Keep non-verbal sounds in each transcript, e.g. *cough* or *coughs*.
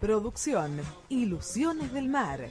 Producción, Ilusiones del Mar,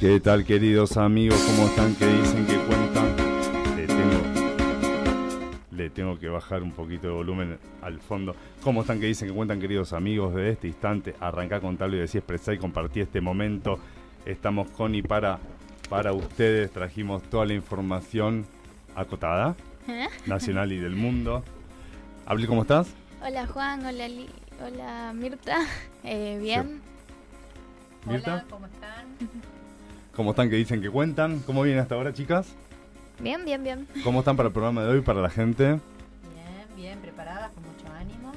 ¿Qué tal queridos amigos? ¿Cómo están? ¿Qué dicen? ¿Qué cuentan? Le tengo, le tengo que bajar un poquito de volumen al fondo. ¿Cómo están? ¿Qué dicen? ¿Qué cuentan queridos amigos? De este instante, arrancá contarlo y decir, expresar y compartir este momento. Estamos con y para, para ustedes. Trajimos toda la información acotada, ¿Eh? nacional y del mundo. Abli, ¿cómo estás? Hola Juan, hola, Li- hola Mirta, *laughs* Eh, bien. ¿Mirta? Hola, ¿cómo están? ¿Cómo están? ¿Qué dicen? ¿Qué cuentan? ¿Cómo vienen hasta ahora, chicas? Bien, bien, bien. ¿Cómo están para el programa de hoy, para la gente? Bien, bien, preparadas, con mucho ánimo.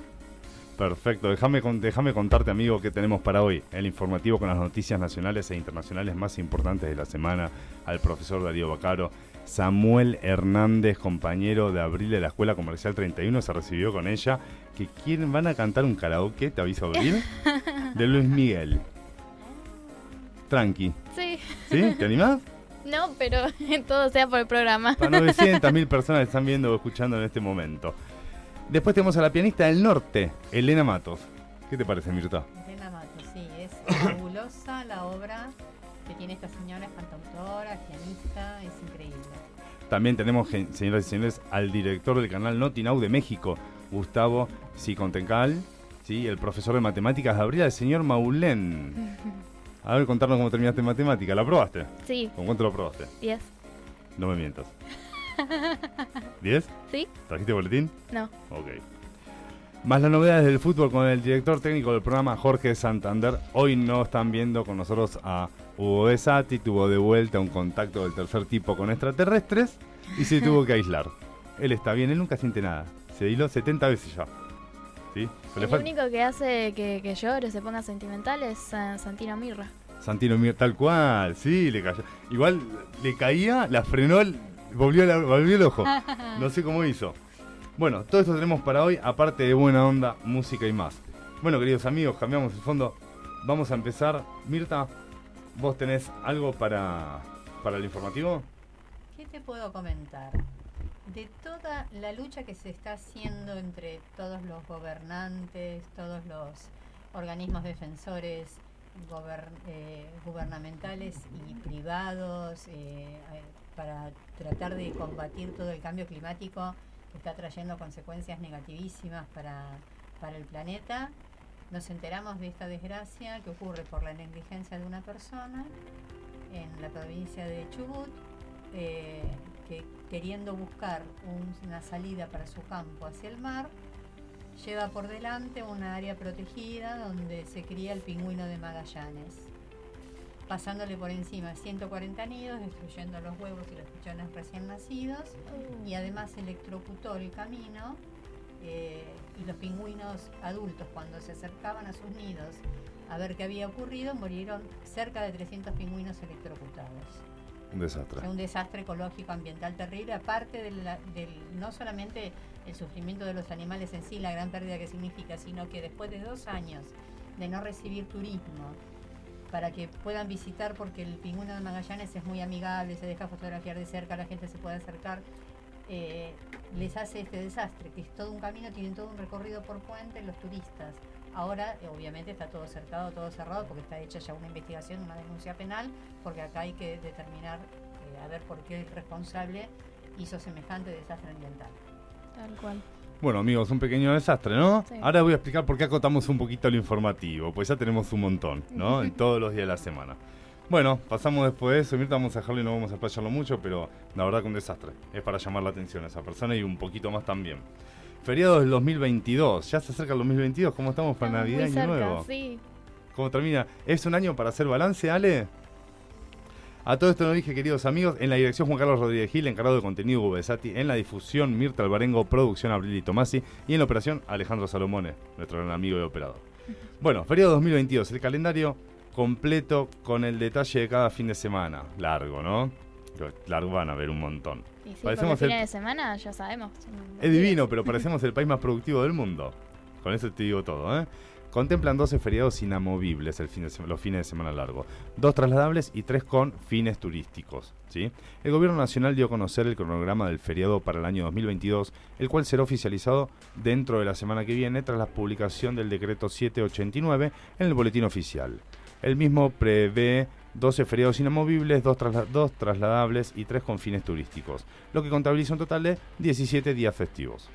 Perfecto, déjame, déjame contarte, amigo, qué tenemos para hoy. El informativo con las noticias nacionales e internacionales más importantes de la semana. Al profesor Darío Bacaro. Samuel Hernández, compañero de Abril de la Escuela Comercial 31, se recibió con ella. Que quieren, van a cantar un karaoke, te aviso, Abril, de *laughs* Luis Miguel. Tranqui, Sí, ¿sí? ¿Te animás? no, pero *laughs* todo sea por el programa. Para 900.000 *laughs* personas que están viendo o escuchando en este momento. Después tenemos a la pianista del norte, Elena Matos. ¿Qué te parece, Mirta? Elena Mato, sí, es *coughs* fabulosa la obra que tiene esta señora, es cantautora, pianista. También tenemos, señoras y señores, al director del canal Notinau de México, Gustavo Sicontencal, ¿sí? el profesor de matemáticas de Abril, el señor Maulén. A ver, contarnos cómo terminaste en matemática. ¿La probaste? Sí, ¿Con cuánto lo probaste? 10. No me mientas. ¿10? ¿Sí? ¿Trajiste boletín? No. Ok. Más las novedades del fútbol con el director técnico del programa Jorge Santander. Hoy no están viendo con nosotros a Hugo de Sati, tuvo de vuelta un contacto del tercer tipo con extraterrestres y se tuvo que aislar. *laughs* Él está bien, él nunca siente nada. Se aisló 70 veces ya. ¿Sí? El único que hace que, que llore, se ponga sentimental es Sa- Santino Mirra. Santino Mir, tal cual, sí, le cayó. Igual le caía, la frenó, el- volvió, la- volvió el ojo. *laughs* No sé cómo hizo. Bueno, todo esto tenemos para hoy, aparte de buena onda, música y más. Bueno, queridos amigos, cambiamos el fondo. Vamos a empezar. Mirta, ¿vos tenés algo para, para el informativo? ¿Qué te puedo comentar? De toda la lucha que se está haciendo entre todos los gobernantes, todos los organismos defensores eh, gubernamentales y privados eh, eh, para tratar de combatir todo el cambio climático que está trayendo consecuencias negativísimas para, para el planeta, nos enteramos de esta desgracia que ocurre por la negligencia de una persona en la provincia de Chubut, eh, que queriendo buscar un- una salida para su campo hacia el mar, lleva por delante una área protegida donde se cría el pingüino de Magallanes, pasándole por encima 140 nidos, destruyendo los huevos y los pichones recién nacidos, y además electrocutó el camino eh, y los pingüinos adultos cuando se acercaban a sus nidos a ver qué había ocurrido, murieron cerca de 300 pingüinos electrocutados. Un desastre. O sea, un desastre ecológico ambiental terrible, aparte de la- del, no solamente el sufrimiento de los animales en sí, la gran pérdida que significa, sino que después de dos años de no recibir turismo, para que puedan visitar, porque el pingüino de Magallanes es muy amigable, se deja fotografiar de cerca, la gente se puede acercar, eh, les hace este desastre, que es todo un camino, tienen todo un recorrido por puente los turistas. Ahora, eh, obviamente, está todo cercado, todo cerrado, porque está hecha ya una investigación, una denuncia penal, porque acá hay que determinar, eh, a ver por qué el responsable hizo semejante desastre ambiental. Tal cual. Bueno, amigos, un pequeño desastre, ¿no? Sí. Ahora voy a explicar por qué acotamos un poquito lo informativo, pues ya tenemos un montón, ¿no? *laughs* En todos los días de la semana. Bueno, pasamos después de eso, Mirta, vamos a dejarlo y no vamos a explayarlo mucho, pero la verdad que un desastre. Es para llamar la atención a esa persona y un poquito más también. Feriado del 2022, ya se acerca el 2022, ¿cómo estamos para Estamos Navidad y cerca, Nuevo? sí. ¿Cómo termina? ¿Es un año para hacer balance, Ale? A todo esto nos dije, queridos amigos, en la dirección Juan Carlos Rodríguez Gil, encargado de contenido Gubesati, en la difusión Mirta Alvarengo, producción Abril y Tomasi, y en la operación Alejandro Salomone, nuestro gran amigo y operador. Bueno, feriado 2022, el calendario completo con el detalle de cada fin de semana. Largo, ¿no? Largo van a ver un montón. Y sí, Parecemos el- fines de semana ya sabemos. Es divino, pero parecemos el país más productivo del mundo. Con eso te digo todo, ¿eh? Contemplan 12 feriados inamovibles el fin de sema- los fines de semana largos, dos trasladables y tres con fines turísticos. ¿sí? El Gobierno Nacional dio a conocer el cronograma del feriado para el año 2022, el cual será oficializado dentro de la semana que viene tras la publicación del decreto 789 en el Boletín Oficial. El mismo prevé 12 feriados inamovibles, dos, trasla- dos trasladables y tres con fines turísticos, lo que contabiliza un total de 17 días festivos.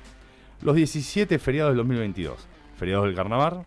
Los 17 feriados del 2022. Feriados del carnaval.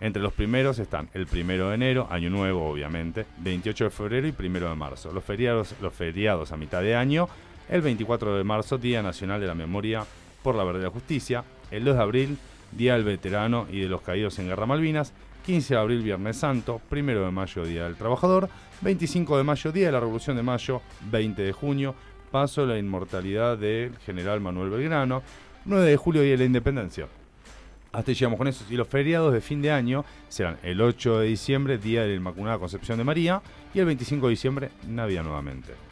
Entre los primeros están el primero de enero, año nuevo obviamente, 28 de febrero y primero de marzo. Los feriados, los feriados a mitad de año, el 24 de marzo, Día Nacional de la Memoria por la Verdad y la Justicia, el 2 de abril, Día del Veterano y de los Caídos en Guerra Malvinas, 15 de abril, Viernes Santo, 1 de mayo, Día del Trabajador, 25 de mayo, Día de la Revolución de Mayo, 20 de junio, Paso la Inmortalidad del General Manuel Belgrano, 9 de julio, Día de la Independencia. Hasta llegamos con eso. Y los feriados de fin de año serán el 8 de diciembre, Día de la Inmaculada Concepción de María, y el 25 de diciembre, Navidad nuevamente.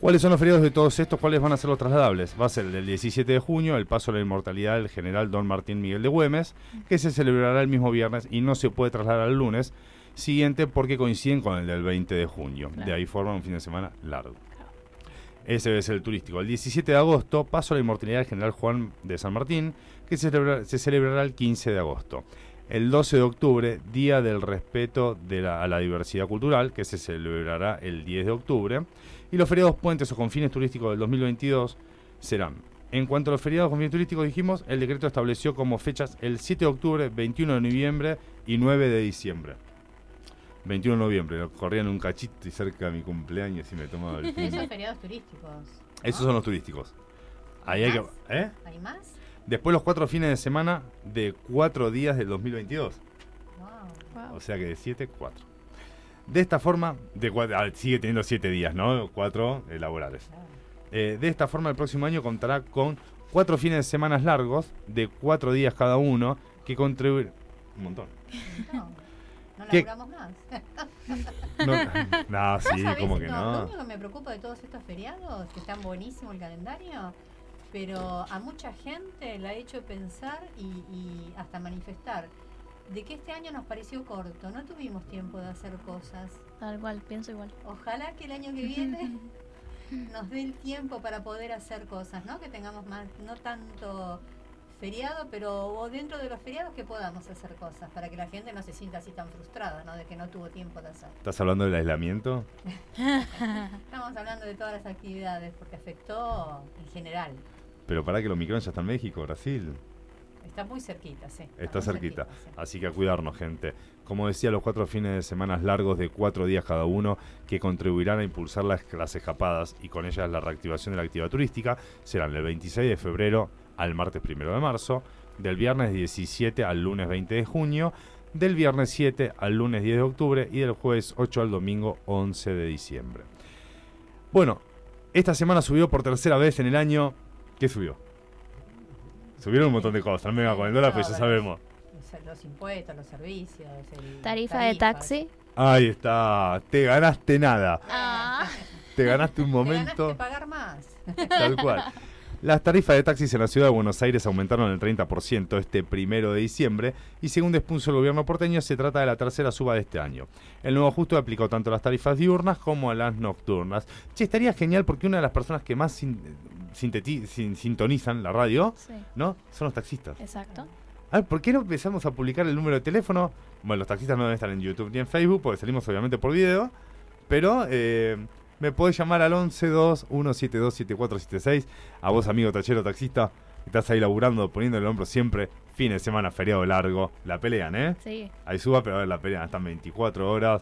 ¿Cuáles son los feriados de todos estos? ¿Cuáles van a ser los trasladables? Va a ser el del 17 de junio, el paso a la inmortalidad del general Don Martín Miguel de Güemes, que se celebrará el mismo viernes y no se puede trasladar al lunes siguiente porque coinciden con el del 20 de junio. Claro. De ahí forman un fin de semana largo. Ese ser el turístico. El 17 de agosto, paso a la inmortalidad del general Juan de San Martín, que se, celebra- se celebrará el 15 de agosto. El 12 de octubre, Día del Respeto de la- a la Diversidad Cultural, que se celebrará el 10 de octubre. Y los feriados puentes o con fines turísticos del 2022 serán. En cuanto a los feriados con fines turísticos, dijimos, el decreto estableció como fechas el 7 de octubre, 21 de noviembre y 9 de diciembre. 21 de noviembre, corrían un cachito y cerca de mi cumpleaños y me tomaba el *laughs* fin. Esos feriados turísticos. Esos son los turísticos. Ahí hay que, ¿Más? ¿eh? ¿Hay más? Después los cuatro fines de semana de cuatro días del 2022. Wow. Wow. O sea que de 7, 4. De esta forma, de ah, sigue teniendo 7 días, ¿no? 4 laborales. Claro. Eh, de esta forma, el próximo año contará con cuatro fines de semana largos de 4 días cada uno que contribuirán. Un montón. *laughs* No, no más. *laughs* No, no, sí, como que Lo no. único que me preocupa de todos estos feriados, que están buenísimo el calendario, pero a mucha gente la ha hecho pensar y, y hasta manifestar de que este año nos pareció corto, no tuvimos tiempo de hacer cosas. Tal cual, pienso igual. Ojalá que el año que viene *laughs* nos dé el tiempo para poder hacer cosas, ¿no? Que tengamos más, no tanto feriado, pero o dentro de los feriados que podamos hacer cosas para que la gente no se sienta así tan frustrada, ¿no? De que no tuvo tiempo de hacer. ¿Estás hablando del aislamiento? *laughs* Estamos hablando de todas las actividades porque afectó en general. Pero para que los micrones ya están en México, Brasil. Está muy cerquita, sí. Está cerquita. sí. Así que a cuidarnos, gente. Como decía, los cuatro fines de semana largos de cuatro días cada uno que contribuirán a impulsar las, las escapadas y con ellas la reactivación de la actividad turística serán del 26 de febrero al martes 1 de marzo, del viernes 17 al lunes 20 de junio, del viernes 7 al lunes 10 de octubre y del jueves 8 al domingo 11 de diciembre. Bueno, esta semana subió por tercera vez en el año. ¿Qué subió? Subieron un montón de cosas, no me con el dólar, pues ya sabemos. Los, impuestos, los servicios. el- Tarifa de taxi. Ahí está, te ganaste nada. Ah. Te ganaste un Te ganaste momento pagar más. tal cual. Las tarifas de taxis en la ciudad de Buenos Aires aumentaron el 30% este primero de diciembre y según expuso el gobierno porteño se trata de la tercera suba de este año. El nuevo ajuste aplicó tanto a las tarifas diurnas como a las nocturnas. Che, estaría genial porque una de las personas que más sin- sinteti- sin- sintonizan la radio, Sí, ¿no? Son los taxistas. exacto. A ver, ¿por qué no empezamos a publicar el número de teléfono? Bueno, los taxistas no deben estar en YouTube ni en Facebook, porque salimos obviamente por video. Pero eh, me podés llamar al 1121727476. A vos, amigo tachero taxista, que estás ahí laburando, poniendo el hombro siempre. Fin de semana, feriado largo. La pelean, ¿eh? Sí, Ahí suba, pero a ver, la pelean. Están 24 horas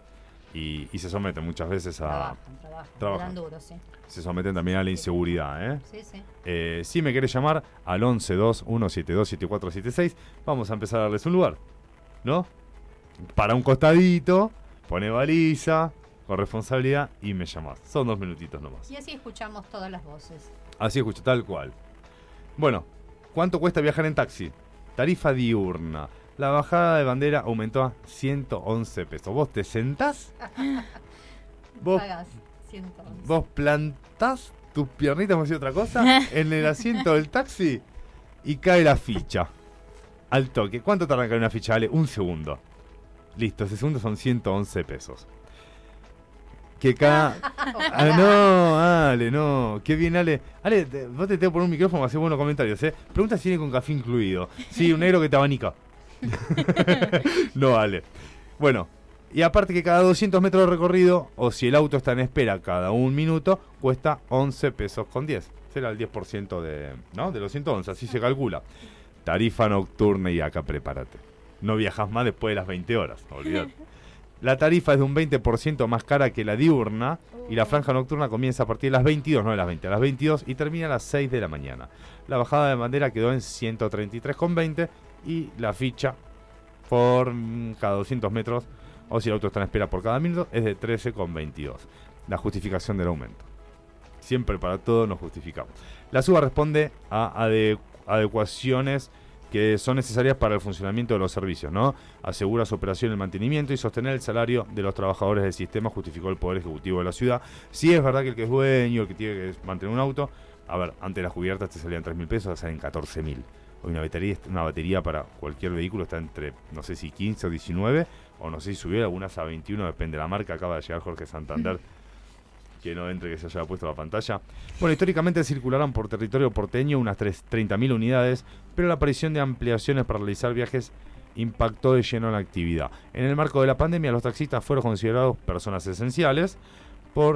y, y se someten muchas veces a... Trabajan, trabajan. Trabajan. Duro, sí. Se someten también a la inseguridad, ¿eh? Sí, sí. Eh, si me querés llamar al 1121727476, vamos a empezar a darles un lugar, ¿no? Para un costadito, pone baliza, con responsabilidad y me llamás. Son dos minutitos nomás. Y así escuchamos todas las voces. Así escucho, tal cual. Bueno, ¿cuánto cuesta viajar en taxi? Tarifa diurna. La bajada de bandera aumentó a 111 pesos. ¿Vos te sentás? *laughs* ¿Vos, Pagás 111. vos plantás tus piernitas, vamos a decir otra cosa, *laughs* en el asiento del taxi y cae la ficha. Al toque. ¿Cuánto tarda en caer una ficha? Vale, un segundo. Listo, ese segundo son 111 pesos. Que cada... *laughs* Ah, no, Ale, no. Qué bien, Ale. Ale, te- vos te tengo por un micrófono, hacer buenos comentarios, ¿eh? Pregunta si viene con café incluido. Sí, un negro que te abanica. *laughs* no, Ale. Bueno, y aparte que cada 200 metros de recorrido, o si el auto está en espera cada un minuto, cuesta 11 pesos con 10. Será el 10% de, ¿no? de los 111, así se calcula. Tarifa nocturna y acá prepárate. No viajas más después de las 20 horas, olvídate. *laughs* La tarifa es de un 20% más cara que la diurna y la franja nocturna comienza a partir de las 22, no de las 20, a las 22 y termina a las 6 de la mañana. La bajada de bandera quedó en 133,20 y la ficha por mm, cada 200 metros o si el auto está en espera por cada minuto es de 13,22. La justificación del aumento. Siempre para todo nos justificamos. La suba responde a ade- adecuaciones que son necesarias para el funcionamiento de los servicios, ¿no? Asegura su operación el mantenimiento y sostener el salario de los trabajadores del sistema, justificó el Poder Ejecutivo de la ciudad. Si es verdad que el que es dueño, el que tiene que mantener un auto, a ver, antes las cubiertas te salían 3 mil pesos, ahora salen 14 mil. Hoy una batería, una batería para cualquier vehículo está entre, no sé si 15 o 19, o no sé si subió algunas a 21, depende de la marca. Acaba de llegar Jorge Santander, que no entre que se haya puesto la pantalla. Bueno, históricamente circularon por territorio porteño unas tres- 30.000 unidades, pero la aparición de ampliaciones para realizar viajes impactó de lleno en la actividad. En el marco de la pandemia, los taxistas fueron considerados personas esenciales,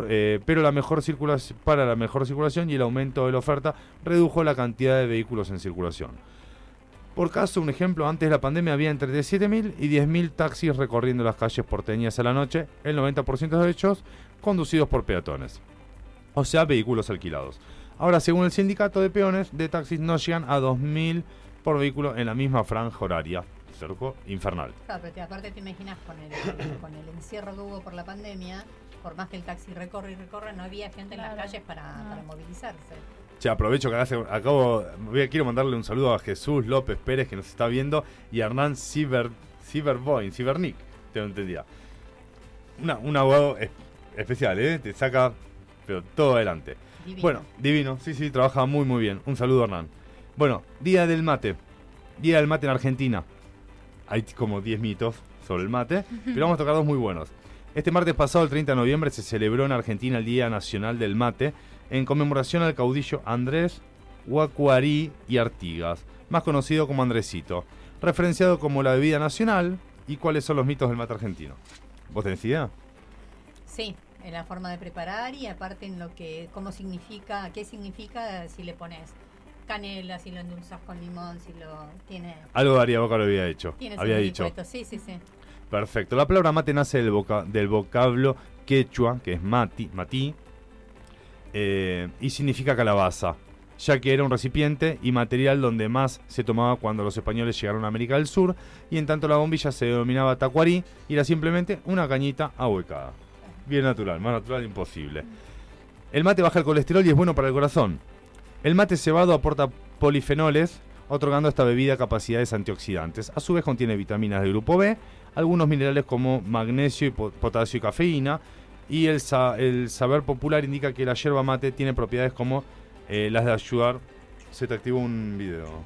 eh, pero la mejor circulación, para la mejor circulación y el aumento de la oferta redujo la cantidad de vehículos en circulación. Por caso, un ejemplo, antes de la pandemia había entre 7.000 y 10.000 taxis recorriendo las calles porteñas a la noche, el 90% de ellos conducidos por peatones, o sea, vehículos alquilados. Ahora, según el sindicato de peones de taxis, no llegan a 2.000 por vehículo en la misma franja horaria. Cerco infernal. Claro, pero te- aparte te imaginas con el, con el encierro que hubo por la pandemia, por más que el taxi recorre y recorre, no había gente en las calles para, No. para movilizarse. Che, aprovecho que hace, acabo, voy a- quiero mandarle un saludo a Jesús López Pérez que nos está viendo y a Hernán Ciber, Ciberboy, Cibernic, tengo entendida. Una, un abogado es- especial, ¿eh? Te saca, pero todo adelante. Divino. Bueno, divino, sí, sí, trabaja muy, muy bien. Un saludo, Hernán. Bueno, Día del Mate. Día del Mate en Argentina. Hay como 10 mitos sobre el mate, *laughs* pero vamos a tocar dos muy buenos. Este martes pasado, el 30 de noviembre, se celebró en Argentina el Día Nacional del Mate en conmemoración al caudillo Andrés Guacuarí y Artigas, más conocido como Andresito, referenciado como la bebida nacional y cuáles son los mitos del mate argentino. ¿Vos tenés idea? Sí, en la forma de preparar y aparte en lo que, cómo significa, qué significa si le pones canela, si lo endulzas con limón, si lo tiene, Algo Daría Boca lo había hecho. tiene había dicho. licueto. Sí, sí, sí. Perfecto. La palabra mate nace del, voca- del vocablo quechua, que es mati, matí, eh, y significa calabaza, ya que era un recipiente y material donde más se tomaba cuando los españoles llegaron a América del Sur, y en tanto la bombilla se denominaba tacuarí y era simplemente una cañita ahuecada. Bien natural, más natural imposible. El mate baja el colesterol y es bueno para el corazón. El mate cebado aporta polifenoles, otorgando a esta bebida capacidades antioxidantes. A su vez contiene vitaminas del grupo B, algunos minerales como magnesio, y po- potasio y cafeína. Y el, sa- el saber popular indica que la yerba mate tiene propiedades como eh, las de ayudar. Se te activó un video.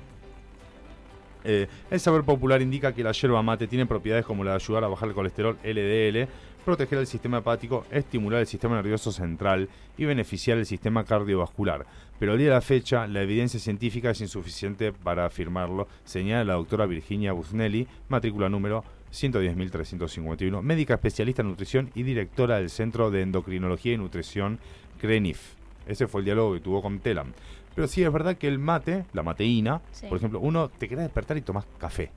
Eh, el saber popular indica que la yerba mate tiene propiedades como la de ayudar a bajar el colesterol LDL, proteger el sistema hepático, estimular el sistema nervioso central y beneficiar el sistema cardiovascular. Pero al día de la fecha, la evidencia científica es insuficiente para afirmarlo, señala la doctora Virginia Busnelli, matrícula número 110.351, médica especialista en nutrición y directora del Centro de Endocrinología y Nutrición CRENIF. Ese fue el diálogo que tuvo con Telam. Pero sí es verdad que el mate, la mateína, Sí. por ejemplo, uno te querés despertar y tomás café.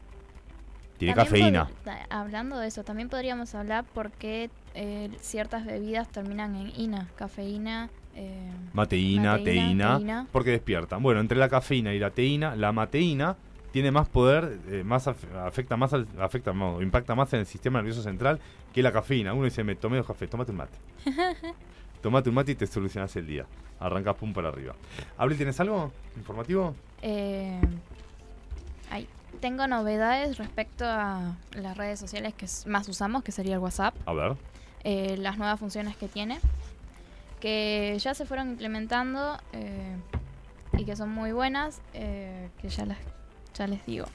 Tiene También cafeína. hablando de eso, también podríamos hablar por qué eh, ciertas bebidas terminan en ina, cafeína. eh, Mateína, Mateína, teína, teína. porque despiertan. Bueno, entre la cafeína y la teína, la mateína tiene más poder, eh, más af- afecta más, al- afecta no, impacta más en el sistema nervioso central que la cafeína. Uno dice, me tomé dos cafés, tómate un mate. *laughs* Tómate un mate y te solucionas el día. Arrancas pum para arriba. Abril, ¿tienes algo informativo? Eh, ay, tengo novedades respecto a las redes sociales que más usamos, que sería el WhatsApp. A ver. eh, las nuevas funciones que tiene, que ya se fueron implementando eh, y que son muy buenas, eh, que ya, las, ya les digo.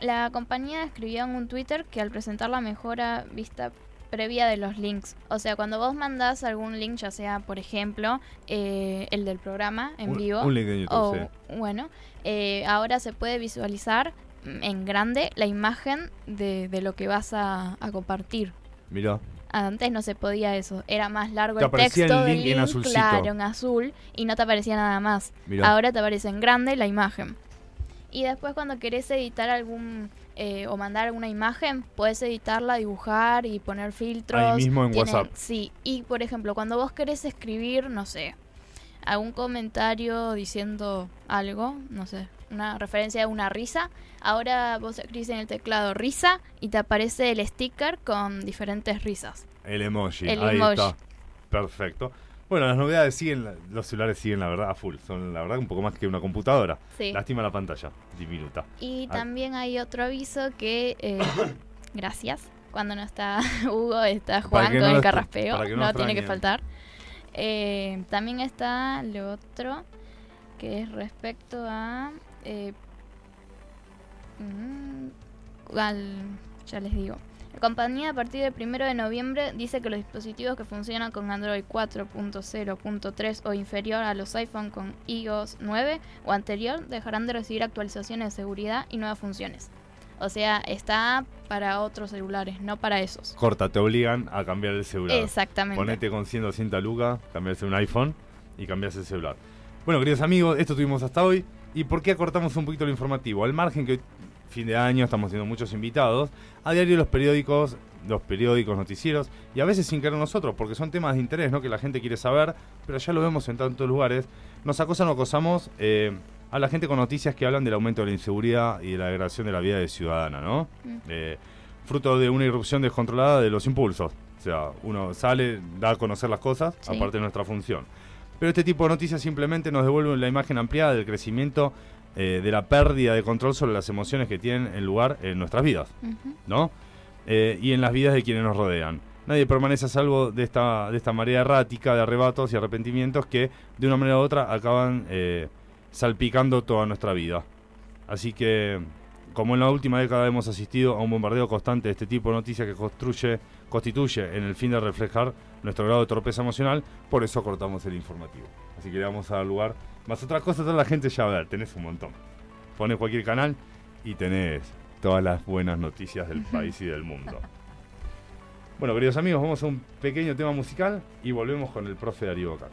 La compañía escribió en un Twitter que al presentar la mejora vista previa de los links, o sea, cuando vos mandás algún link, ya sea, por ejemplo, eh, el del programa en Un- vivo, Un link de YouTube, o, sí. bueno, eh, ahora se puede visualizar en grande la imagen de, de lo que vas a, a compartir. Mira. Antes no se podía eso, era más largo Te el aparecía el texto del link en link, claro, en azul, y no te aparecía nada más. Mirá. Ahora te aparece en grande la imagen. Y después cuando querés editar algún eh, o mandar alguna imagen, puedes editarla, dibujar y poner filtros. Ahí mismo en Tienen- WhatsApp. Sí, y por ejemplo, cuando vos querés escribir, no sé, algún comentario diciendo algo, no sé, una referencia a una risa, ahora vos escribís en el teclado risa y te aparece el sticker con diferentes risas. El emoji. El Ahí emoji. está. Perfecto. Bueno, las novedades siguen, los celulares siguen la verdad a full. Son la verdad un poco más que una computadora. Sí. Lástima la pantalla, diminuta. Y Ah. también hay otro aviso que, eh, *coughs* gracias, cuando no está *laughs* Hugo, está Juan con no el carraspeo, no no, tiene que faltar. Eh, también está lo otro, que es respecto a... eh, mm, al, ya les digo. La compañía a partir del 1 de noviembre dice que los dispositivos que funcionan con Android 4.0.3 o inferior a los iPhone con iOS 9 o anterior dejarán de recibir actualizaciones de seguridad y nuevas funciones. O sea, está para otros celulares, no para esos. Corta, te obligan a cambiar el celular. Exactamente. Ponete con 100, 200 lucas, cambiarse un iPhone y cambiarse el celular. Bueno, queridos amigos, esto tuvimos hasta hoy. ¿Y por qué acortamos un poquito lo informativo? Al margen que hoy, fin de año, estamos teniendo muchos invitados, a diario los periódicos, los periódicos, noticieros, y a veces sin querer nosotros, porque son temas de interés, ¿no? Que la gente quiere saber, pero ya lo vemos en tantos lugares. Nos acosan o acosamos eh, a la gente con noticias que hablan del aumento de la inseguridad y de la degradación de la vida de ciudadana, ¿no? Mm. Eh, fruto de una irrupción descontrolada de los impulsos. O sea, uno sale, da a conocer las cosas, Sí. aparte de nuestra función. Pero este tipo de noticias simplemente nos devuelven la imagen ampliada del crecimiento eh, de la pérdida de control sobre las emociones que tienen en lugar en nuestras vidas. ¿no? Eh, y en las vidas de quienes nos rodean. Nadie permanece a salvo de esta, de esta marea errática de arrebatos y arrepentimientos que de una manera u otra acaban eh, salpicando toda nuestra vida. Así que, como en la última década hemos asistido a un bombardeo constante de este tipo de noticias que construye, constituye en el fin de reflejar nuestro grado de torpeza emocional, por eso cortamos el informativo. Así que le vamos a dar lugar. Más otras cosas, toda la gente ya va a ver, tenés un montón. Pones cualquier canal y tenés todas las buenas noticias del país y del mundo. Bueno, queridos amigos, vamos a un pequeño tema musical y volvemos con el profe Darío Bocar.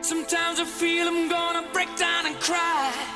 Sometimes I feel I'm gonna break down and cry.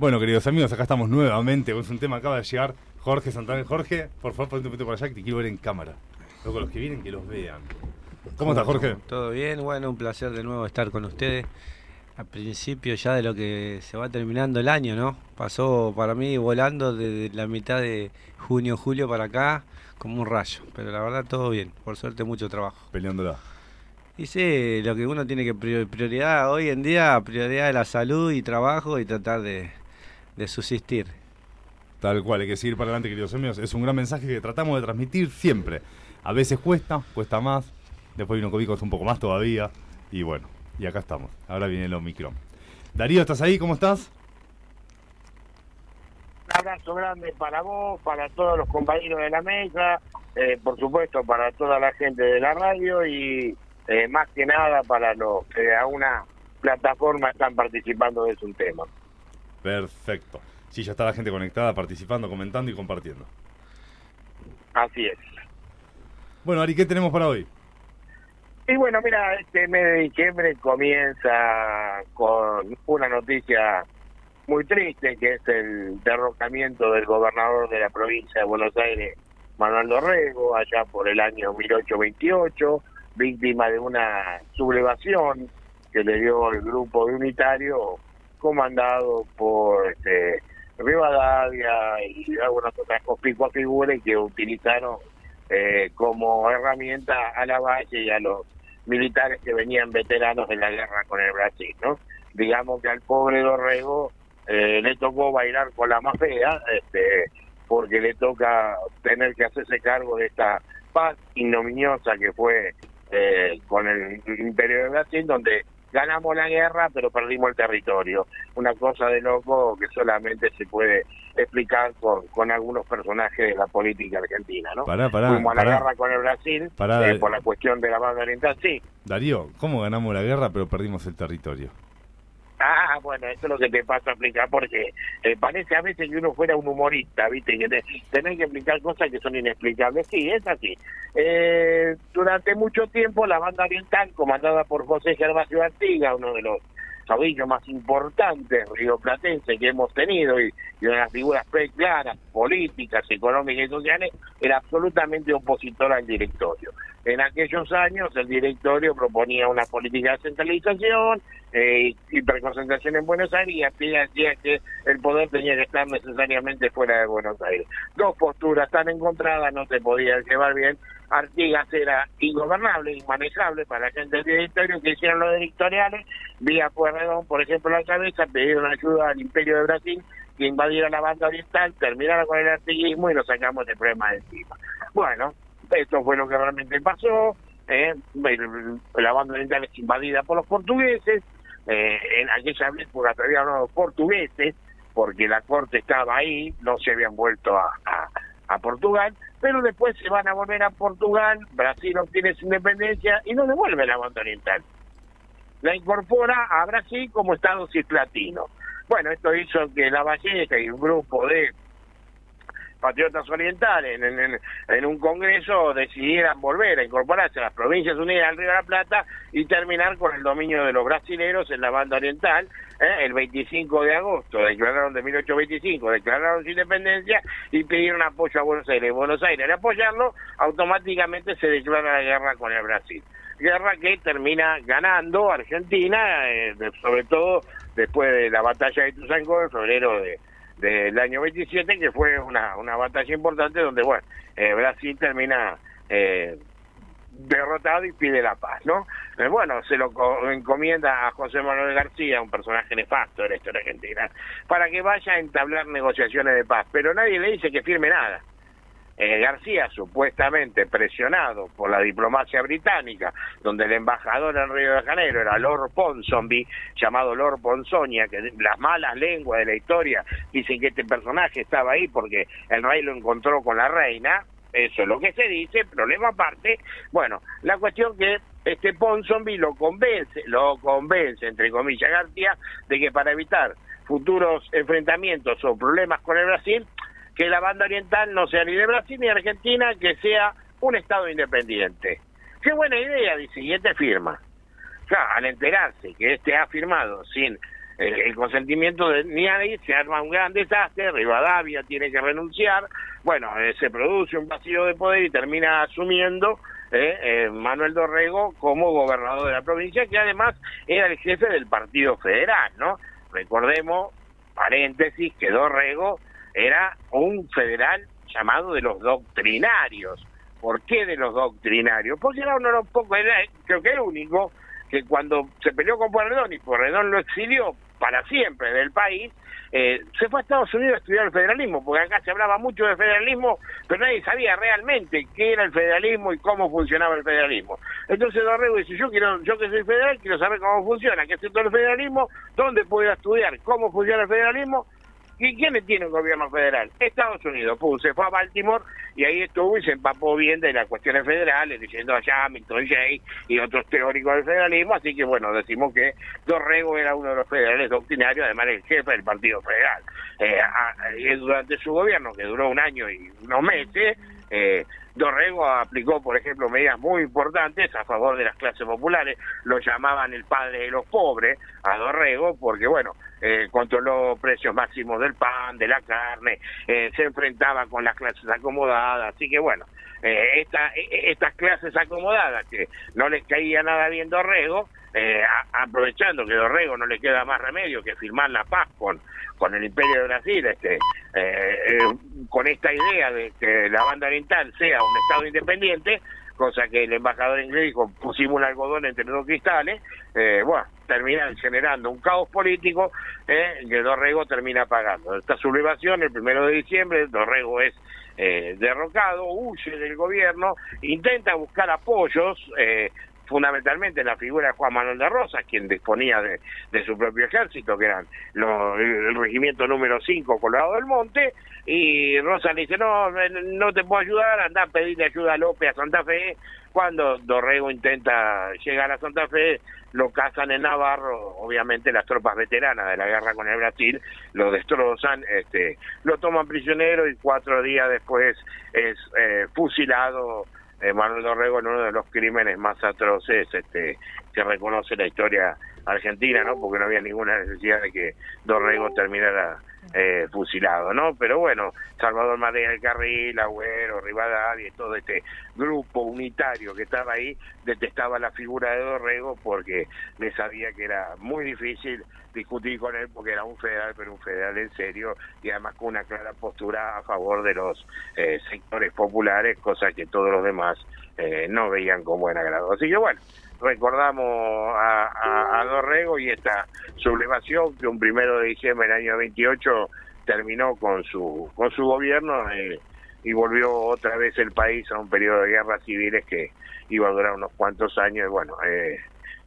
Bueno, queridos amigos, acá estamos nuevamente. Es un tema acaba de llegar Jorge Santana. Jorge, por favor, ponte un poquito para allá que te quiero ver en cámara. Luego los que vienen que los vean. ¿Cómo estás, Jorge? Todo bien, bueno, un placer de nuevo estar con ustedes. Al principio ya de lo que se va terminando el año, ¿no? Pasó para mí volando desde la mitad de junio, julio para acá, como un rayo. Pero la verdad todo bien, por suerte mucho trabajo. Peleándola. Y sí, lo que uno tiene que prior- prioridad hoy en día, prioridad de la salud y trabajo y tratar de, de subsistir. Tal cual, hay que seguir para adelante, queridos amigos. Es un gran mensaje que tratamos de transmitir siempre. A veces cuesta, cuesta más. Después vino COVID, cuesta un poco más todavía. Y bueno, y acá estamos. Ahora viene el Omicron. Darío, ¿estás ahí? ¿Cómo estás? Un abrazo grande para vos, para todos los compañeros de la mesa, eh, por supuesto para toda la gente de la radio y eh, más que nada para los que a una plataforma están participando de un tema. Perfecto. Sí, ya está la gente conectada, participando, comentando y compartiendo. Así es. Bueno, Ari, ¿qué tenemos para hoy? Y bueno, mira, este mes de diciembre comienza con una noticia muy triste, que es el derrocamiento del gobernador de la provincia de Buenos Aires, Manuel Dorrego, allá por el año 1828, víctima de una sublevación que le dio el grupo de unitario comandado por este, Rivadavia y algunas otras conspicuas figuras que utilizaron eh, como herramienta a la valle y a los militares que venían veteranos de la guerra con el Brasil. Digamos que al pobre Dorrego eh, le tocó bailar con la más fea, este, porque le toca tener que hacerse cargo de esta paz ignominiosa que fue eh, con el Imperio de Brasil, donde ganamos la guerra pero perdimos el territorio. Una cosa de loco que solamente se puede explicar con, con algunos personajes de la política argentina, ¿no? Pará, pará, Fuimos a la pará. guerra con el Brasil eh. por la cuestión de la banda oriental, sí. Darío, ¿cómo ganamos la guerra pero perdimos el territorio? Ah, bueno, eso es lo que te pasa a explicar porque eh, parece a veces que uno fuera un humorista, ¿viste? Que te, tenés que explicar cosas que son inexplicables. Sí, es así. Eh, durante mucho tiempo la banda oriental, comandada por José Gervasio Artiga, uno de los caudillos más importantes rioplatenses que hemos tenido y, y de las figuras claras, políticas, económicas y sociales, era absolutamente opositor al directorio. En aquellos años el directorio proponía una política de centralización, eh, hiperconcentración en Buenos Aires y Artigas decía que el poder tenía que estar necesariamente fuera de Buenos Aires. Dos posturas tan encontradas no se podían llevar bien. Artigas era ingobernable, inmanejable para la gente del directorio que hicieron los directoriales, vía Pueyrredón, por ejemplo, la cabeza, pidieron ayuda al Imperio de Brasil que invadiera la banda oriental, terminara con el artiguismo y nos sacamos el problema de encima. Bueno, esto fue lo que realmente pasó. eh, la banda oriental es invadida por los portugueses. eh, en aquella época todavía no los portugueses, porque la corte estaba ahí, no se habían vuelto a Portugal, pero después se van a volver a Portugal, Brasil obtiene su independencia y no devuelve la banda oriental. La incorpora a Brasil como Estado cislatino. Bueno, esto hizo que la Valleja y un grupo de patriotas orientales en, un congreso decidieran volver a incorporarse a las provincias unidas del Río de la Plata y terminar con el dominio de los brasileros en la banda oriental. ¿eh? El 25 de agosto declararon de 1825, declararon su independencia y pidieron apoyo a Buenos Aires. Buenos Aires, al apoyarlo, automáticamente se declara la guerra con el Brasil. Guerra que termina ganando Argentina, eh, sobre todo después de la batalla de Tuzangó en febrero de, del año 27, que fue una, una batalla importante donde, bueno, eh, Brasil termina eh, derrotado y pide la paz, ¿no? Eh, bueno, se lo co- encomienda a José Manuel García, un personaje nefasto de la historia argentina, para que vaya a entablar negociaciones de paz, pero nadie le dice que firme nada. Eh, García, supuestamente presionado por la diplomacia británica, donde el embajador en Río de Janeiro era Lord Ponsonby, llamado Lord Ponzonia, que las malas lenguas de la historia dicen que este personaje estaba ahí porque el rey lo encontró con la reina, eso es lo que se dice, problema aparte. Bueno, la cuestión que este Ponsonby lo convence, lo convence, entre comillas, García, de que para evitar futuros enfrentamientos o problemas con el Brasil, que la banda oriental no sea ni de Brasil ni de Argentina, que sea un Estado independiente. Qué buena idea, dice, este firma. Ya, al enterarse que este ha firmado sin el, el consentimiento de nadie, se arma un gran desastre, Rivadavia tiene que renunciar, bueno, eh, se produce un vacío de poder y termina asumiendo eh, eh, Manuel Dorrego como gobernador de la provincia, que además era el jefe del Partido Federal, ¿no? Recordemos, paréntesis, que Dorrego era un federal llamado de los doctrinarios. ¿Por qué de los doctrinarios? Porque era uno de los pocos, era, creo que el único, que cuando se peleó con Pueyrredón y Pueyrredón lo exilió para siempre del país, eh, se fue a Estados Unidos a estudiar el federalismo, porque acá se hablaba mucho de federalismo, pero nadie sabía realmente qué era el federalismo y cómo funcionaba el federalismo. Entonces Dorrego dice, yo quiero, yo que soy federal, quiero saber cómo funciona, qué es esto el federalismo, dónde puedo estudiar, cómo funciona el federalismo, ¿Y quiénes tiene un gobierno federal? Estados Unidos. Pum, se fue a Baltimore y ahí estuvo y se empapó bien de las cuestiones federales, diciendo allá Hamilton Jay y otros teóricos del federalismo. Así que, bueno, decimos que Dorrego era uno de los federales doctrinarios, además el jefe del Partido Federal. Eh, y durante su gobierno, que duró un año y unos meses, eh, Dorrego aplicó, por ejemplo, medidas muy importantes a favor de las clases populares. Lo llamaban el padre de los pobres a Dorrego porque, bueno, eh, controló precios máximos del pan, de la carne, eh, se enfrentaba con las clases acomodadas. Así que, bueno, eh, esta- eh, estas clases acomodadas que no les caía nada bien Dorrego, eh, aprovechando que Dorrego no le queda más remedio que firmar la paz con, con el Imperio de Brasil, este, eh, eh, con esta idea de que la banda oriental sea un Estado independiente, cosa que el embajador inglés dijo, pusimos un algodón entre dos cristales, eh, bueno, terminan generando un caos político eh, que Dorrego termina pagando. Esta sublevación, el primero de diciembre, Dorrego es eh, derrocado, huye del gobierno, intenta buscar apoyos, eh, fundamentalmente en la figura de Juan Manuel de Rosas, quien disponía de, de su propio ejército, que eran el regimiento número 5 Colorado del Monte, y Rosas le dice, no, no te puedo ayudar, anda a pedirle ayuda a López a Santa Fe. Cuando Dorrego intenta llegar a Santa Fe, lo cazan en Navarro, obviamente las tropas veteranas de la guerra con el Brasil lo destrozan, este, lo toman prisionero y cuatro días después es eh, fusilado eh, Manuel Dorrego en uno de los crímenes más atroces este, que reconoce la historia argentina, ¿no? Porque no había ninguna necesidad de que Dorrego terminara eh, fusilado, ¿no? Pero bueno, Salvador María del Carril, Agüero, Rivadavia y todo este grupo unitario que estaba ahí detestaba la figura de Dorrego porque le sabía que era muy difícil discutir con él porque era un federal, pero un federal en serio y además con una clara postura a favor de los eh, sectores populares, cosa que todos los demás eh, no veían con buen agrado. Así que bueno, recordamos a, a, Dorrego y esta sublevación que un primero de diciembre del año 28 terminó con su con su gobierno eh, y volvió otra vez el país a un periodo de guerras civiles que iba a durar unos cuantos años y bueno eh,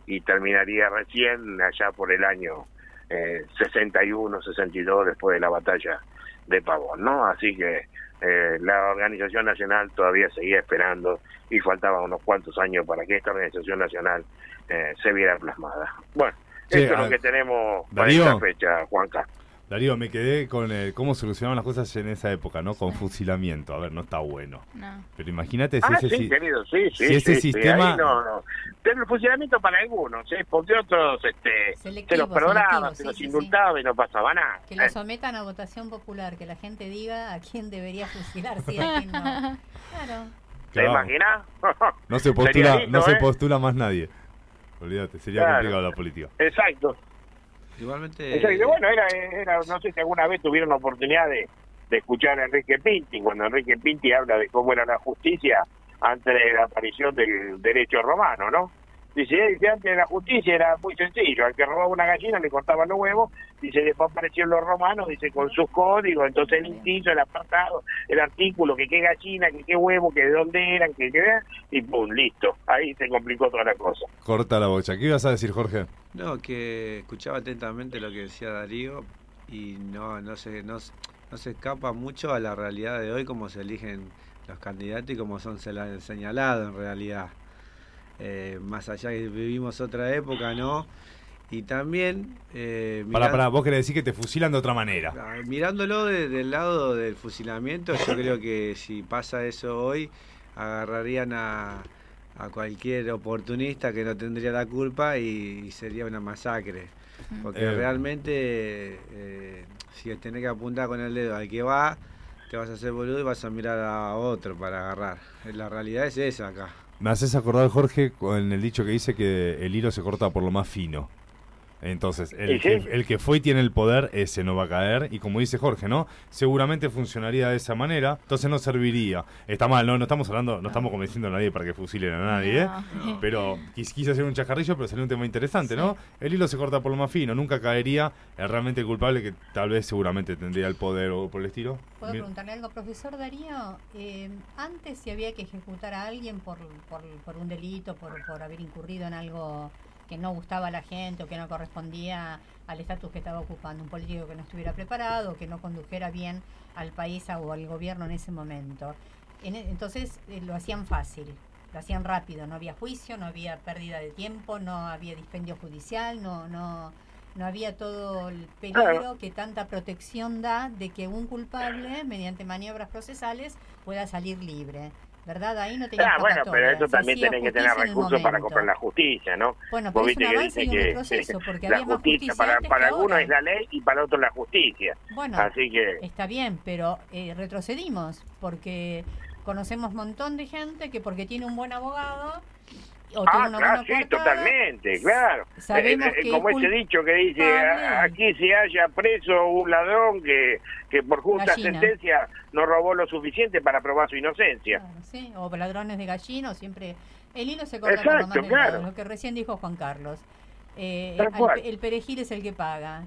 y terminaría recién allá por el año eh, 61 62 después de la batalla de Pavón no así que eh, la organización nacional todavía seguía esperando y faltaban unos cuantos años para que esta organización nacional eh, se viera plasmada. Bueno, Sí, esto es lo que tenemos para Darío. esta fecha, Juanca. Darío, me quedé con el, cómo solucionaban las cosas en esa época, ¿no? Con fusilamiento. A ver, no está bueno. No. Pero imagínate si Ah, ese sí, si- querido, sí, sí. si ese sí, sí, sistema- no, no. Pero el funcionamiento para algunos, ¿eh? porque otros este, se los perdonaba, selectivo, se sí, los sí, sí. indultaba y no pasaba nada. Que lo sometan a votación popular, que la gente diga a quién debería fusilarse y a quién no. *laughs* Claro. ¿Te imaginas? no se postula, lindo, no se ¿eh? postula más nadie. Olvídate, sería Claro. complicado la política. Exacto. Igualmente. Bueno, era, era, no sé si alguna vez tuvieron la oportunidad de, de escuchar a Enrique Pinti, cuando Enrique Pinti habla de cómo era la justicia, antes de la aparición del derecho romano, ¿no? Dice, eh, que antes de la justicia era muy sencillo, al que robaba una gallina le cortaban los huevos, dice, después aparecieron los romanos, dice, con sus códigos, entonces el inciso, el apartado, el artículo, que qué gallina, que qué huevo, que de dónde eran, que qué, y pum, listo, ahí se complicó toda la cosa. Corta la bocha. ¿Qué ibas a decir, Jorge? No, que escuchaba atentamente lo que decía Darío y no, no, se, no, no se escapa mucho a la realidad de hoy, como se eligen los candidatos y como son señalados en realidad. Eh, más allá que vivimos otra época, ¿no? Y también... Eh, Pará, mirá- pará, vos querés decir que te fusilan de otra manera. Ah, Mirándolo de- del lado del fusilamiento, yo *coughs* creo que si pasa eso hoy, agarrarían a, a cualquier oportunista que no tendría la culpa y, y sería una masacre. Porque Eh. realmente, eh, si tenés que apuntar con el dedo al que va, te vas a hacer boludo y vas a mirar a otro para agarrar. La realidad es esa acá. Me haces acordar, Jorge, con el dicho que dice que el hilo se corta por lo más fino. Entonces, el, que, el que fue y tiene el poder, ese no va a caer. Y como dice Jorge, ¿no? Seguramente funcionaría de esa manera, entonces no serviría. Está mal, ¿no? No estamos hablando, no estamos convenciendo a nadie para que fusilen a nadie, ¿eh? No. *laughs* Pero quis- quise hacer un chacarrillo, pero salió un tema interesante, ¿no? El hilo se corta por lo más fino, nunca caería el realmente culpable que tal vez seguramente tendría el poder o por el estilo. ¿Puedo preguntarle algo, profesor Darío? Eh, antes si había que ejecutar a alguien por, por, por un delito, por, por haber incurrido en algo que no gustaba a la gente o que no correspondía al estatus que estaba ocupando, un político que no estuviera preparado, que no condujera bien al país o al gobierno en ese momento. En e- entonces eh, lo hacían fácil, lo hacían rápido, no había juicio, no había pérdida de tiempo, no había dispendio judicial, no, no, no había todo el peligro que tanta protección da de que un culpable, mediante maniobras procesales, pueda salir libre. ¿Verdad? Ahí no tenía Ah, bueno, pero eso también tenés que tener recursos para comprar la justicia, ¿no? Bueno, pero es un avance y un que retroceso, *laughs* porque la había más justicia justicia para, antes para que algunos ahora. es la ley y para otros la justicia. Bueno, Así que Está bien, pero eh, retrocedimos porque conocemos un montón de gente que porque tiene un buen abogado o Ah, una claro, sí, totalmente, claro. Sabemos Eh, eh, que como es ese dicho que dice, culpable. "A- aquí se haya preso un ladrón que, que por justa Gallina. sentencia no robó lo suficiente para probar su inocencia. Claro, sí, o ladrones de gallino, siempre el hilo se corta por lo más claro. lo que recién dijo Juan Carlos. Eh, el perejil es el que paga.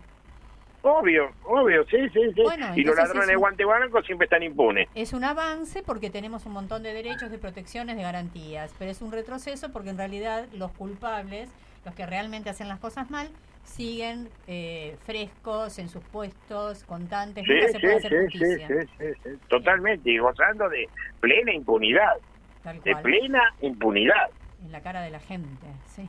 Obvio, obvio, sí, sí, sí. Bueno, y los ladrones es de guante blanco siempre están impunes. Es un avance porque tenemos un montón de derechos, de protecciones, de garantías, pero es un retroceso porque en realidad los culpables, los que realmente hacen las cosas mal, siguen eh, frescos en sus puestos, contantes, Sí, nunca se sí, puede hacer sí, justicia. Totalmente, y gozando de plena impunidad, Tal de cual, plena impunidad. en la cara de la gente, sí.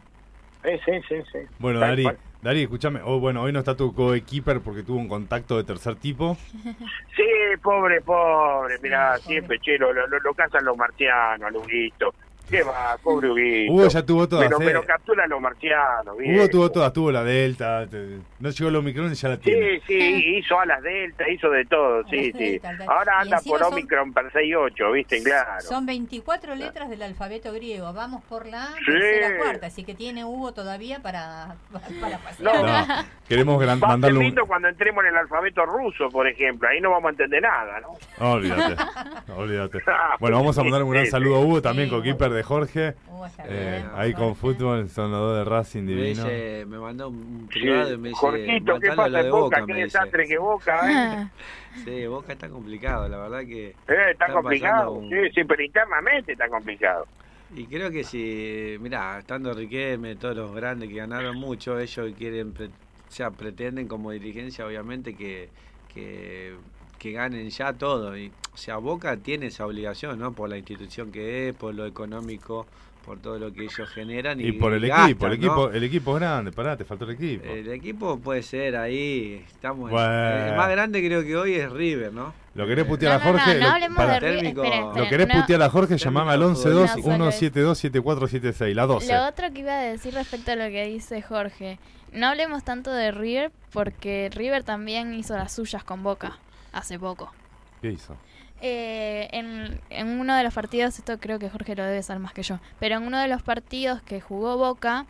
Sí, sí, sí, sí. Bueno, Tal Dari, cual. Dari, escúchame. Oh, bueno, hoy no está tu coequiper porque tuvo un contacto de tercer tipo. *laughs* Sí, pobre, pobre, Sí, mirá, siempre, che, lo, lo, lo cazan los marcianos, al Huguito. ¿Qué va, pobre Huguito? Hugo ya tuvo todas. Pero, eh. pero captura los marcianos, Hugo tuvo todas, tuvo la Delta. te- no llegó el Omicron y ya la tiene. Sí, sí, *laughs* hizo alas delta, hizo de todo, sí, sí. delta. Ahora Y anda por son- Omicron per 68, ¿viste? Claro. Son 24 letras del alfabeto griego, vamos por la Sí. tercera cuarta, así que tiene Hugo todavía para, *laughs* para pasear. No. No, queremos gran- a mandarle un... cuando entremos en el alfabeto ruso, por ejemplo. Ahí no vamos a entender nada, ¿no? Olvídate, *laughs* olvídate. Bueno, vamos a mandar un gran saludo a Hugo, también Sí, coequiper de Jorge. Está Eh, ahí con fútbol son los dos de Racing Me, divino. dice, me mandó un Sí. privado y me dice, Jorgito, ¿qué "Matalo a pasa lo en de Boca? Boca", ¿Qué me desastre que Boca, eh? *laughs* Sí, Boca está complicado, la verdad que... Eh, está complicado. un- Sí, sí, pero internamente está complicado. Y creo que si, mirá, estando Riquelme, todos los grandes que ganaron mucho, ellos quieren, pre- o sea, pretenden como dirigencia, obviamente, que, que, que ganen ya todo. Y, o sea, Boca tiene esa obligación, ¿no? Por la institución que es, por lo económico, por todo lo que ellos generan. Y, Y por el y equipo, el equipo, ¿no? el equipo es grande, pará, te faltó el equipo. El equipo puede ser ahí, estamos... Bueno. El más grande creo que hoy es River, ¿no? ¿Lo querés putear no, a Jorge? no, no Lo-. Térmico- ¿Lo ¿Lo esperen, querés no. putear a Jorge? Llamame al 11 2 No, solo- 172 7476, la 12. Lo otro que iba a decir respecto a lo que dice Jorge, no hablemos tanto de River porque River también hizo las suyas con Boca hace poco. ¿Qué hizo? Eh, en, en uno de los partidos, esto creo que Jorge lo debe saber más que yo, pero en uno de los partidos que jugó Boca,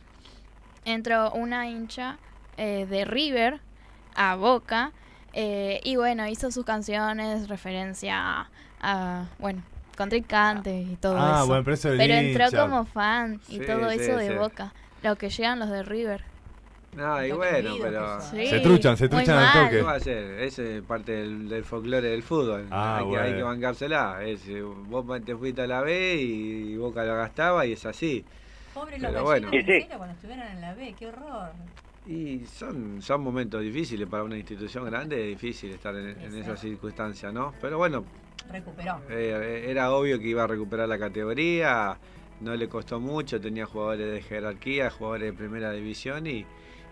entró una hincha eh, de River a Boca eh, y bueno, hizo sus canciones, referencia a, a, bueno, contrincantes y todo Ah, eso. bueno, pero eso es Pero hincha. entró como fan y Sí, todo sí, eso de sí. Boca. Lo que llegan los de River. No, y bueno, pero... Sí, Se truchan, se truchan al toque. ¿Qué va a hacer? Ese es parte del, del folclore del fútbol. Ah, hay, que, hay bueno. que bancársela. Es, eh, vos te fuiste a la B y Boca lo gastaba y es así. Pobre los bueno. Sí, sí. cuando estuvieran en la B, qué horror. Y son, son momentos difíciles para una institución grande, es difícil estar en, esas circunstancias, ¿no? Pero bueno, Recuperó. eh, era obvio que iba a recuperar la categoría, no le costó mucho, tenía jugadores de jerarquía, jugadores de primera división y,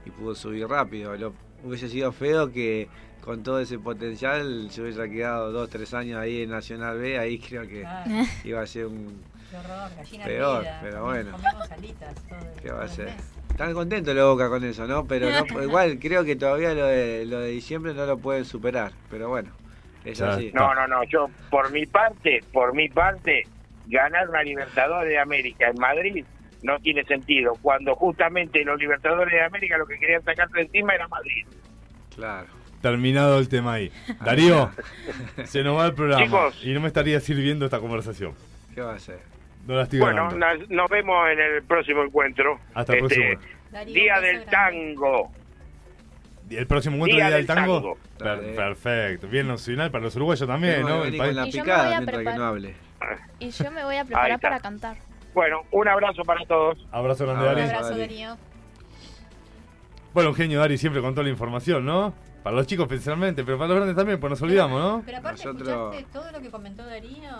y pudo subir rápido. Lo, hubiese sido feo que con todo ese potencial se hubiera quedado dos, tres años ahí en Nacional B, ahí *laughs* creo que Claro, iba a ser un... qué horror, gallina Peor, pero bueno. Comimos alitas todo el- ¿Qué va a ser? Están contentos los Boca con eso, ¿no? Pero no- *laughs* igual creo que todavía lo de, lo de diciembre no lo pueden superar. Pero bueno, es así. No, no, no, yo por mi parte, por mi parte, ganar una Libertadores de América en Madrid no tiene sentido, cuando justamente los Libertadores de América lo que querían sacarte encima era Madrid. Claro. Terminado el tema ahí. Darío, *laughs* se nos va el programa. Chicos. Y no me estaría sirviendo esta conversación. ¿Qué va a hacer? No la estoy Bueno, ganando. nos, vemos en el próximo encuentro. Hasta el Este, próximo. Darío, Día del. Tango. ¿Y el próximo encuentro Día día del del tango? tango. Per- Dale. perfecto. Bien nacional para los uruguayos también, Tengo que ¿no? El venir país- con la Y yo me picada voy a que preparar- no hable. Y yo me voy a Ahí preparar está. para cantar. Bueno, un abrazo para todos. Abrazo grande, Abrazo. Un Dari. abrazo. Darío. Bueno, un genio Dari siempre con toda la información, ¿no? Para los chicos especialmente, pero para los grandes también, pues nos olvidamos, ¿no? Pero aparte, Nosotros- escuchaste todo lo que comentó Darío,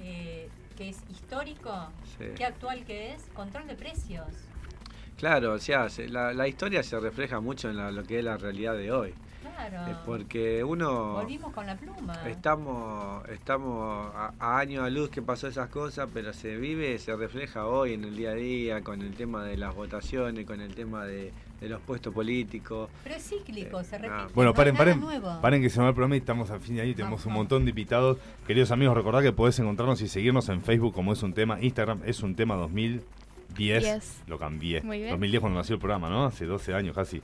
eh, que es histórico, Sí. qué actual que es, control de precios. Claro, o sea, se- la, la historia se refleja mucho en la- lo que es la realidad de hoy. Claro. Eh, porque uno... Volvimos con la pluma. Estamos, estamos a, a años a luz que pasó esas cosas, pero se vive, se refleja hoy en el día a día, con el tema de las votaciones, con el tema de, de los puestos políticos. Pero es cíclico, se Eh, repite. no. Bueno, no paren, paren, nuevo. paren que se me va el programa y estamos al fin de ahí, tenemos un montón de invitados. Queridos amigos, recordad que podés encontrarnos y seguirnos en Facebook como es un tema, Instagram es un tema 2010, Diez. lo cambié, Muy bien. 2010 cuando nació el programa, ¿no? Hace 12 años casi.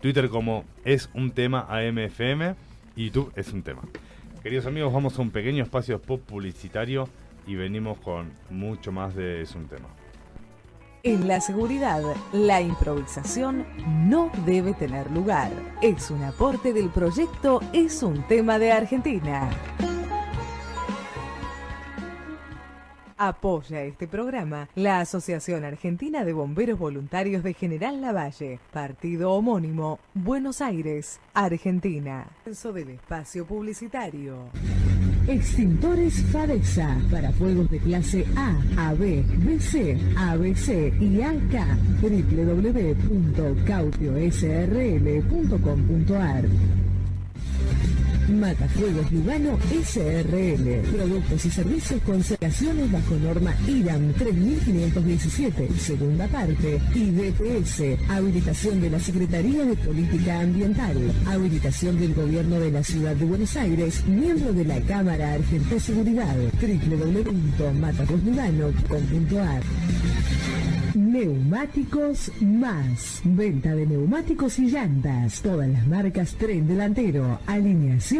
Twitter como es un tema AMFM y YouTube es un tema. Queridos amigos, vamos a un pequeño espacio pop publicitario y venimos con mucho más de es un tema. En la seguridad, la improvisación no debe tener lugar. Es un aporte del proyecto Es un tema de Argentina. Apoya este programa la Asociación Argentina de Bomberos Voluntarios de General Lavalle, partido homónimo, Buenos Aires, Argentina. Del espacio publicitario. Extintores Fadesa para fuegos de clase A, AB, BC, ABC y AK. www.cautiosrl.com.ar Matafuegos Lugano SRL. Productos y servicios con certificaciones bajo norma IRAM 3517, segunda parte. Y DPS. Habilitación de la Secretaría de Política Ambiental. Habilitación del Gobierno de la Ciudad de Buenos Aires. Miembro de la Cámara Argentina de Seguridad. www.matafuegoslugano.com.ar Neumáticos Más. Venta de neumáticos y llantas. Todas las marcas tren delantero, alineación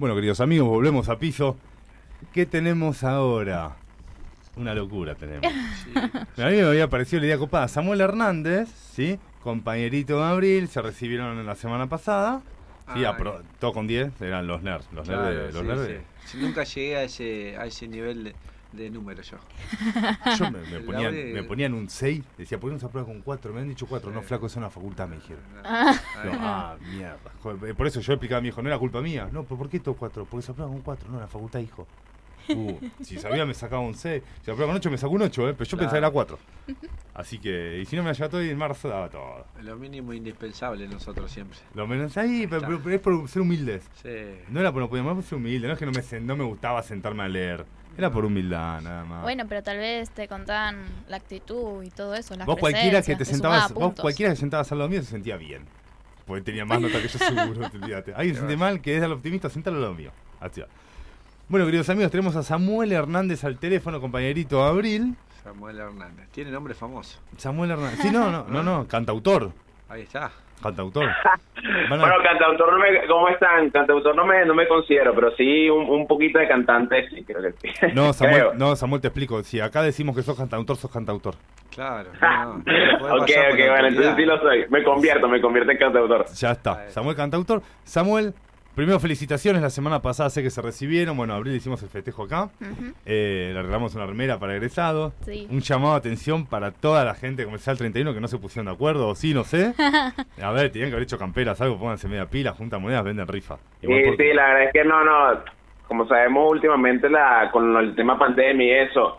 Bueno, queridos amigos, volvemos a piso. ¿Qué tenemos ahora? Una locura tenemos. A mí me había parecido la idea copada. Samuel Hernández, ¿sí? Compañerito de Abril, se recibieron la semana pasada. Sí, apro- todo con 10, eran los nerds. Los nerds, de- Claro, los sí, nerds de- nunca llegué a ese, a ese nivel de, de número yo. *laughs* Yo me, me ponían, Abril- me ponían un 6, decía, ¿por qué no se aprueba con 4? Me han dicho 4, no, flaco, es una facultad, me dijeron. Ah. Yo, ah, mierda. Joder, por eso yo explicaba a mi hijo, no era culpa mía. No, ¿pero por qué estos 4? Porque se aprueba con 4, no, la facultad, hijo. Uh, si sabía me sacaba un 6. Si se aprueba con 8 me sacó un 8, ¿eh? pero yo Claro. pensaba que era 4. Así que, y si no me hallaba todo y en marzo daba todo. Lo mínimo indispensable nosotros siempre. Lo menos ahí, pero, pero- pero es por ser humildes. Sí. No era por no podíamos ser humilde, no es que no me, no me gustaba sentarme a leer. Era por humildad, nada más. Bueno, pero tal vez te contaban la actitud y todo eso, las vos cualquiera que te sentabas, vos cualquiera que sentabas al lado mío se sentía bien. Porque tenía más nota que yo seguro, te. Alguien se siente mal, que es al optimista, sentalo al lado mío. Así va. Bueno, queridos amigos, tenemos a Samuel Hernández al teléfono, compañerito Abril. Samuel Hernández. Tiene nombre famoso. Samuel Hernández. Sí, no, no, no, no, *laughs* cantautor. Ahí está. Cantautor. *laughs* Bueno, cantautor, no me, ¿cómo están? Cantautor no me, no me considero, pero sí un, un poquito de cantante, sí, creo que sí. *laughs* No, Samuel, Creo. no, Samuel, te explico. Si acá decimos que sos cantautor, sos cantautor. Claro. *laughs* No, no, ok, ok, bueno, entonces sí lo soy. Me convierto, me convierto en cantautor. Ya está. Samuel Cantautor. Samuel, primero felicitaciones. La semana pasada sé que se recibieron. Bueno, abril hicimos el festejo acá. Eh, le regalamos una remera para egresados. Sí. Un llamado de atención para toda la gente comercial 31 que no se pusieron de acuerdo. O sí, no sé. *laughs* A ver, tenían que haber hecho camperas, algo. Pónganse media pila, juntan monedas, venden rifa. Sí, Igual por- sí, la verdad es que no, no. Como sabemos últimamente la con el tema pandemia y eso,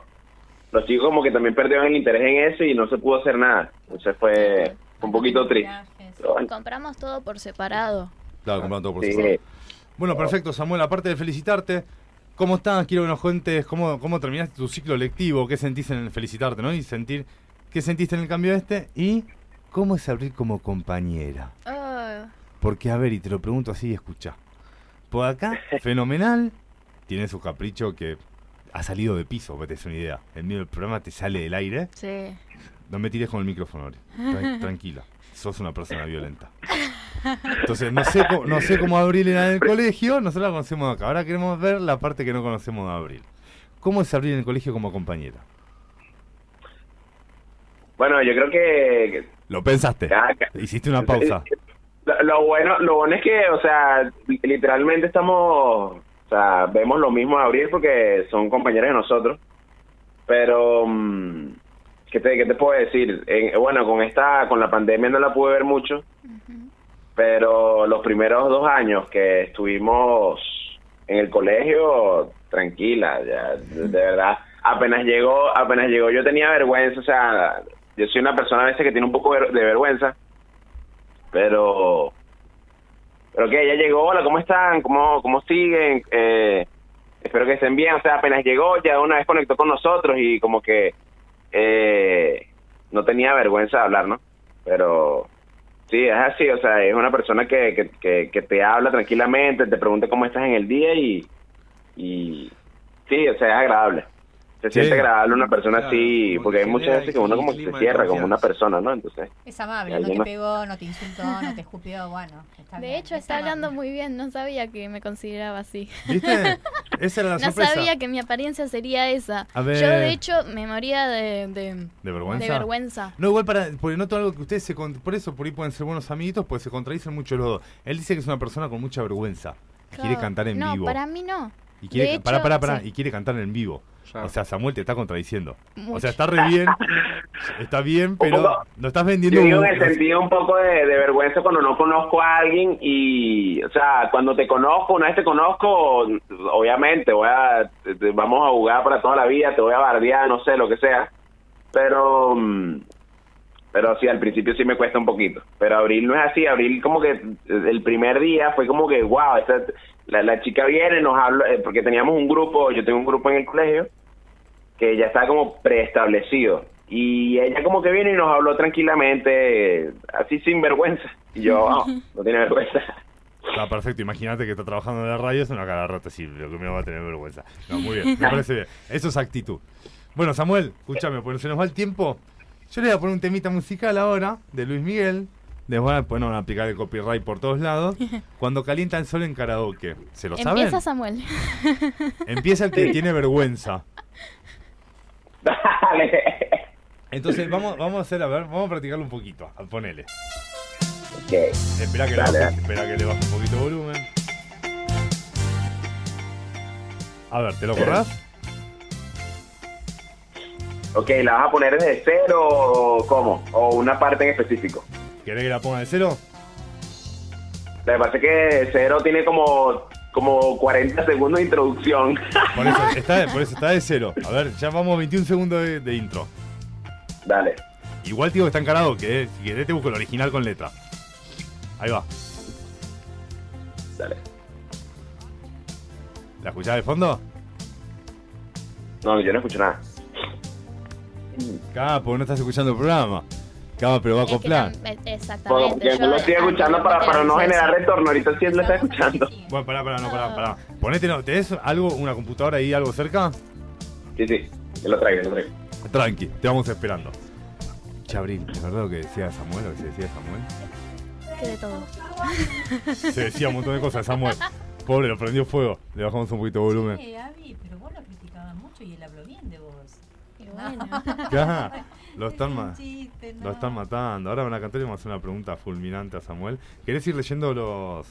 los chicos como que también perdieron el interés en eso y no se pudo hacer nada. Entonces fue un poquito triste. Viajes. Pero bueno, Compramos todo por separado. Claro, comprando todo por sí. Bueno, perfecto, Samuel. Aparte de felicitarte, ¿cómo estás? Quiero que nos cuentes cómo, cómo terminaste tu ciclo lectivo, qué sentís en el felicitarte, ¿no? Y sentir qué sentiste en el cambio este y cómo es abrir como compañera. Oh, Porque, a ver, y te lo pregunto así y escucha. Por acá, *laughs* fenomenal, tiene su capricho que ha salido de piso, para que te des una idea. El medio del programa te sale del aire. sí. No me tires con el micrófono. Tran- *laughs* tranquila. Sos una persona violenta. Entonces, no sé, cómo, no sé cómo Abril era en el colegio, nosotros la conocemos de acá. Ahora queremos ver la parte que no conocemos de Abril. ¿Cómo es Abril en el colegio como compañera? Bueno, yo creo que ¿Lo pensaste? Ah, Hiciste una pausa. Lo, lo bueno, lo bueno es que, o sea, li- literalmente estamos, o sea, vemos lo mismo a Abril porque son compañeros de nosotros. Pero, mm, ¿qué te, qué te puedo decir? En- bueno, con esta, con la pandemia no la pude ver mucho, pero los primeros dos años que estuvimos en el colegio, tranquila, ya, de, de verdad, apenas llegó, apenas llegó, yo tenía vergüenza, o sea, yo soy una persona a veces que tiene un poco de- vergüenza, pero pero que ella llegó hola cómo están cómo cómo siguen eh, espero que estén bien o sea apenas llegó ya una vez conectó con nosotros y como que eh, no tenía vergüenza de hablar no pero sí es así o sea es una persona que, que, que, que te habla tranquilamente te pregunta cómo estás en el día y y sí o sea es agradable se Sí. siente agradable una persona Claro, así porque que hay muchas veces que uno como que se cierra como una persona no entonces Es amable, no te no- pegó, no te insultó, no te escupió, bueno. Está De bien, hecho, es está hablando amable. muy bien. No sabía que me consideraba así. ¿Viste? *laughs* Esa era la No sorpresa. sabía que mi apariencia sería esa. A ver. Yo, de hecho, me moría de, de, ¿De vergüenza? de vergüenza. No, igual para, porque noto algo que ustedes se, con- por eso por ahí pueden ser buenos amiguitos, pues se contradicen mucho los dos. Él dice que es una persona con mucha vergüenza, quiere cantar en no, vivo. para mí no. Y quiere, hecho, pará, pará, sí. y quiere cantar en vivo. O sea, Samuel te está contradiciendo. O sea, está re bien, está bien, pero lo estás vendiendo. Yo digo el sentido un poco de, de vergüenza cuando no conozco a alguien y, o sea, cuando te conozco, una vez te conozco, obviamente, voy a, te- vamos a jugar para toda la vida, te voy a bardear, no sé, lo que sea, pero, mm, pero sí, al principio sí me cuesta un poquito, pero Abril no es así, Abril como que el primer día fue como que, wow, esta, la, la chica viene, nos habla, eh, porque teníamos un grupo, yo tengo un grupo en el colegio, que ya está como preestablecido. Y ella como que viene y nos habló tranquilamente, así sin vergüenza. Y yo, "Ah, no tiene vergüenza. Está perfecto, imagínate que está trabajando en la radio, es una cara rota, sí, lo que me va a tener vergüenza. No, muy bien, me parece bien. Eso es actitud. Bueno, Samuel, escúchame, porque se nos va el tiempo. Yo le voy a poner un temita musical ahora, de Luis Miguel. Después bueno, van a aplicar el copyright por todos lados. *laughs* Cuando calienta el sol en karaoke. ¿Se lo saben? Empieza Samuel. Empieza el que *laughs* tiene vergüenza. *laughs* Dale. Entonces vamos, vamos a hacer, a ver, vamos a practicarlo un poquito. Ponele. Ok. Espera que, le baje, espera que le baje un poquito de volumen. A ver, ¿te lo acordás? Ok, ¿la vas a poner desde cero o cómo? ¿O una parte en específico? ¿Querés que la ponga de cero? Lo que pasa es que cero tiene como, como 40 segundos de introducción. *laughs* Por eso está, *laughs* por eso está de cero. A ver, ya vamos 21 segundos de, de intro. Dale. Igual digo que está encarado, que si querés te busco el original con letra. Ahí va. Dale. ¿La escuchás de fondo? No, yo no escucho nada. Porque no estás escuchando el programa. Claro, pero va a Es que acoplar. eh, Porque Exactamente. yo lo estoy escuchando para, para no generar retorno. Ahorita sí lo está escuchando. Bueno, pará, pará, no, pará, pará. Ponete, no, ¿tenés algo, una computadora ahí, algo cerca? Sí, sí. Yo lo traigo, yo lo traigo. Tranqui, te vamos esperando. Chabril, ¿es verdad lo que decía Samuel, lo que se decía Samuel? Que de todo. Se decía un montón de cosas, Samuel. Pobre, lo prendió fuego. Le bajamos un poquito de volumen. Sí, Avi, pero vos lo criticabas mucho y él habló bien de vos. Bueno. *laughs* Ya, lo están, ma- lo matando. Ahora van a cantar y vamos a hacer una pregunta fulminante a Samuel. ¿Querés ir leyendo los,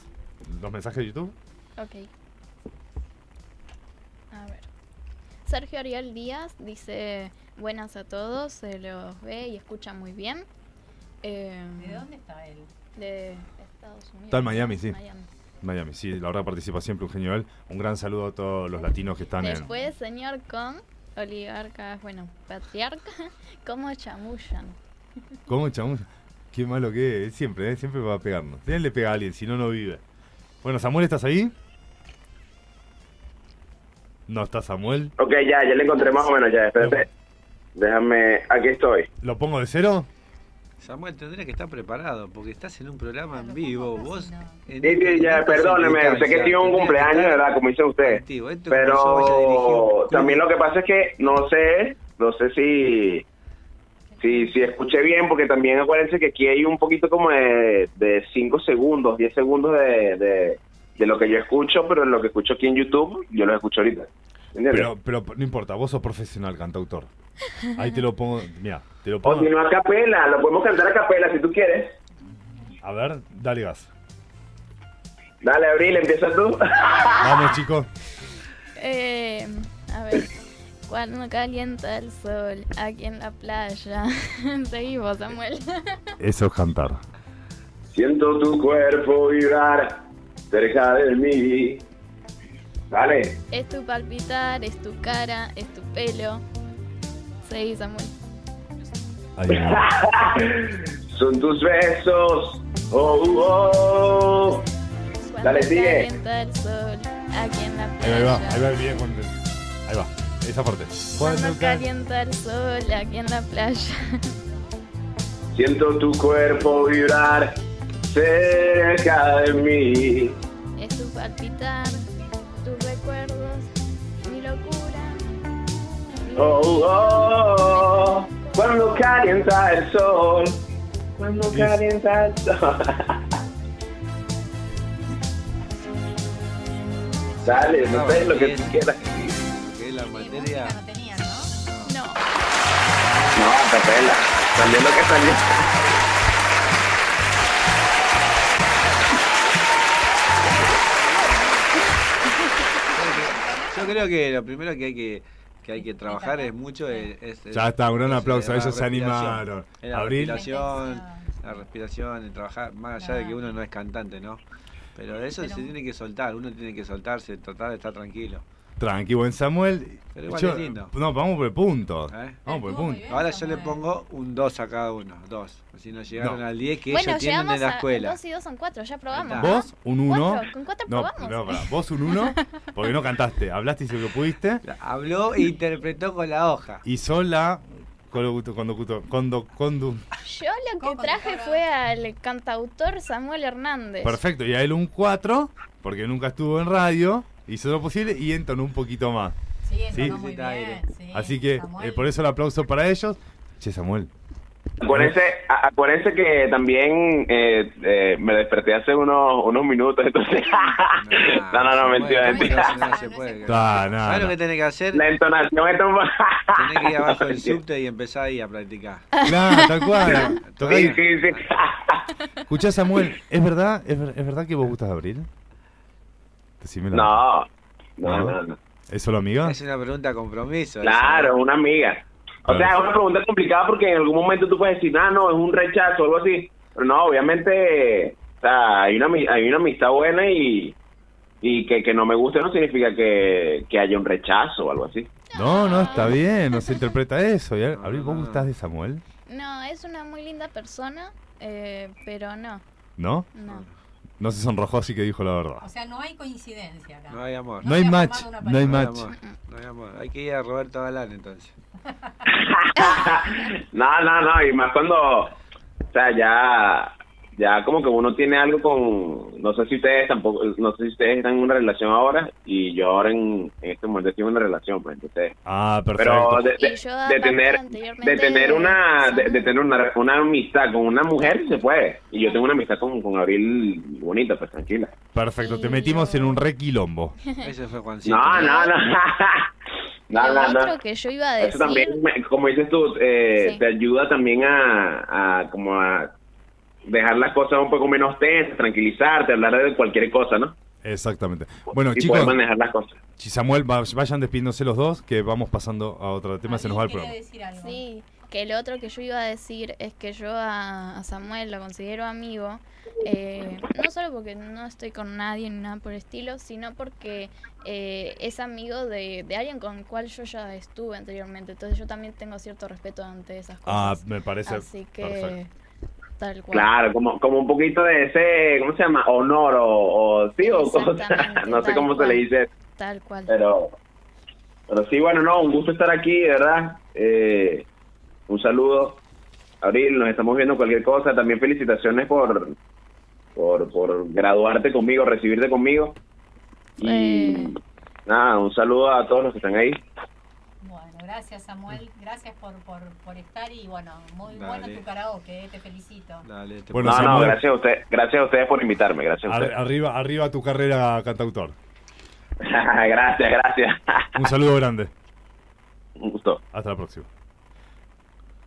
los mensajes de YouTube? Ok. A ver. Sergio Ariel Díaz dice buenas a todos, se los ve y escucha muy bien. Eh, ¿De dónde está él? De Estados Unidos. Está en Miami, sí. Miami. Miami, sí, la verdad participa siempre un genio él. Un gran saludo a todos los latinos que están en... Después, señor con oligarcas, bueno, patriarca, *laughs* como chamullan. ¿Cómo, chabón? Qué malo que es. Siempre, ¿eh? Siempre va a pegarnos. Él le pega a alguien, si no, no vive. Bueno, Samuel, ¿estás ahí? No está Samuel. Ok, ya, ya le encontré más o menos ya. Espérate. Déjame. Aquí estoy. ¿Lo pongo de cero? Samuel tendría que estar preparado porque estás en un programa en vivo. Vos. en Sí, sí, ya, momento perdóneme. Sé que tiene un cumpleaños, ¿verdad? Como dice usted. activo. Pero también lo que pasa es que no sé, no sé si, si, si escuché bien, porque también acuérdense que aquí hay un poquito como de 5 segundos, 10 segundos de, de, de lo que yo escucho, pero lo que escucho aquí en YouTube, yo lo escucho ahorita. ¿Entiendes? Pero, pero no importa, vos sos profesional, cantautor. Ahí te lo pongo, mira, te lo pongo. o si no a capela, lo podemos cantar a capela si tú quieres. A ver, dale gas. Dale, Abril, empieza tú. *laughs* Vamos, chicos. Eh, a ver. Cuando calienta el sol aquí en la playa. *laughs* Seguimos, Samuel. *laughs* Eso es cantar. Siento tu cuerpo vibrar cerca de mí. Dale. es tu palpitar, es tu cara, es tu pelo. Seguí, Samuel. Ahí va. *laughs* Son tus besos. Oh, oh. Cuando Dale, sigue. el sol aquí en la Ahí va, ahí va el video con... Ahí va, esa parte. Cuando ca- calienta el sol aquí en la playa. *laughs* Siento tu cuerpo vibrar cerca de mí. Es tu palpitar, Oh, vida. oh. Cuando calienta el sol. Cuando calienta el sol. *laughs* Dale, no sé lo que tú quieras. Que la materia. no ¿no? No, No, capela. Salió lo que salió. Yo creo que lo primero que hay que, que, hay que trabajar es mucho. Es, es- Ya está, un gran aplauso, la ellos se animaron. La Abril. respiración, la respiración, el trabajar, más allá de que uno no es cantante, ¿no? Pero de eso Pero- se tiene que soltar, uno tiene que soltarse, tratar de estar tranquilo. Tranqui, buen Samuel. Pero igual Yo- es lindo. No, vamos por el punto. ¿Eh? Vamos por el Estuvo muy punto. bien, Ahora yo le Samuel. pongo un 2 a cada uno, dos. Si no llegaron No. al 10 que bueno, ellos tienen llegamos en la a escuela. 2 y 2 son 4, ya probamos. Vos, un 1. Cuatro, con cuatro No, probamos. no, pará. Vos un 1, *laughs* porque no cantaste. Hablaste y hizo lo que pudiste. Habló e interpretó con la hoja. Y Sola conductor, conductor, condu- condu- Yo lo que traje fue al cantautor Samuel Hernández. Perfecto, y a él un 4, porque nunca estuvo en radio, hizo lo posible y entonó un poquito más. Sí, Sí. entonó muy Necesita aire. bien. sí, Así que eh, por eso el aplauso para ellos. Che, Samuel. Acuérdense, a- acuérdense que también eh, eh, me desperté hace unos, unos minutos, entonces... *laughs* *laughs* no, no, no, mentira, mentira. No se *laughs* puede. Ah, no, ¿Sabes lo que tenés que hacer? La entonación es tan... Tenés que ir abajo del subte y empezar ahí a practicar. Claro, tal cual. Sí, sí, sí. Escuchá, Samuel, ¿es verdad, es, es verdad que vos gustas de Abril? Decímelo. No, no, no, no. ¿Es solo amiga? Es una pregunta a compromiso. Claro, una amiga. O sea, es una pregunta complicada porque en algún momento tú puedes decir, ah, no, es un rechazo o algo así. Pero no, obviamente, o sea, hay una, hay una amistad buena y, y que, que no me guste no significa que, que haya un rechazo o algo así. No, no, está bien, no se interpreta eso. Y, Abril, ¿vos gustás de Samuel? No, es una muy linda persona, eh, pero no, ¿No? no. No se sonrojó así que dijo la verdad. O sea, no hay coincidencia acá. No hay amor. No hay match, no hay No hay match. amor. No hay amor. Hay que ir a Roberto Galán entonces. *laughs* *laughs* no, no, no, y más cuando, o sea, ya, ya como que uno tiene algo con, no sé si ustedes tampoco, no sé si ustedes están en una relación ahora y yo ahora en, en este momento estoy en una relación, pues entonces... Ah, perfecto. Pero de, tener de tener una de, tener una, una amistad con una mujer se puede y yo tengo una amistad con, con Abril bonita pues tranquila Perfecto, te metimos en un re quilombo. *laughs* Ese fue Juancito. no no no *laughs* no no, otro no. que yo iba a eso decir, también me- como dices tú eh, Sí. te ayuda también a, a como a dejar las cosas un poco menos tensas tranquilizarte hablar de cualquier cosa no Exactamente. Bueno, y chicos, manejar las cosas si Samuel, va- vayan despidiéndose los dos, que vamos pasando a otro tema, se nos va el ¿Alguien programa. quiere decir algo? sí, que lo otro que yo iba a decir es que yo a, a Samuel lo considero amigo, eh, no solo porque no estoy con nadie ni nada por el estilo, sino porque eh, es amigo de, de alguien con el cual yo ya estuve anteriormente, entonces yo también tengo cierto respeto ante esas Ah, cosas. me parece Así que, perfecto. Tal cual. Claro, como, como un poquito de ese, ¿cómo se llama? Honor o, o sí, o cosa, *laughs* no sé cómo se le dice, Tal cual. pero, pero sí, bueno, no, un gusto estar aquí, de verdad. Eh, un saludo, Abril, nos estamos viendo cualquier cosa. También felicitaciones por, por, por graduarte conmigo, recibirte conmigo. Y Eh. nada, un saludo a todos los que están ahí. Gracias Samuel, gracias por, por, por estar y bueno, muy Dale. bueno tu karaoke, eh, te felicito. Dale, te Bueno, no, no, gracias a, usted, gracias a ustedes por invitarme, gracias a ustedes. arriba, arriba tu carrera cantautor. *laughs* gracias, gracias. Un saludo grande. un gusto. Hasta la próxima.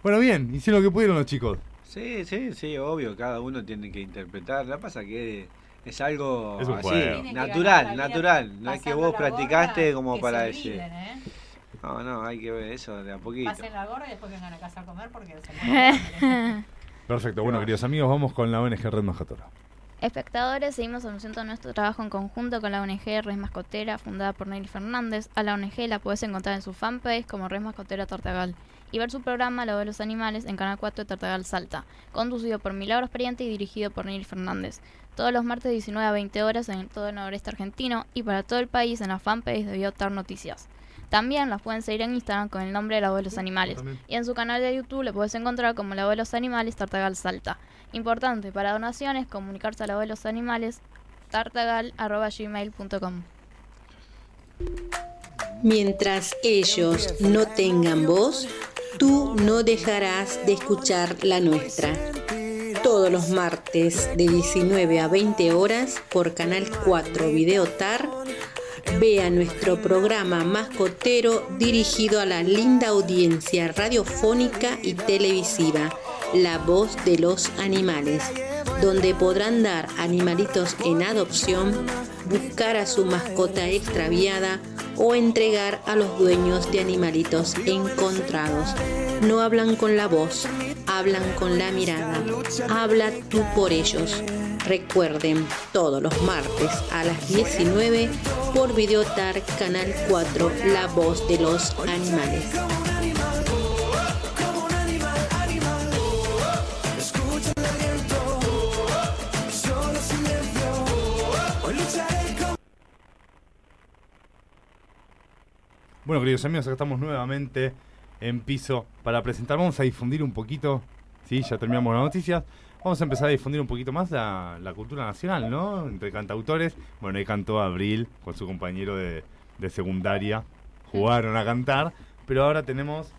Bueno, bien, hicieron lo que pudieron los chicos. Sí, sí, sí, obvio, cada uno tiene que interpretar. Que pasa que es algo Es así, natural, la natural. No es que vos la practicaste como que para decir. ¿eh? No, no, hay que ver eso de a poquito. Pasen la gorra y después vengan a casa a comer porque se. *laughs* Perfecto, bueno, queridos amigos, vamos con la ONG Red Majatora. Espectadores, seguimos anunciando nuestro trabajo en conjunto con la ONG Res Mascotera, fundada por Nelly Fernández. A la ONG la puedes encontrar en su fanpage como Res Mascotera Tartagal y ver su programa Lo de los Animales en Canal 4 de Tartagal Salta, conducido por Milagros Pariente y dirigido por Nelly Fernández. Todos los martes 19 a 20 horas en todo el noreste argentino y para todo el país en la fanpage de Biotar Noticias. También las pueden seguir en Instagram con el nombre de La Voz de los Animales. Y en su canal de YouTube lo puedes encontrar como La Voz de los Animales Tartagal Salta. Importante, para donaciones, comunicarse a La Voz de los Animales tartagal.gmail.com Mientras ellos no tengan voz, tú no dejarás de escuchar la nuestra. Todos los martes de 19 a 20 horas por Canal 4 Videotar, vea nuestro programa mascotero dirigido a la linda audiencia radiofónica y televisiva, La Voz de los Animales, donde podrán dar animalitos en adopción, buscar a su mascota extraviada o entregar a los dueños de animalitos encontrados. No hablan con la voz, hablan con la mirada. Habla tú por ellos. Recuerden, todos los martes a las 19 por Videotar Canal 4, La Voz de los Animales. Bueno, queridos amigos, acá estamos nuevamente en piso para presentar. Vamos a difundir un poquito, sí, ya terminamos las noticias. Vamos a empezar a difundir un poquito más la, cultura nacional, ¿no? Entre cantautores. Bueno, ahí cantó Abril con su compañero de, de secundaria. Jugaron a cantar. Pero ahora tenemos,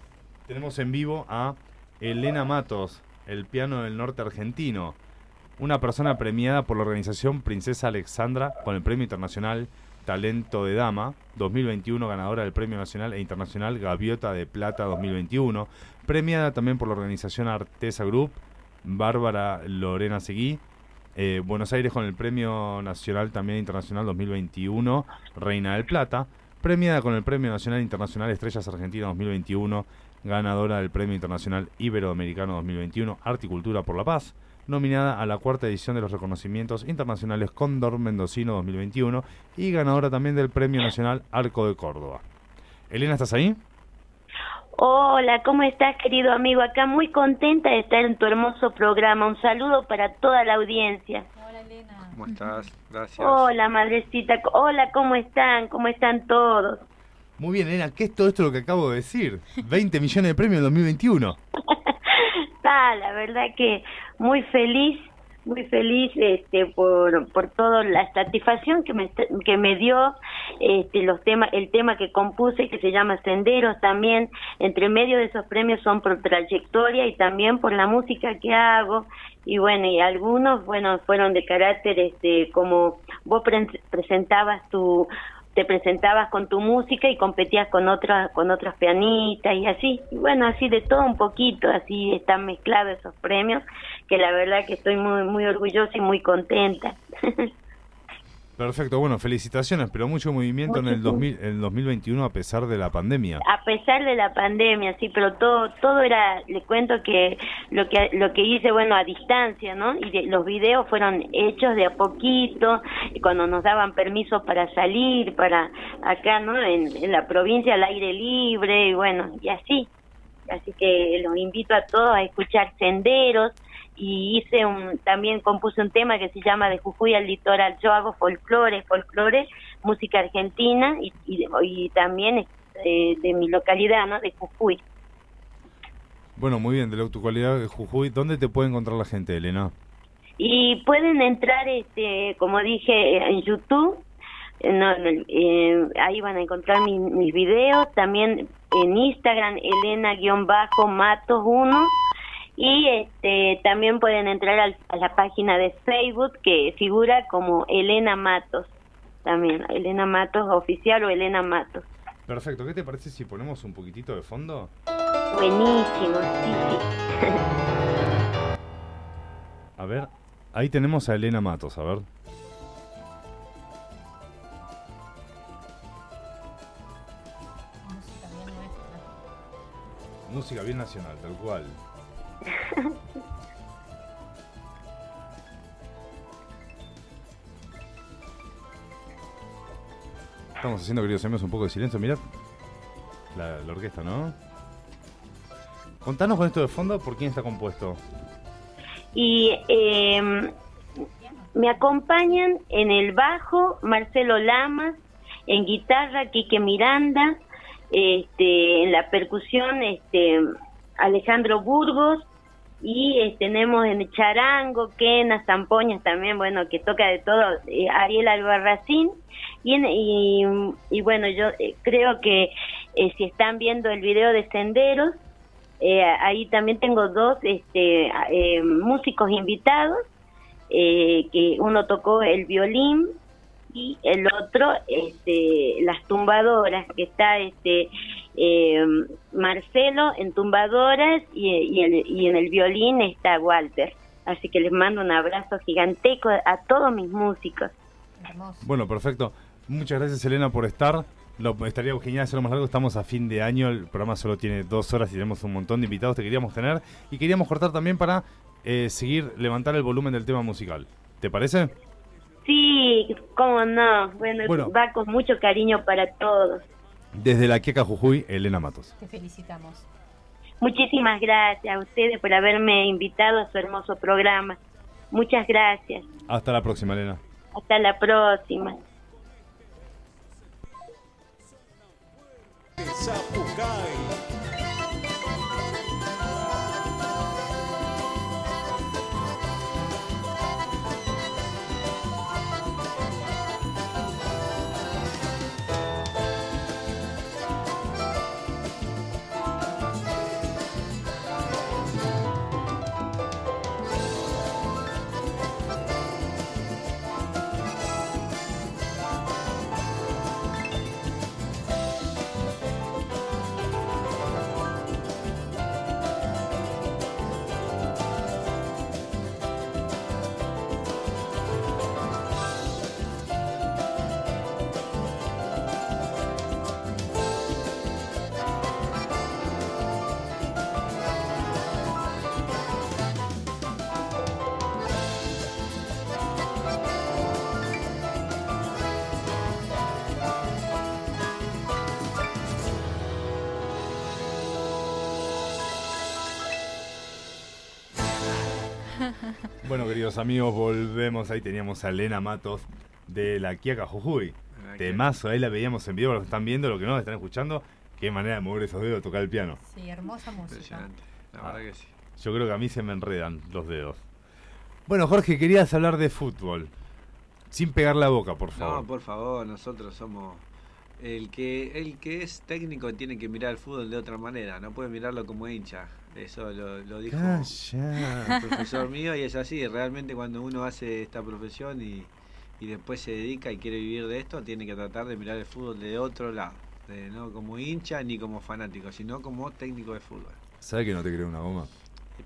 tenemos en vivo a Elena Matos, el piano del norte argentino. Una persona premiada por la organización Princesa Alexandra con el Premio Internacional Talento de Dama 2021, ganadora del Premio Nacional e Internacional Gaviota de Plata 2021. Premiada también por la organización Artesa Group Bárbara Lorena Seguí. Eh, Buenos Aires con el Premio Nacional también Internacional 2021, Reina del Plata. Premiada con el Premio Nacional Internacional Estrellas Argentina 2021, ganadora del Premio Internacional Iberoamericano 2021, Articultura por la Paz. Nominada a la cuarta edición de los reconocimientos internacionales Cóndor Mendocino 2021 y ganadora también del Premio Nacional Arco de Córdoba. Elena, ¿estás ahí? Hola, ¿cómo estás, querido amigo? Acá muy contenta de estar en tu hermoso programa. Un saludo para toda la audiencia. Hola, Elena. ¿Cómo estás? Gracias. Hola, madrecita. Hola, ¿cómo están? ¿Cómo están todos? Muy bien, Elena, ¿qué es todo esto lo que acabo de decir? 20 millones de premios en 2021. *laughs* Ah, la verdad que muy feliz, muy feliz este por, por toda la satisfacción que me que me dio este los temas el tema que compuse que se llama Senderos también. Entre medio de esos premios son por trayectoria y también por la música que hago. Y bueno y algunos bueno fueron de carácter este como vos pre- presentabas tu te presentabas con tu música y competías con otras con otras pianistas y así. Y bueno así de todo un poquito así están mezclados esos premios que la verdad que estoy muy muy orgullosa y muy contenta *laughs* Perfecto, bueno, felicitaciones, pero mucho movimiento en el, 2000, en el 2021 a pesar de la pandemia. a pesar de la pandemia sí pero todo todo era le cuento que lo que lo que hice bueno a distancia no y de- los videos fueron hechos de a poquito y cuando nos daban permiso para salir para acá no en, en la provincia al aire libre y bueno y así. Así que los invito a todos a escuchar senderos y hice un también compuse un tema que se llama de Jujuy al litoral. Yo hago folclore folclore música argentina y, y, y también eh, de mi localidad no de Jujuy. Bueno, muy bien, de la tu cualidad de Jujuy, ¿dónde te puede encontrar la gente, Elena? y pueden entrar este como dije en YouTube. Eh, no, eh, ahí van a encontrar mi- mis videos. También en Instagram Elena-Matos 1 y este también pueden entrar al- a la página de Facebook que figura como Elena Matos también Elena Matos oficial o Elena Matos Perfecto, ¿qué te parece si ponemos un poquitito de fondo? buenísimo sí sí *laughs* A ver, ahí tenemos a Elena Matos, a ver. Música bien nuestra. Música bien nacional, tal cual. Estamos haciendo, queridos amigos, un poco de silencio. La, la orquesta, ¿no? Contanos con esto de fondo, ¿por quién está compuesto? y eh, me acompañan en el bajo Marcelo Lamas, en guitarra Quique Miranda, este, en la percusión este, Alejandro Burgos y eh, tenemos en charango, Quenas, Zampoñas también, bueno, que toca de todo, eh, Ariel Albarracín. Y, y, bueno, yo eh, creo que si están viendo el video de Senderos, ahí también tengo dos este, músicos invitados, que uno tocó el violín y el otro este, las tumbadoras, que está este eh, Marcelo en tumbadoras y, y, el- y en el violín está Walter. Así que les mando un abrazo gigantesco a todos mis músicos. Hermoso. Bueno, perfecto. Muchas gracias, Elena, por estar. Lo, estaría genial hacerlo más largo. Estamos a fin de año. El programa solo tiene dos horas y tenemos un montón de invitados que queríamos tener. Y queríamos cortar también para eh, seguir, levantar el volumen del tema musical. ¿Te parece? Sí, cómo no. Bueno, Bueno. va con mucho cariño para todos. Desde la Queca Jujuy, Elena Matos. Te felicitamos. Muchísimas gracias a ustedes por haberme invitado a su hermoso programa. Muchas gracias. Hasta la próxima, Elena. Hasta la próxima. Bueno, queridos amigos, volvemos. Ahí teníamos a Elena Matos de la Quiaca Jujuy. Temazo, ahí la veíamos en vivo, lo que están viendo, lo que no, están escuchando. Qué manera de mover esos dedos, tocar el piano. Sí, hermosa música. Impresionante. La verdad que sí. Yo creo que a mí se me enredan los dedos. Bueno, Jorge, querías hablar de fútbol. Sin pegar la boca, por favor. No, por favor, nosotros somos el que el que es técnico tiene que mirar el fútbol de otra manera, no puede mirarlo como hincha. Eso lo, lo dijo Calla. un profesor mío y es así. Realmente cuando uno hace esta profesión y, y después se dedica y quiere vivir de esto, tiene que tratar de mirar el fútbol de otro lado. De, no como hincha ni como fanático, sino como técnico de fútbol. ¿Sabes que no te creo una goma?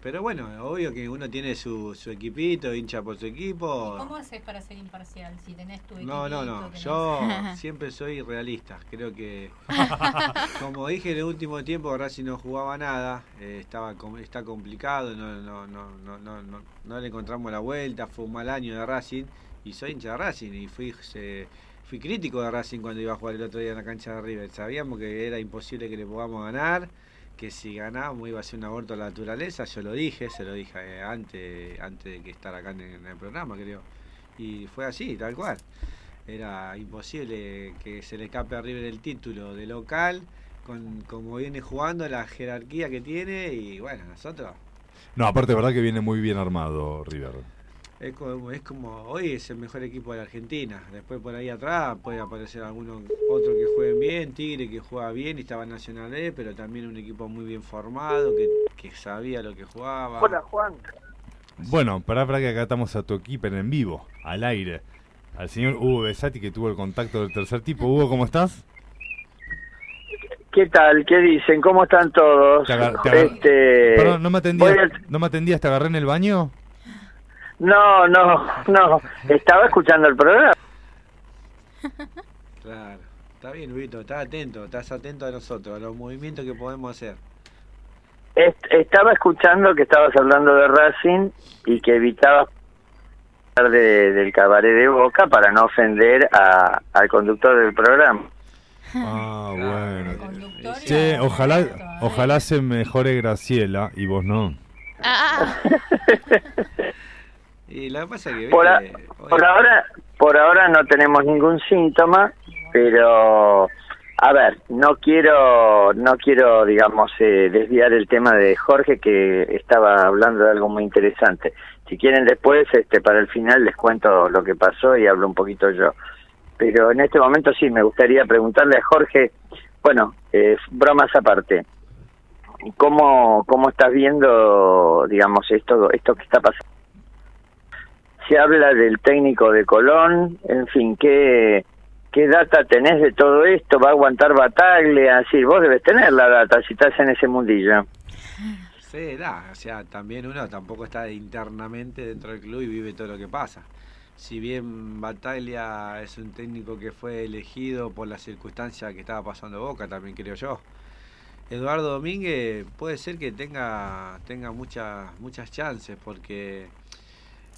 Pero bueno, obvio que uno tiene su, su equipito, hincha por su equipo. ¿Cómo haces para ser imparcial si tenés tu No, no, no. equipito, Yo *laughs* siempre soy realista. Creo que, *laughs* como dije en el último tiempo, Racing no jugaba nada. eh, estaba está complicado. No, no, no, no, no, no, no le encontramos la vuelta. Fue un mal año de Racing. Y soy hincha de Racing. Y fui, se- fui crítico de Racing cuando iba a jugar el otro día en la cancha de River. Sabíamos que era imposible que le podamos ganar. Que si ganábamos iba a ser un aborto a la naturaleza. Yo lo dije, se lo dije eh, antes, antes de que estar acá en, el programa, creo. Y fue así, tal cual. Era imposible que se le escape a River el título de local, con como viene jugando, la jerarquía que tiene, y bueno, nosotros No, aparte, verdad que viene muy bien armado River. Es como, es como hoy es el mejor equipo de la Argentina. Después por ahí atrás puede aparecer alguno otro que juegue bien, Tigre que juega bien y estaba en Nacional E, pero también un equipo muy bien formado, que, que sabía lo que jugaba. Juan. Bueno, pará, pará que acá estamos a tu equipo en vivo, al aire. Al señor Hugo Besati que tuvo el contacto del tercer tipo. Hugo, ¿cómo estás? ¿Qué tal? ¿Qué dicen? ¿Cómo están todos? Te agar- te agar- Este, Perdón, ¿no me, atendías, ¿no me atendías? ¿Te agarré en el baño? No, no, no. Estaba escuchando el programa. *laughs* Claro. Está bien, Luito, estás atento, estás atento a nosotros, a los movimientos que podemos hacer. Est- estaba escuchando que estabas hablando de Racing y que evitabas hablar de, del cabaret de Boca para no ofender a- al conductor del programa. Ah, bueno. Che, ojalá, ¿eh? ojalá se mejore Graciela y vos no. *laughs* Ah, Y lo que pasa es que, Por, a- viste, hoy- por ahora, por ahora no tenemos ningún síntoma, pero a ver, no quiero, no quiero, digamos, eh, desviar el tema de Jorge que estaba hablando de algo muy interesante. Si quieren después, este, para el final les cuento lo que pasó y hablo un poquito yo. Pero en este momento sí, me gustaría preguntarle a Jorge, bueno, eh, bromas aparte, ¿cómo, cómo estás viendo, digamos, esto, esto que está pasando? Se habla del técnico de Colón, en fin, ¿qué, qué data tenés de todo esto? ¿Va a aguantar Bataglia? Así, vos debes tener la data si estás en ese mundillo. Sí, da, o sea, también uno tampoco está internamente dentro del club y vive todo lo que pasa. Si bien Bataglia es un técnico que fue elegido por las circunstancias que estaba pasando Boca, también creo yo. Eduardo Domínguez puede ser que tenga, tenga muchas, muchas chances, porque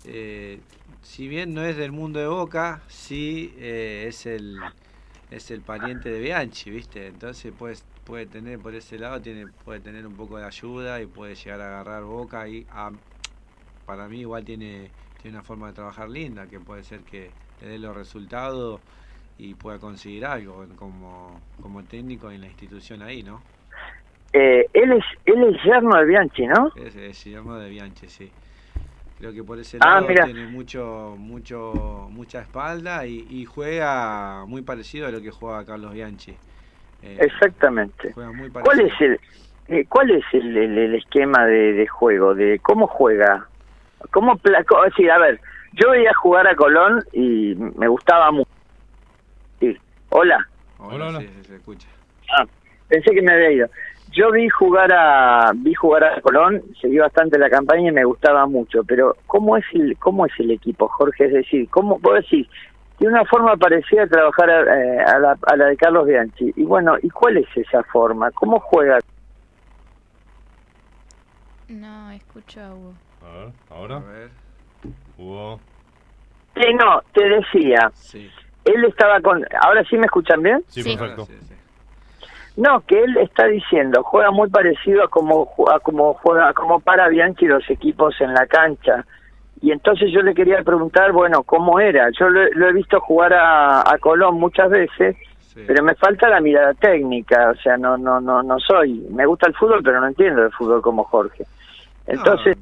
eh, si bien no es del mundo de Boca, sí eh, es el es el pariente de Bianchi, ¿viste? Entonces puede, puede tener por ese lado, tiene, puede tener un poco de ayuda y puede llegar a agarrar Boca y a- para mí igual tiene, tiene una forma de trabajar linda, que puede ser que le dé los resultados y pueda conseguir algo como, como técnico en la institución ahí, ¿no? Eh, él es él es yerno de Bianchi, ¿no? Es, es Guillermo de Bianchi, sí. Creo que por ese Ah, lado mira. tiene mucho, mucho, mucha espalda y, y juega muy parecido a lo que jugaba Carlos Bianchi. Eh, Exactamente. Juega muy ¿Cuál es el eh, cuál es el, el- el esquema de, de juego? De cómo juega? ¿Cómo pla- co- sí, a ver, yo veía jugar a Colón y me gustaba mucho. Sí. Hola. Hola, sí, se escucha. Ah, pensé que me había ido. Yo vi jugar a vi jugar a Colón, seguí bastante la campaña y me gustaba mucho, pero ¿cómo es el cómo es el equipo, Jorge? Es decir, ¿cómo vos decís? Tiene una forma parecida a trabajar eh, a, la, a la de Carlos Bianchi. Y bueno, ¿y cuál es esa forma? ¿Cómo juega? no, escucho a Hugo. A ver, A ahora. ver, Hugo. Eh, no, te decía, sí. él estaba con... ¿Ahora sí me escuchan bien? Sí, Sí. perfecto. Sí, sí. No, que él está diciendo, juega muy parecido a como, a como juega, a como para Bianchi los equipos en la cancha. Y entonces yo le quería preguntar, bueno, ¿cómo era? Yo lo, lo he visto jugar a, a Colón muchas veces, pero me falta la mirada técnica, o sea, no no no no soy, me gusta el fútbol, pero no entiendo el fútbol como Jorge. Entonces,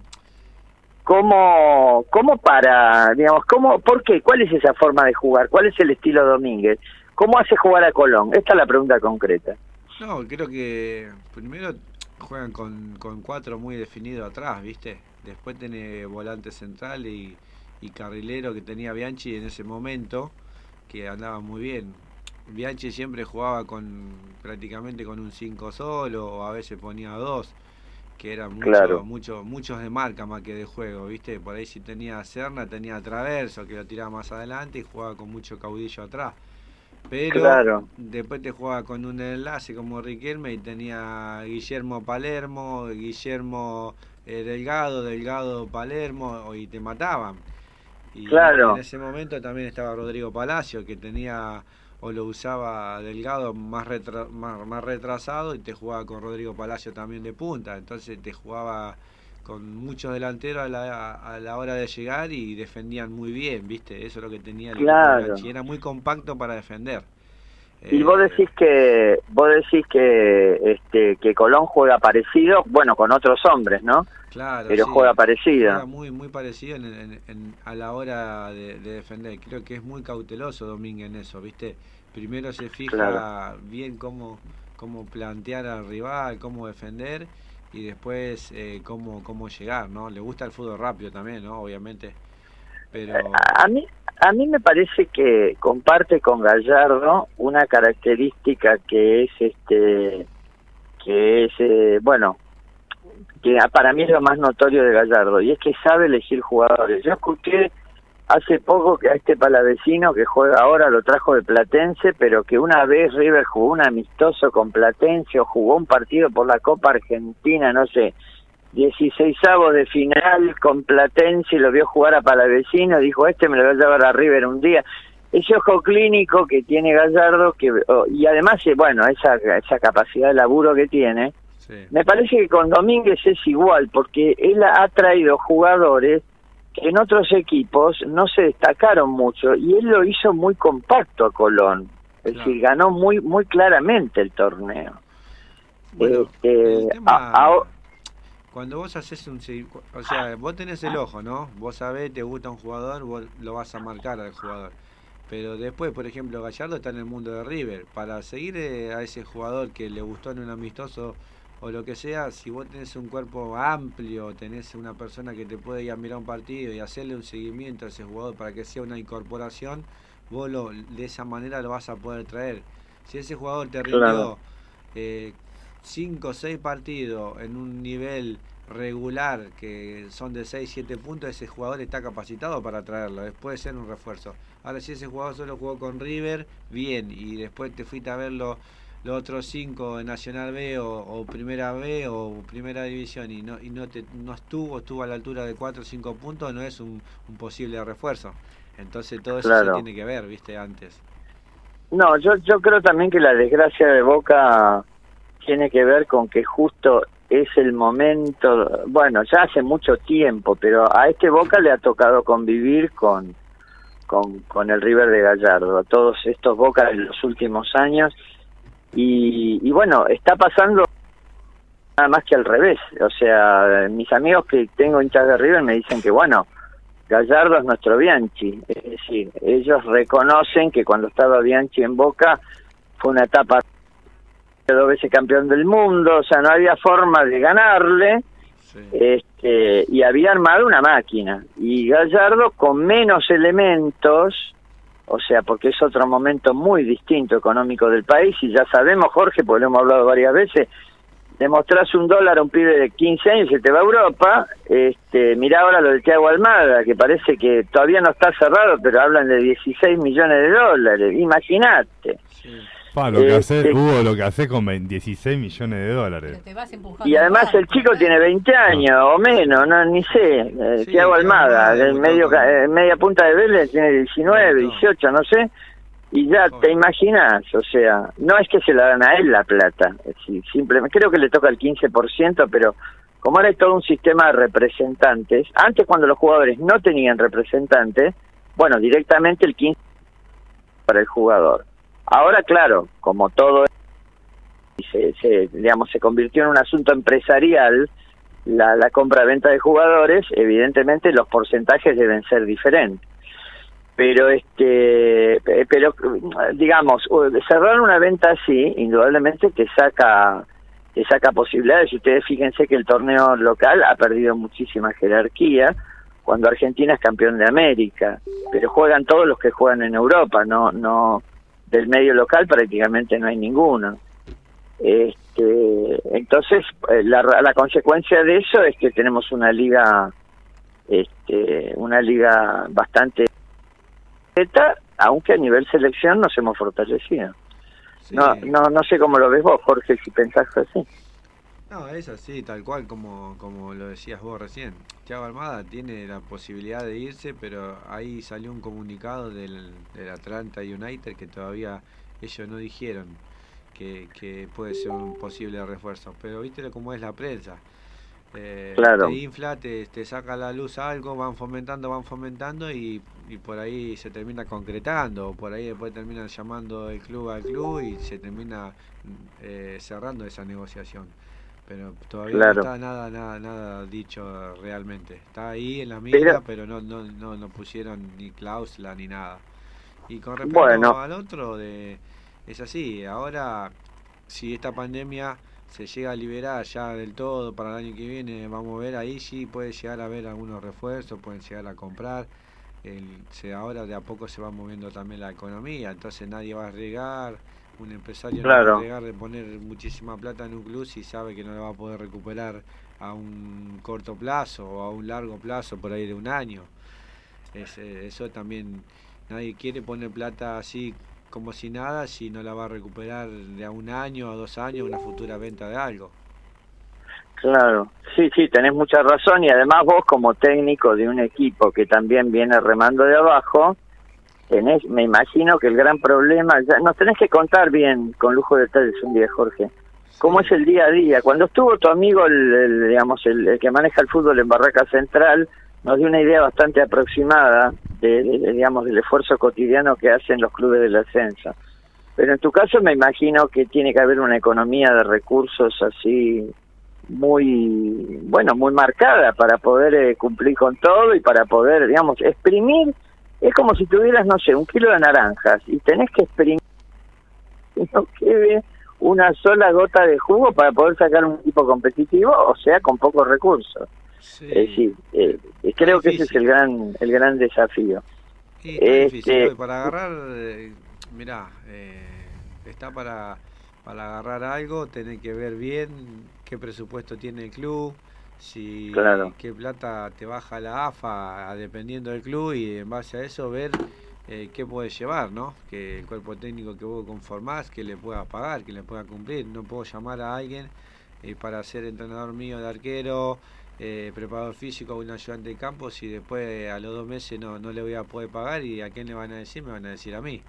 ¿cómo cómo para, digamos, cómo por qué? ¿Cuál es esa forma de jugar? ¿Cuál es el estilo Domínguez? ¿Cómo hace jugar a Colón? Esta es la pregunta concreta. No, creo que primero juegan con, con cuatro muy definidos atrás, ¿viste? Después tiene volante central y, y carrilero que tenía Bianchi en ese momento, que andaba muy bien. Bianchi siempre jugaba con prácticamente con un 5 solo, o a veces ponía dos, que eran mucho, Claro. mucho, muchos de marca más que de juego, ¿viste? Por ahí si tenía Serna, tenía Traverso, que lo tiraba más adelante y jugaba con mucho caudillo atrás. Pero Claro. después te jugaba con un enlace como Riquelme y tenía Guillermo Palermo, Guillermo eh, Delgado, Delgado Palermo y te mataban. Y Claro. en ese momento también estaba Rodrigo Palacio que tenía o lo usaba Delgado más, retra- más, más retrasado y te jugaba con Rodrigo Palacio también de punta. Entonces te jugaba con muchos delanteros a la, a la hora de llegar y defendían muy bien, ¿viste? Eso es lo que tenía el Claro. Bianchi, Era muy compacto para defender. Y vos Eh, decís que vos decís que este que Colón juega parecido, bueno, con otros hombres, ¿no? Claro, Pero sí, juega parecido. Juega muy, muy parecido en, en- en- a la hora de, de defender. Creo que es muy cauteloso Domínguez en eso, ¿viste? Primero se fija Claro. bien cómo, cómo plantear al rival, cómo defender y después eh, cómo, cómo llegar, ¿no? Le gusta el fútbol rápido también, ¿no? Obviamente. Pero A mí a mí me parece que comparte con Gallardo una característica que es este que es eh, bueno que para mí es lo más notorio de Gallardo y es que sabe elegir jugadores. Yo escuché hace poco que a este palavecino que juega ahora lo trajo de Platense, pero que una vez River jugó un amistoso con Platense o jugó un partido por la Copa Argentina, no sé, 16 de final con Platense y lo vio jugar a Palavecino, dijo, este me lo voy a llevar a River un día. Ese ojo clínico que tiene Gallardo, que oh, y además, eh, bueno, esa, esa capacidad de laburo que tiene, me parece que con Domínguez es igual, porque él ha traído jugadores en otros equipos no se destacaron mucho y él lo hizo muy compacto a Colón. Es decir, ganó muy muy claramente el torneo. Este, a- a- Cuando vos haces un... O sea, vos tenés el ojo, ¿no? Vos sabés, te gusta un jugador, vos lo vas a marcar al jugador. Pero después, por ejemplo, Gallardo está en el mundo de River. Para seguir eh, a ese jugador que le gustó en un amistoso o lo que sea, si vos tenés un cuerpo amplio, tenés una persona que te puede ir a mirar un partido y hacerle un seguimiento a ese jugador para que sea una incorporación, vos lo, de esa manera lo vas a poder traer. Si ese jugador te rindió Claro. eh, cinco o seis partidos en un nivel regular que son de 6, 7 puntos, ese jugador está capacitado para traerlo, después puede ser un refuerzo. Ahora si ese jugador solo jugó con River, bien, y después te fuiste a ver los otros cinco en Nacional B o, o Primera B o Primera División y no y no te no estuvo, estuvo a la altura de 4 o 5 puntos, no es un, un posible refuerzo. Entonces todo eso Claro. se tiene que ver, viste, antes. No, yo, yo creo también que la desgracia de Boca tiene que ver con que justo es el momento, bueno, ya hace mucho tiempo, pero a este Boca le ha tocado convivir con, con, con el River de Gallardo, a todos estos Boca en los últimos años, y, y bueno, está pasando nada más que al revés, o sea, mis amigos que tengo hinchas de River me dicen que bueno, Gallardo es nuestro Bianchi, es decir, ellos reconocen que cuando estaba Bianchi en Boca fue una etapa de dos veces campeón del mundo, o sea, no había forma de ganarle, este, y había armado una máquina, y Gallardo con menos elementos, o sea, porque es otro momento muy distinto económico del país, y ya sabemos, Jorge, porque lo hemos hablado varias veces, demostrás un dólar a un pibe de 15 años y se te va a Europa. Este, mirá ahora lo de Thiago Almada, que parece que todavía no está cerrado, pero hablan de 16 millones de dólares. Imagínate. Pa, lo que hace, Este- Hugo, lo que hace con 20 16 millones de dólares. Y además el chico tiene 20 años o menos, no ni sé. Eh, Thiago Almada, de medio, ca- eh, media punta de Vélez, tiene 19, 18, no sé. Y ya te imaginas, o sea, no es que se la dan a él la plata, es decir, simplemente creo que le toca el 15%, pero como ahora hay todo un sistema de representantes, antes cuando los jugadores no tenían representantes, bueno, directamente el 15 para el jugador. Ahora, claro, como todo se, se, digamos, se convirtió en un asunto empresarial, la, la compra-venta de jugadores, evidentemente los porcentajes deben ser diferentes. Pero, este, eh, pero digamos, cerrar una venta así, indudablemente te saca, te saca posibilidades. Ustedes fíjense que el torneo local ha perdido muchísima jerarquía cuando Argentina es campeón de América, pero juegan todos los que juegan en Europa, no, no, del medio local prácticamente no hay ninguno. Este, entonces, eh, la, la consecuencia de eso es que tenemos una liga, este, una liga bastante aunque a nivel selección nos hemos fortalecido. No, no, no sé cómo lo ves vos, Jorge, si pensás así. No, es así, tal cual como, como lo decías vos recién. Thiago Almada tiene la posibilidad de irse, pero ahí salió un comunicado del, del Atlanta United que todavía ellos no dijeron que, que puede ser un posible refuerzo. Pero viste cómo es la prensa. Eh, claro. Te infla, te, te, saca la luz algo, van fomentando, van fomentando y, y, por ahí se termina concretando, por ahí después terminan llamando el club al club y se termina eh, cerrando esa negociación. Pero todavía no está nada, nada, nada dicho realmente. Está ahí en la mira, pero, no, no, no, no pusieron ni cláusula ni nada. Y con respecto al otro, de, es así, ahora si esta pandemia se llega a liberar ya del todo para el año que viene, vamos a ver, ahí sí puede llegar a haber algunos refuerzos, pueden llegar a comprar. El, se, ahora de a poco se va moviendo también la economía, entonces nadie va a arriesgar, un empresario no va a arriesgar de poner muchísima plata en un club si sabe que no le va a poder recuperar a un corto plazo o a un largo plazo, por ahí de un año. Es, eso también, nadie quiere poner plata así como si nada si no la va a recuperar de a un año o dos años una futura venta de algo. Claro, sí, sí, tenés mucha razón y además vos como técnico de un equipo que también viene remando de abajo, tenés, me imagino que el gran problema, ya, nos tenés que contar bien con lujo de detalles un día, Jorge, cómo es el día a día. Cuando estuvo tu amigo, el, digamos, el, el, que maneja el fútbol en Barraca Central, nos dio una idea bastante aproximada de, de, digamos, del esfuerzo cotidiano que hacen los clubes del ascenso. Pero en tu caso me imagino que tiene que haber una economía de recursos así muy, bueno, muy marcada para poder eh, cumplir con todo y para poder, digamos, exprimir. Es como si tuvieras, no sé, un kilo de naranjas y tenés que exprimir que no quede una sola gota de jugo para poder sacar un equipo competitivo, o sea, con pocos recursos. Sí. Es decir, eh, creo que ese es el gran el gran desafío. Sí, este, difícil, para agarrar, eh, mirá, eh, está para, para agarrar algo, tener que ver bien qué presupuesto tiene el club, si claro. qué plata te baja la AFA dependiendo del club y en base a eso ver eh, qué puedes llevar, ¿no? Que el cuerpo técnico que vos conformás, que le pueda pagar, que le pueda cumplir. No puedo llamar a alguien eh, para ser entrenador mío de arquero, eh, preparador físico o un ayudante de campo si después a los dos meses no, no le voy a poder pagar y a quién le van a decir, me van a decir a mí.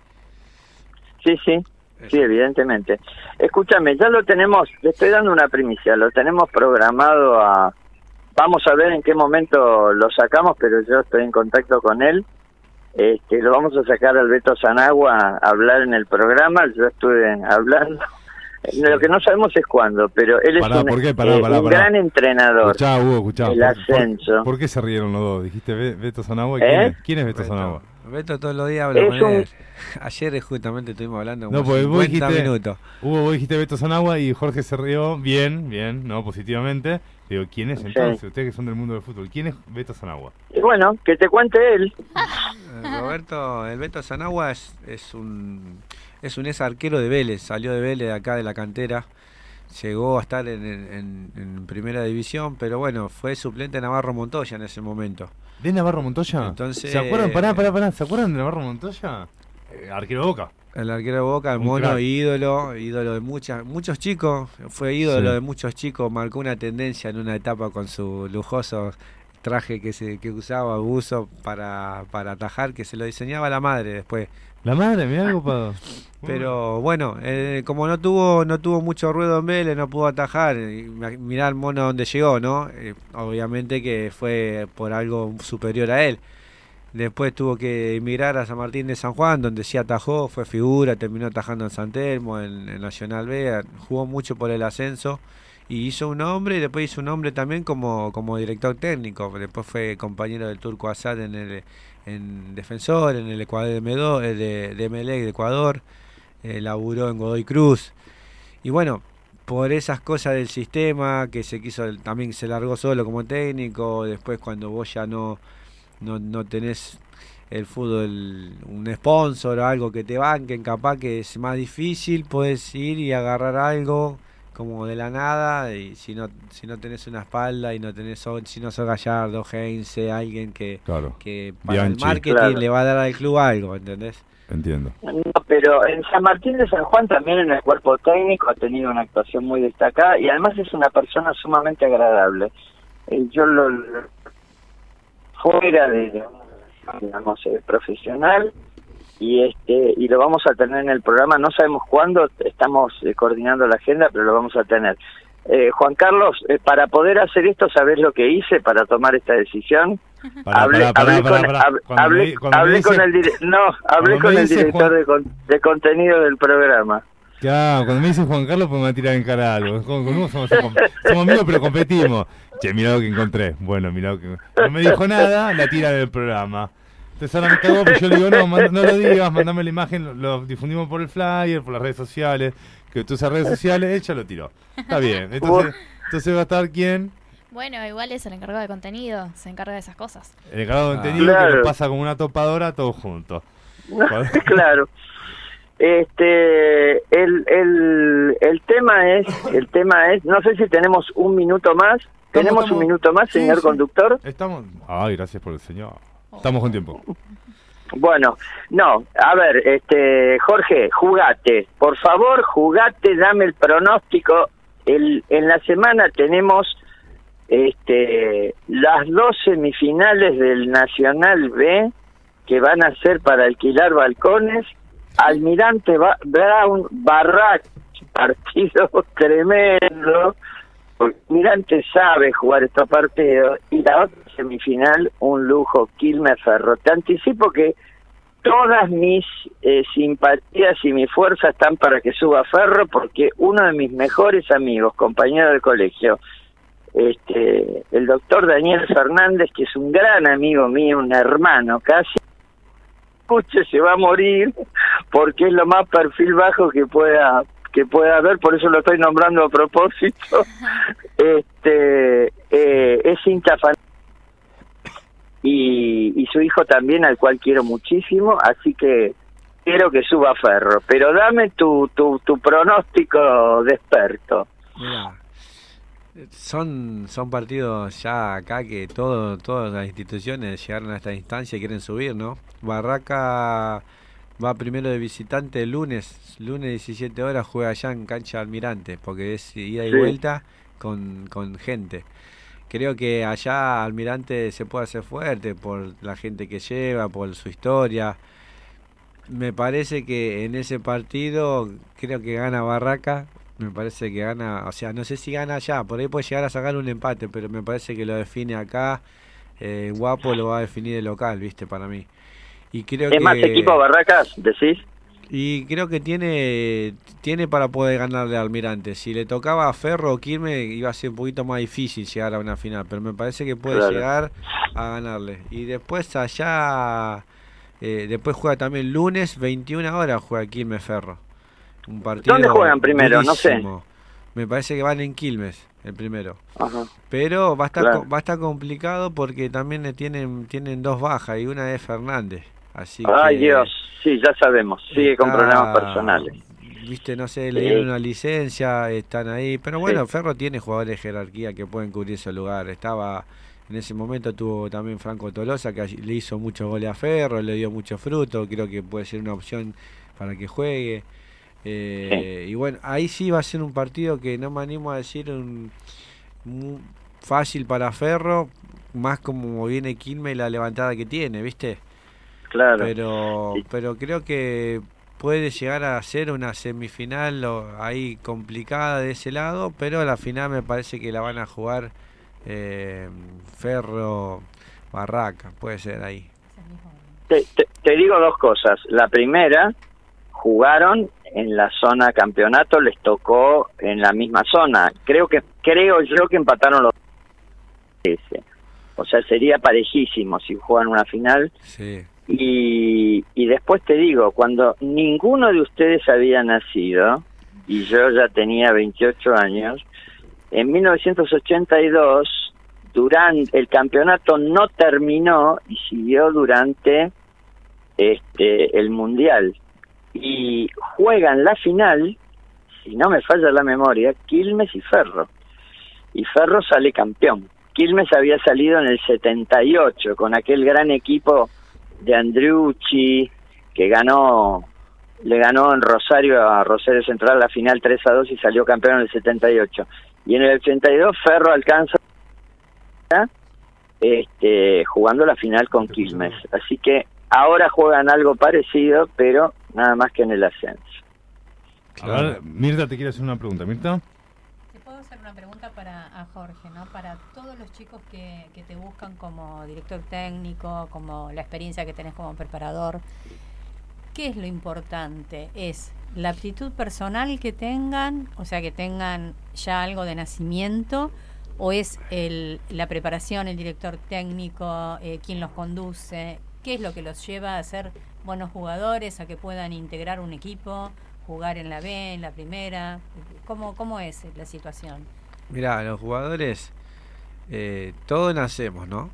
Sí, sí, sí, evidentemente. Escúchame, ya lo tenemos, le estoy dando una primicia, lo tenemos programado a... Vamos a ver en qué momento lo sacamos, pero yo estoy en contacto con él. Este, lo vamos a sacar al Beto Sanagua a hablar en el programa, yo estuve hablando lo que no sabemos es cuándo, pero él es un, ¿por qué? Pará, eh, pará, un pará. gran entrenador. Escuchá, Hugo, escuchá. El ¿Por- ascenso. ¿Por, por qué se rieron los dos? ¿Dijiste Be- Beto Sanagua? ¿Eh? ¿Quién, es? ¿Quién es Beto Sanagua? Beto todos los días habla con un- él. *laughs* Ayer justamente estuvimos hablando como No, porque vos 50 dijiste, minutos. Hugo, vos dijiste Beto Sanagua y Jorge se rió bien, bien, no, positivamente. Digo, ¿quién es Sí. entonces? Ustedes que son del mundo del fútbol, ¿quién es Beto Sanagua? Y bueno, que te cuente él. Eh, Roberto, el Beto Sanagua es, es un es un ex arquero de Vélez, salió de Vélez de acá de la cantera, llegó a estar en, en- en primera división, pero bueno, fue suplente de Navarro Montoya en ese momento. ¿De Navarro Montoya? Entonces- ¿Se acuerdan? Pará, pará, pará. ¿Se acuerdan de Navarro Montoya? Eh, arquero de Boca. El arquero de Boca, el Un mono crack. ídolo, ídolo de muchas, muchos chicos, fue ídolo Sí. de muchos chicos, marcó una tendencia en una etapa con sus lujosos traje que se que usaba buzo para, para atajar que se lo diseñaba la madre después La madre, mira algo para. pero bueno eh, como no tuvo no tuvo mucho ruido en Vélez no pudo atajar mirá el mono donde llegó no Eh, obviamente que fue por algo superior a él Después tuvo que emigrar a San Martín de San Juan, donde sí atajó, fue figura, terminó atajando en San Telmo, en, en Nacional B, jugó mucho por el ascenso y hizo un nombre y después hizo un nombre también como, como director técnico. Después fue compañero del Turco Asad en el en defensor, en el Ecuador de, Medo, eh, de, de Emelec de Ecuador, eh, laburó en Godoy Cruz. Y bueno, por esas cosas del sistema que se quiso, también se largó solo como técnico, después cuando vos ya no, no, no tenés el fútbol, un sponsor o algo que te banquen, capaz que es más difícil, puedes ir y agarrar algo como de la nada y si no si no tenés una espalda y no tenés si no sos Gallardo, Heinze, alguien que, Claro. que para el marketing Claro. le va a dar al club algo, ¿entendés? Entiendo. No, pero en San Martín de San Juan también en el cuerpo técnico ha tenido una actuación muy destacada y además es una persona sumamente agradable. Eh, yo lo- fuera de, digamos eh, profesional y este y lo vamos a tener en el programa. No sabemos cuándo estamos eh, coordinando la agenda pero lo vamos a tener. Eh, Juan Carlos eh, para poder hacer esto sabes lo que hice para tomar esta decisión hablé, con, el dire- no hablé con el dice director Juan- de, con- de contenido del programa Claro, cuando me dice Juan Carlos, pues me va a tirar en cara algo. Con, con uno somos, com- somos amigos, pero competimos. Che, mirá lo que encontré. Bueno, mirá lo que. No me dijo nada, la tira del programa. Entonces ahora me cago, pero yo le digo, no, no lo digas, mandame la imagen, lo, lo difundimos por el flyer, por las redes sociales. Que tú usas redes sociales, ella lo tiró. Está bien. Entonces, entonces va a estar quién? Bueno, igual es el encargado de contenido, se encarga de esas cosas. El encargado de contenido que lo pasa como una topadora todos juntos. *laughs* claro. Este, el, el, el tema es, el tema es, no sé si tenemos un minuto más. ¿Tenemos estamos- un minuto más, Sí, señor sí. conductor? Estamos. Ay, gracias por el señor. Estamos con tiempo. Bueno, no, a ver, este, Jorge, jugate, por favor, jugate, dame el pronóstico. El, en la semana tenemos este, las dos semifinales del Nacional B que van a ser para alquilar balcones. Almirante Brown Barrac, partido *laughs* tremendo. Almirante sabe jugar estos partidos. Y la otra semifinal, un lujo, Quilmes Ferro. Te anticipo que todas mis eh, simpatías y mi fuerza están para que suba Ferro, porque uno de mis mejores amigos, compañero de colegio, este, el doctor Daniel Fernández, que es un gran amigo mío, un hermano casi, escuche, se va a morir porque es lo más perfil bajo que pueda que pueda haber, por eso lo estoy nombrando a propósito. Este eh, es hincha fan- y, y su hijo también, al cual quiero muchísimo, así que quiero que suba Ferro, pero dame tu, tu, tu pronóstico de experto. Son, son partidos ya acá que todo, todas las instituciones llegaron a esta instancia y quieren subir, ¿no? Barraca va primero de visitante el lunes, lunes 17 horas juega allá en cancha Almirante, porque es ida y Sí. vuelta con, con gente. Creo que allá Almirante se puede hacer fuerte por la gente que lleva, por su historia. Me parece que en ese partido creo que gana Barraca. Me parece que gana, o sea, no sé si gana allá, por ahí puede llegar a sacar un empate, pero me parece que lo define acá. Eh, Guapo lo va a definir el local, viste, para mí. Y creo ¿Es que más equipo Barracas, decís? y creo que tiene tiene para poder ganarle al Almirante. Si le tocaba a Ferro o Quilme iba a ser un poquito más difícil llegar a una final, pero me parece que puede Claro. llegar a ganarle. Y después allá eh, después juega también lunes 21 horas juega Quilmes Ferro. Un partido ¿Dónde juegan primero? No sé. Me parece que van en Quilmes el primero. Ajá. Pero va a estar Claro. co- va a estar complicado porque también le tienen tienen dos bajas y una es Fernández. Así Ay que Dios, sí, ya sabemos, sigue con problemas personales. Viste, no sé, le Sí. dieron una licencia, están ahí. Pero bueno, Sí. Ferro tiene jugadores de jerarquía que pueden cubrir ese lugar. Estaba, en ese momento tuvo también Franco Tolosa, que le hizo muchos goles a Ferro, le dio mucho fruto. Creo que puede ser una opción para que juegue. Eh, Y bueno, ahí sí va a ser un partido que no me animo a decir un, un- fácil para Ferro, más como viene Quilmes y la levantada que tiene, ¿viste? Claro. Pero, pero creo que puede llegar a ser una semifinal ahí complicada de ese lado, pero a la final me parece que la van a jugar eh, Ferro Barraca, puede ser ahí. Te, te- te digo dos cosas. La primera, jugaron en la zona campeonato, les tocó en la misma zona. Creo que creo yo que empataron los. O sea, sería parejísimo si juegan una final. Sí. Y, y después te digo, cuando ninguno de ustedes había nacido, y yo ya tenía 28 años, en 1982, durante el campeonato no terminó y siguió durante este el mundial y juegan la final si no me falla la memoria Quilmes y Ferro. Y Ferro sale campeón. Quilmes había salido en el 78 con aquel gran equipo de Andriucci que ganó le ganó en Rosario a Rosario Central la final 3 a 2 y salió campeón en el 78 y en el 82 Ferro alcanza este, jugando la final con Quilmes. Así que ahora juegan algo parecido, pero nada más que en el ascenso. A ver, Mirta, te quiero hacer una pregunta. Mirta. Te puedo hacer una pregunta para a Jorge, ¿no? Para todos los chicos que, que te buscan como director técnico, como la experiencia que tenés como preparador, ¿qué es lo importante? ¿Es la aptitud personal que tengan, o sea, que tengan ya algo de nacimiento, o es el, la preparación, el director técnico, eh, quien los conduce? ¿Qué es lo que los lleva a ser buenos jugadores, a que puedan integrar un equipo, jugar en la B, en la primera? ¿Cómo, cómo es la situación? Mirá, los jugadores, eh, todos nacemos, ¿no?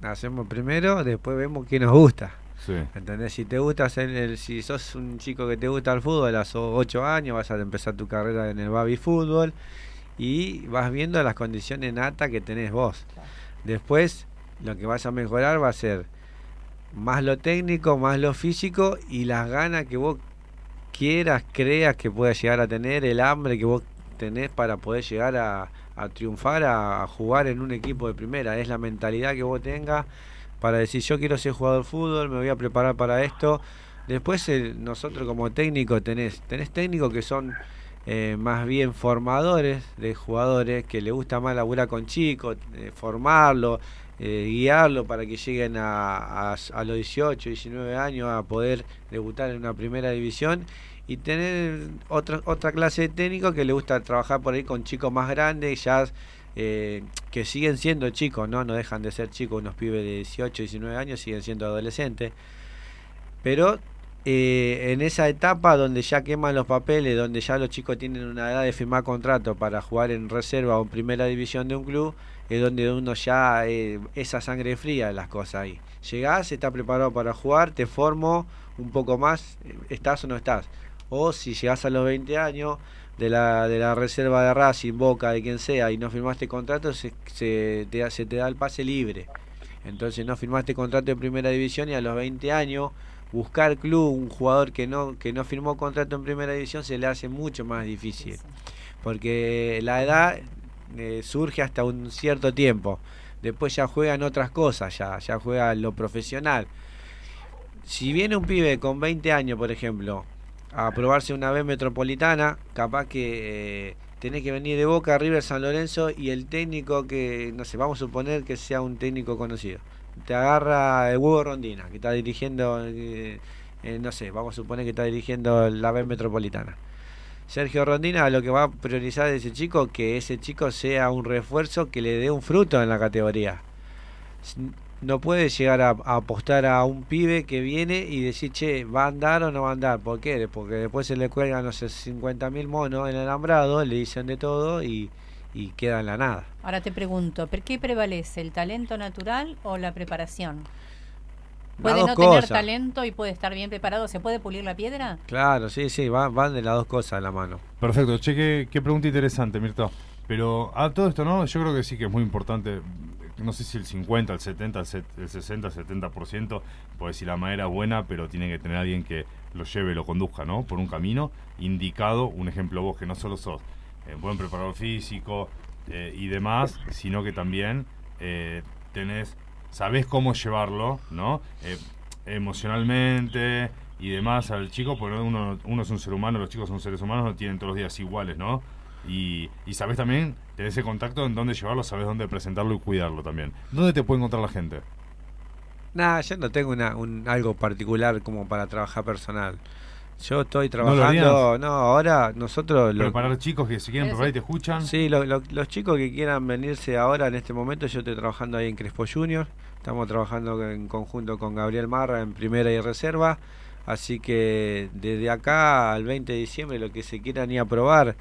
Nacemos primero, después vemos qué nos gusta. Sí. ¿Entendés? Si te gusta hacer el, si sos un chico que te gusta el fútbol a los 8 años, vas a empezar tu carrera en el baby fútbol y vas viendo las condiciones natas que tenés vos. Después, lo que vas a mejorar va a ser más lo técnico, más lo físico y las ganas que vos quieras, creas que puedas llegar a tener, el hambre que vos tenés para poder llegar a, triunfar, a, jugar en un equipo de primera. Es la mentalidad que vos tengas para decir yo quiero ser jugador de fútbol, me voy a preparar para esto. Después nosotros como técnico tenés, tenés técnicos que son eh, más bien formadores de jugadores, que le gusta más laburar con chicos, eh, formarlo, eh, guiarlo para que lleguen a, a, los 18, 19 años a poder debutar en una primera división y tener otra, otra clase de técnico que le gusta trabajar por ahí con chicos más grandes, ya eh, que siguen siendo chicos, ¿no? No dejan de ser chicos, unos pibes de 18, 19 años siguen siendo adolescentes. Pero eh, en esa etapa donde ya queman los papeles, donde ya los chicos tienen una edad de firmar contrato para jugar en reserva o en primera división de un club, es donde uno ya, eh, esa sangre fría de las cosas ahí. Llegás, estás preparado para jugar, te formo un poco más, eh, estás o no estás. O si llegás a los 20 años de la, de la reserva de Racing, Boca, de quien sea, y no firmaste contrato, se, se, te, da- se te da el pase libre. Entonces no firmaste contrato en primera división y a los 20 años buscar club, un jugador que no, que no firmó contrato en primera división se le hace mucho más difícil. Porque la edad eh, surge hasta un cierto tiempo. Después ya juegan otras cosas, ya, ya juega lo profesional. Si viene un pibe con 20 años, por ejemplo, a probarse una B metropolitana, capaz que eh, tenés que venir de Boca River San Lorenzo y el técnico que, no sé, vamos a suponer que sea un técnico conocido. Te agarra el huevo Rondina, que está dirigiendo, eh, eh, no sé, vamos a suponer que está dirigiendo la B metropolitana. Sergio Rondina lo que va a priorizar ese chico que ese chico sea un refuerzo que le dé un fruto en la categoría. No puede llegar a, a apostar a un pibe que viene y decir, che, ¿va a andar o no va a andar? ¿Por qué? Porque después se le cuelgan, no sé, 50.000 monos en el alambrado, le dicen de todo y, y queda en la nada. Ahora te pregunto, ¿por qué prevalece el talento natural o la preparación? Las ¿Puede dos no tener cosas. talento y puede estar bien preparado? ¿Se puede pulir la piedra? Claro, sí, sí, van, van de las dos cosas en la mano. Perfecto, che, qué, qué pregunta interesante, Mirta. Pero a todo esto, ¿no? Yo creo que sí que es muy importante, no sé si el 50, el 70, el, set- el 60, el 70%, porque si la madera es buena, pero tiene que tener alguien que lo lleve, lo conduzca, ¿no? Por un camino indicado, un ejemplo vos, que no solo sos eh, buen preparador físico eh, y demás, sino que también eh, tenés, sabés cómo llevarlo, ¿no? Eh, emocionalmente y demás al chico, porque uno, uno es un ser humano, los chicos son seres humanos, no tienen todos los días iguales, ¿no? Y, y sabés también, tenés ese contacto en dónde llevarlo, sabés dónde presentarlo y cuidarlo también. ¿Dónde te puede encontrar la gente? Nada, yo no tengo una, un, algo particular como para trabajar personal. Yo estoy ¿No lo trabajando, no, ahora nosotros... lo- Preparar chicos que se quieren preparar y te escuchan. Sí, lo- lo- los chicos que quieran venirse ahora en este momento, yo estoy trabajando ahí en Crespo Junior. Estamos trabajando en conjunto con Gabriel Marra en primera y reserva. Así que desde acá al 20 de diciembre, lo que se quieran ir a probar,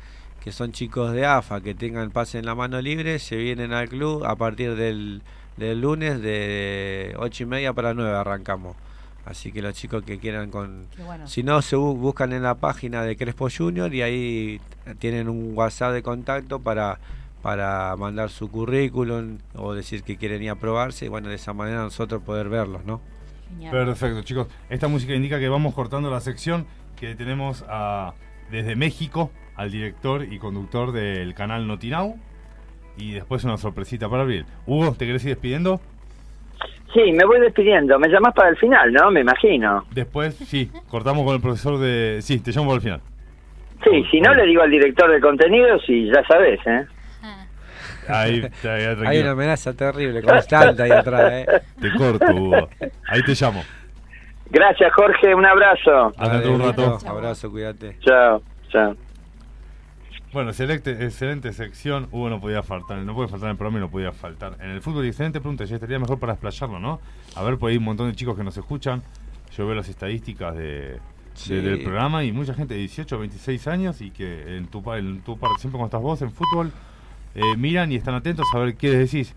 que son chicos de AFA, que tengan pase en la mano libre, se vienen al club a partir del, del lunes de 8 y media para 9 arrancamos. Así que los chicos que quieran con... Bueno. Si no, se bu- buscan en la página de Crespo Junior y ahí tienen un WhatsApp de contacto para, para mandar su currículum o decir que quieren ir a probarse y bueno, de esa manera nosotros poder verlos, ¿no? Genial. Perfecto, chicos. Esta música indica que vamos cortando la sección que tenemos a, desde México al director y conductor del canal Notinau. Y después una sorpresita para abrir. Hugo, ¿te querés ir despidiendo? Sí, me voy despidiendo. Me llamas para el final, ¿no? Me imagino. Después, sí, cortamos con el profesor de... Sí, te llamo al final. Sí, si no le digo al director de contenidos y ya sabes, ¿eh? Ahí, ya, ya, Hay una amenaza terrible, constante ahí atrás, ¿eh? Te corto, Hugo. Ahí te llamo. Gracias, Jorge. Un abrazo. Hasta un rato. Abrazo, cuídate. Chao, chao. Bueno, excelente, excelente sección. Hugo no podía faltar, no puede faltar en el programa y no podía faltar. En el fútbol, excelente pregunta, ya estaría mejor para explayarlo, ¿no? A ver, por ahí hay un montón de chicos que nos escuchan. Yo veo las estadísticas de, Sí. del programa y mucha gente de 18 o 26 años y que en tu, en tu parte, siempre cuando estás vos en fútbol, eh, miran y están atentos a ver qué les decís.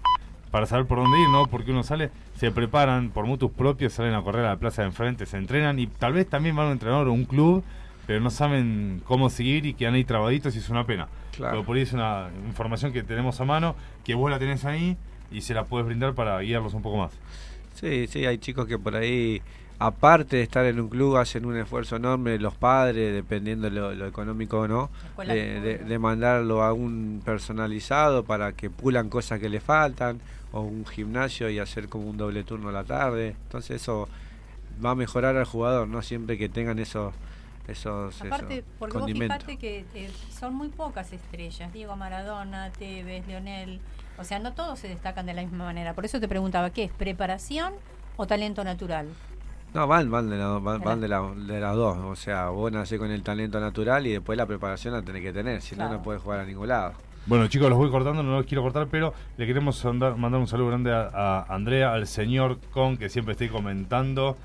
Para saber por dónde ir, ¿no? Porque uno sale, se preparan por mutuos propios, salen a correr a la plaza de enfrente, se entrenan y tal vez también van a un entrenador o un club, pero no saben cómo seguir y quedan ahí trabaditos y es una pena. Claro. Pero por ahí es una información que tenemos a mano, que vos la tenés ahí y se la puedes brindar para guiarlos un poco más. Sí, sí, hay chicos que por ahí, aparte de estar en un club, hacen un esfuerzo enorme, los padres, dependiendo lo, lo económico o no, de, de mandarlo a un personalizado para que pulan cosas que le faltan, o un gimnasio y hacer como un doble turno a la tarde. Entonces eso va a mejorar al jugador, no siempre que tengan esos esos, Aparte, esos porque vos fijate que eh, son muy pocas estrellas. Diego Maradona, Tevez, Leonel. O sea, no todos se destacan de la misma manera. Por eso te preguntaba, ¿qué es? ¿Preparación o talento natural? No, van, van, de, la- van, De van la- de, la- de las dos. O sea, vos nacés con el talento natural y después la preparación la tenés que tener. Si no, Claro. no puedes jugar a ningún lado. Bueno, chicos, los voy cortando, no los quiero cortar, pero le queremos andar- mandar un saludo grande a, a Andrea, al señor Con, que siempre estoy comentando.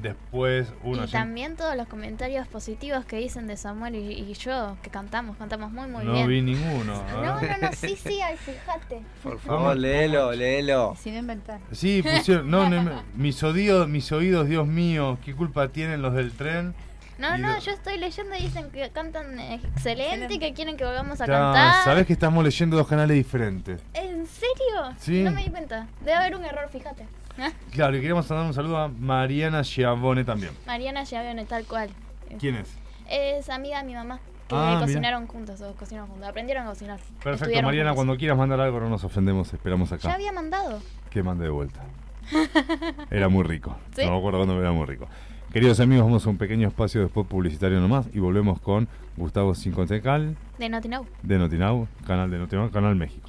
Después, uno y también todos los comentarios positivos que dicen de Samuel y, y yo, que cantamos, cantamos muy, muy no bien. vi ninguno. *laughs* No, a ver. no, no, sí, sí, ay, fíjate. Por favor, léelo, léelo. Sin inventar. Sí, pusieron. No, no, no, mis, oídos, mis oídos, Dios mío, ¿qué culpa tienen los del tren? No, no, lo- yo estoy leyendo y dicen que cantan excelente y que quieren que volvamos a Ya, cantar. Sabés que estamos leyendo dos canales diferentes. ¿En serio? Sí. No me di cuenta. Debe haber un error, fíjate. *laughs* Claro, y queríamos mandar un saludo a Mariana Giavone también. Mariana Giavione, tal cual. ¿Quién es? Es amiga de mi mamá. Que Ah, mira. cocinaron juntos, o cocinaron juntos. Aprendieron a cocinar. Perfecto, Mariana, juntos. cuando quieras mandar algo no nos ofendemos, esperamos Ya acá. había mandado. Que mande de vuelta. *laughs* Era muy rico. ¿Sí? No me acuerdo cuándo era muy rico. Queridos amigos, vamos a un pequeño espacio después publicitario nomás y volvemos con Gustavo Cincotecal De Notinau. de Notinau, canal de Notinau, canal México.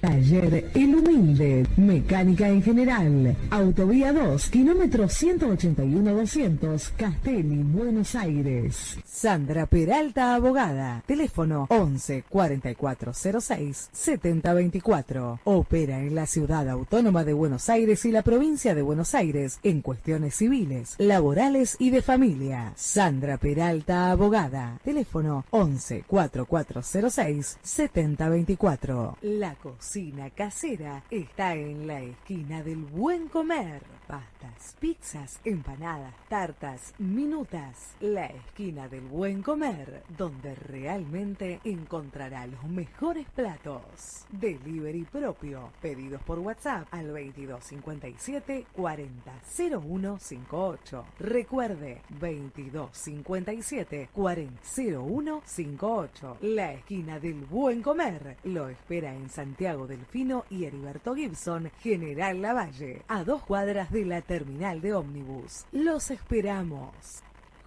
Taller El Humilde, mecánica en general, Autovía 2, kilómetro 181-200, Castelli, Buenos Aires. Sandra Peralta, abogada, teléfono 11 4406 7024. Opera en la Ciudad Autónoma de Buenos Aires y la provincia de Buenos Aires en cuestiones civiles, laborales y de familia. Sandra Peralta, abogada, teléfono 11 4406 7024. La cocina casera está en la esquina del buen comer. Pastas, pizzas, empanadas, tartas, minutas. La esquina del buen comer, donde realmente encontrará los mejores platos. Delivery propio. Pedidos por WhatsApp al 2257 400158. Recuerde 2257 400158. La esquina del buen comer lo espera en Santiago Delfino y Heriberto Gibson, General Lavalle, a dos cuadras de la terminal de ómnibus. Los esperamos.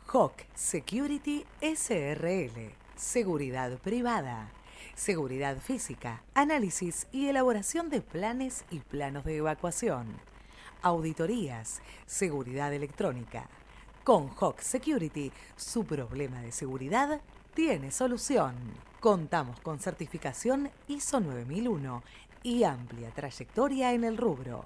Hawk Security SRL. Seguridad privada. Seguridad física, análisis y elaboración de planes y planos de evacuación. Auditorías, seguridad electrónica. Con Hawk Security, su problema de seguridad tiene solución. Contamos con certificación ISO 9001 y amplia trayectoria en el rubro.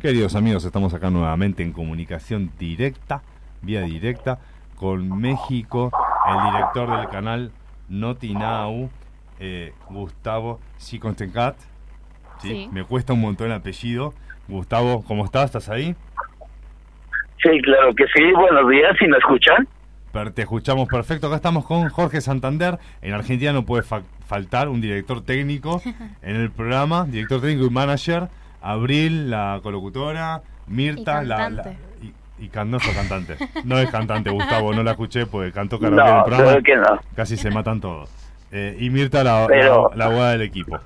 Queridos amigos, estamos acá nuevamente en comunicación directa, vía directa, con México, el director del canal Notinau, eh, Gustavo Sicontencat. ¿sí? Sí. Me cuesta un montón el apellido. Gustavo, ¿cómo estás? ¿Estás ahí? Sí, claro que sí. Buenos días, ¿si me escuchan? Te escuchamos perfecto. Acá estamos con Jorge Santander. En Argentina no puede fa- faltar un director técnico *laughs* en el programa, director técnico y manager. Abril, la colocutora. Mirta, Y la, la- y, y can- no es cantante. No es cantante, Gustavo, no la escuché porque cantó karaoke No, en el programa. creo que no. Casi se matan todos. Eh, y Mirta, la, Pero- la, la abogada del equipo.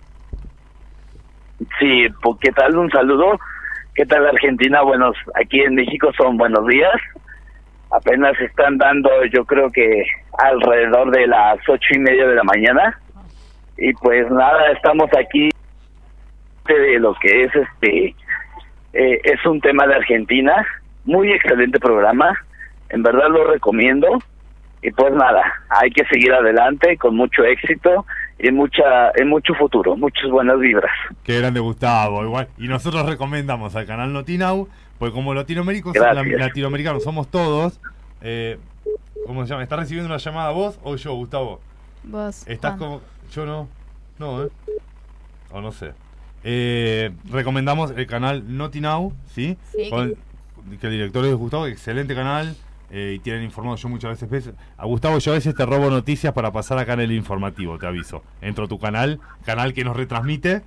Sí, pues, ¿qué tal? Un saludo. ¿Qué tal Argentina? Buenos, aquí en México son buenos días. Apenas están dando, yo creo que alrededor de las ocho y media de la mañana. Y pues nada, estamos aquí de lo que es este, eh, es un tema de Argentina. Muy excelente programa. En verdad lo recomiendo. Y pues nada, hay que seguir adelante con mucho éxito y mucha, y mucho futuro, muchas buenas vibras. Qué grande Gustavo, igual. Y nosotros recomendamos al canal Notinau, pues como latinoamericanos somos todos. Eh, ¿Cómo se llama? ¿Estás recibiendo una llamada vos o yo, Gustavo? Vos. Estás Juan. como. Yo no. No, ¿eh? O no sé. Eh, recomendamos el canal Notinau, ¿sí? Sí. Con- que el director es Gustavo, excelente canal. eh, y tienen informado, yo muchas veces A Gustavo, yo a veces te robo noticias para pasar acá en el informativo, te aviso. Entro a tu canal, canal que nos retransmite,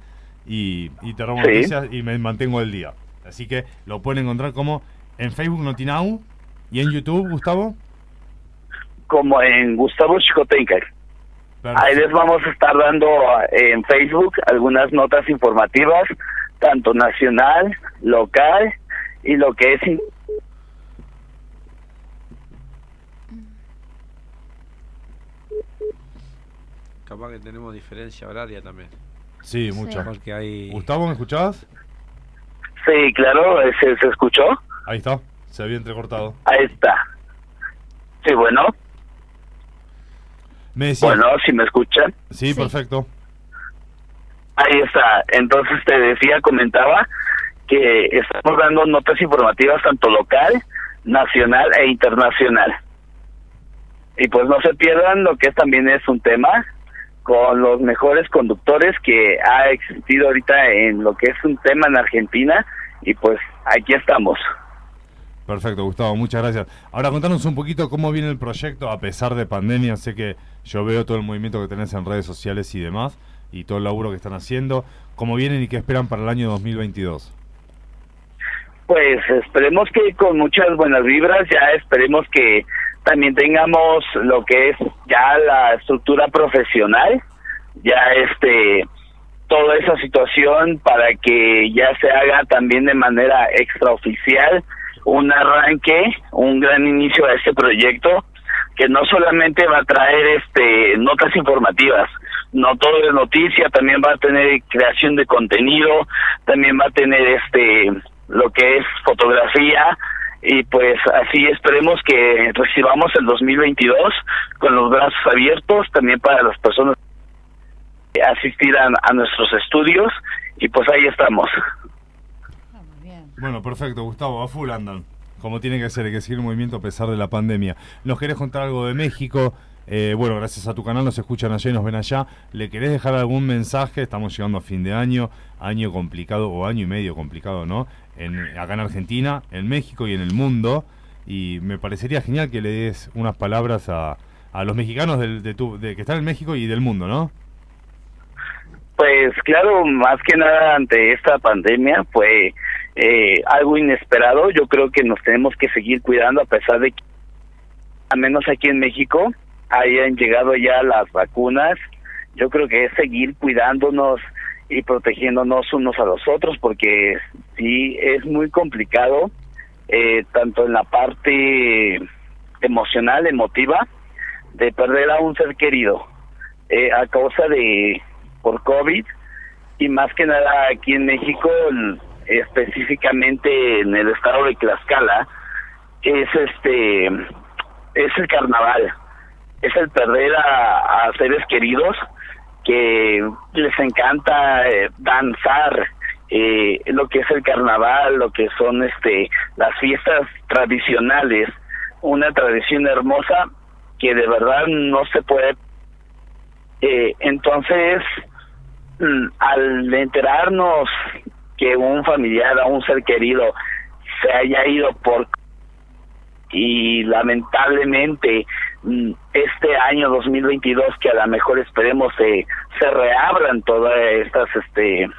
y, y te robo Sí. noticias y me mantengo el día. Así que lo pueden encontrar como en Facebook Notinau y en YouTube, Gustavo. como en Gustavo Chicotenca. Ahí les vamos a estar dando eh, en Facebook algunas notas informativas, tanto nacional, local y lo que es... Capaz que tenemos diferencia horaria también. Sí, mucha. Porque hay... Gustavo, ¿me escuchabas? Sí, claro, ¿se, se escuchó? Ahí está, se había entrecortado. Ahí está. Sí, bueno, Me decía. bueno, si me escuchan. sí, perfecto. Ahí está. Entonces te decía, comentaba que estamos dando notas informativas tanto local, nacional e internacional. Y pues no se pierdan lo que también es un tema con los mejores conductores que ha existido ahorita en lo que es un tema en Argentina y pues aquí estamos. Perfecto, Gustavo, muchas gracias. Ahora contanos un poquito cómo viene el proyecto a pesar de pandemia. Sé que yo veo todo el movimiento que tenés en redes sociales y demás, y todo el laburo que están haciendo. ¿Cómo vienen y qué esperan para el año 2022? Pues esperemos que con muchas buenas vibras, ya esperemos que también tengamos lo que es ya la estructura profesional, ya este toda esa situación para que ya se haga también de manera extraoficial un arranque, un gran inicio a este proyecto que no solamente va a traer este notas informativas, no todo es noticia, también va a tener creación de contenido, también va a tener este lo que es fotografía y pues así esperemos que recibamos el 2022 con los brazos abiertos también para las personas que asistirán a nuestros estudios y pues ahí estamos. Bueno, perfecto, Gustavo, a full andan. Como tiene que ser, hay que seguir el movimiento a pesar de la pandemia. ¿Nos querés contar algo de México? Eh, bueno, gracias a tu canal nos escuchan allá y nos ven allá. ¿Le querés dejar algún mensaje? Estamos llegando a fin de año, año complicado o año y medio complicado, ¿no? En, acá en Argentina, en México y en el mundo. Y me parecería genial que le des unas palabras a, a los mexicanos de tu, de, que están en México y del mundo, ¿no? Pues claro, más que nada ante esta pandemia fue eh, algo inesperado. Yo creo que nos tenemos que seguir cuidando a pesar de que, al menos aquí en México, hayan llegado ya las vacunas. Yo creo que es seguir cuidándonos y protegiéndonos unos a los otros porque sí es muy complicado, eh, tanto en la parte emocional, emotiva, de perder a un ser querido eh, a causa de por COVID y más que nada aquí en México, específicamente en el estado de Tlaxcala, es este es el carnaval, es el perder a, seres queridos que les encanta eh, danzar, eh, lo que es el carnaval, lo que son este las fiestas tradicionales, una tradición hermosa que de verdad no se puede. Eh, entonces, Mm, al enterarnos que un familiar o un ser querido se haya ido por y lamentablemente mm, este año 2022 que a lo mejor esperemos se se reabran todas estas este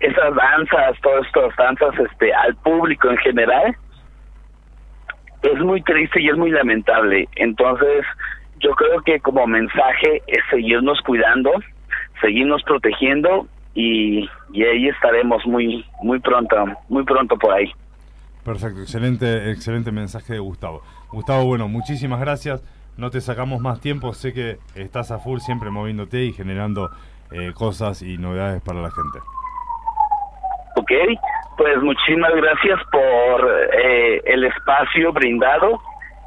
esas danzas todas estas danzas este al público en general es muy triste y es muy lamentable. Entonces yo creo que como mensaje es seguirnos cuidando seguirnos protegiendo y, y ahí estaremos muy muy pronto, muy pronto por ahí. Perfecto, excelente, excelente mensaje de Gustavo. Gustavo, bueno, muchísimas gracias. No te sacamos más tiempo, sé que estás a full siempre moviéndote y generando eh, cosas y novedades para la gente. Ok, pues muchísimas gracias por eh, el espacio brindado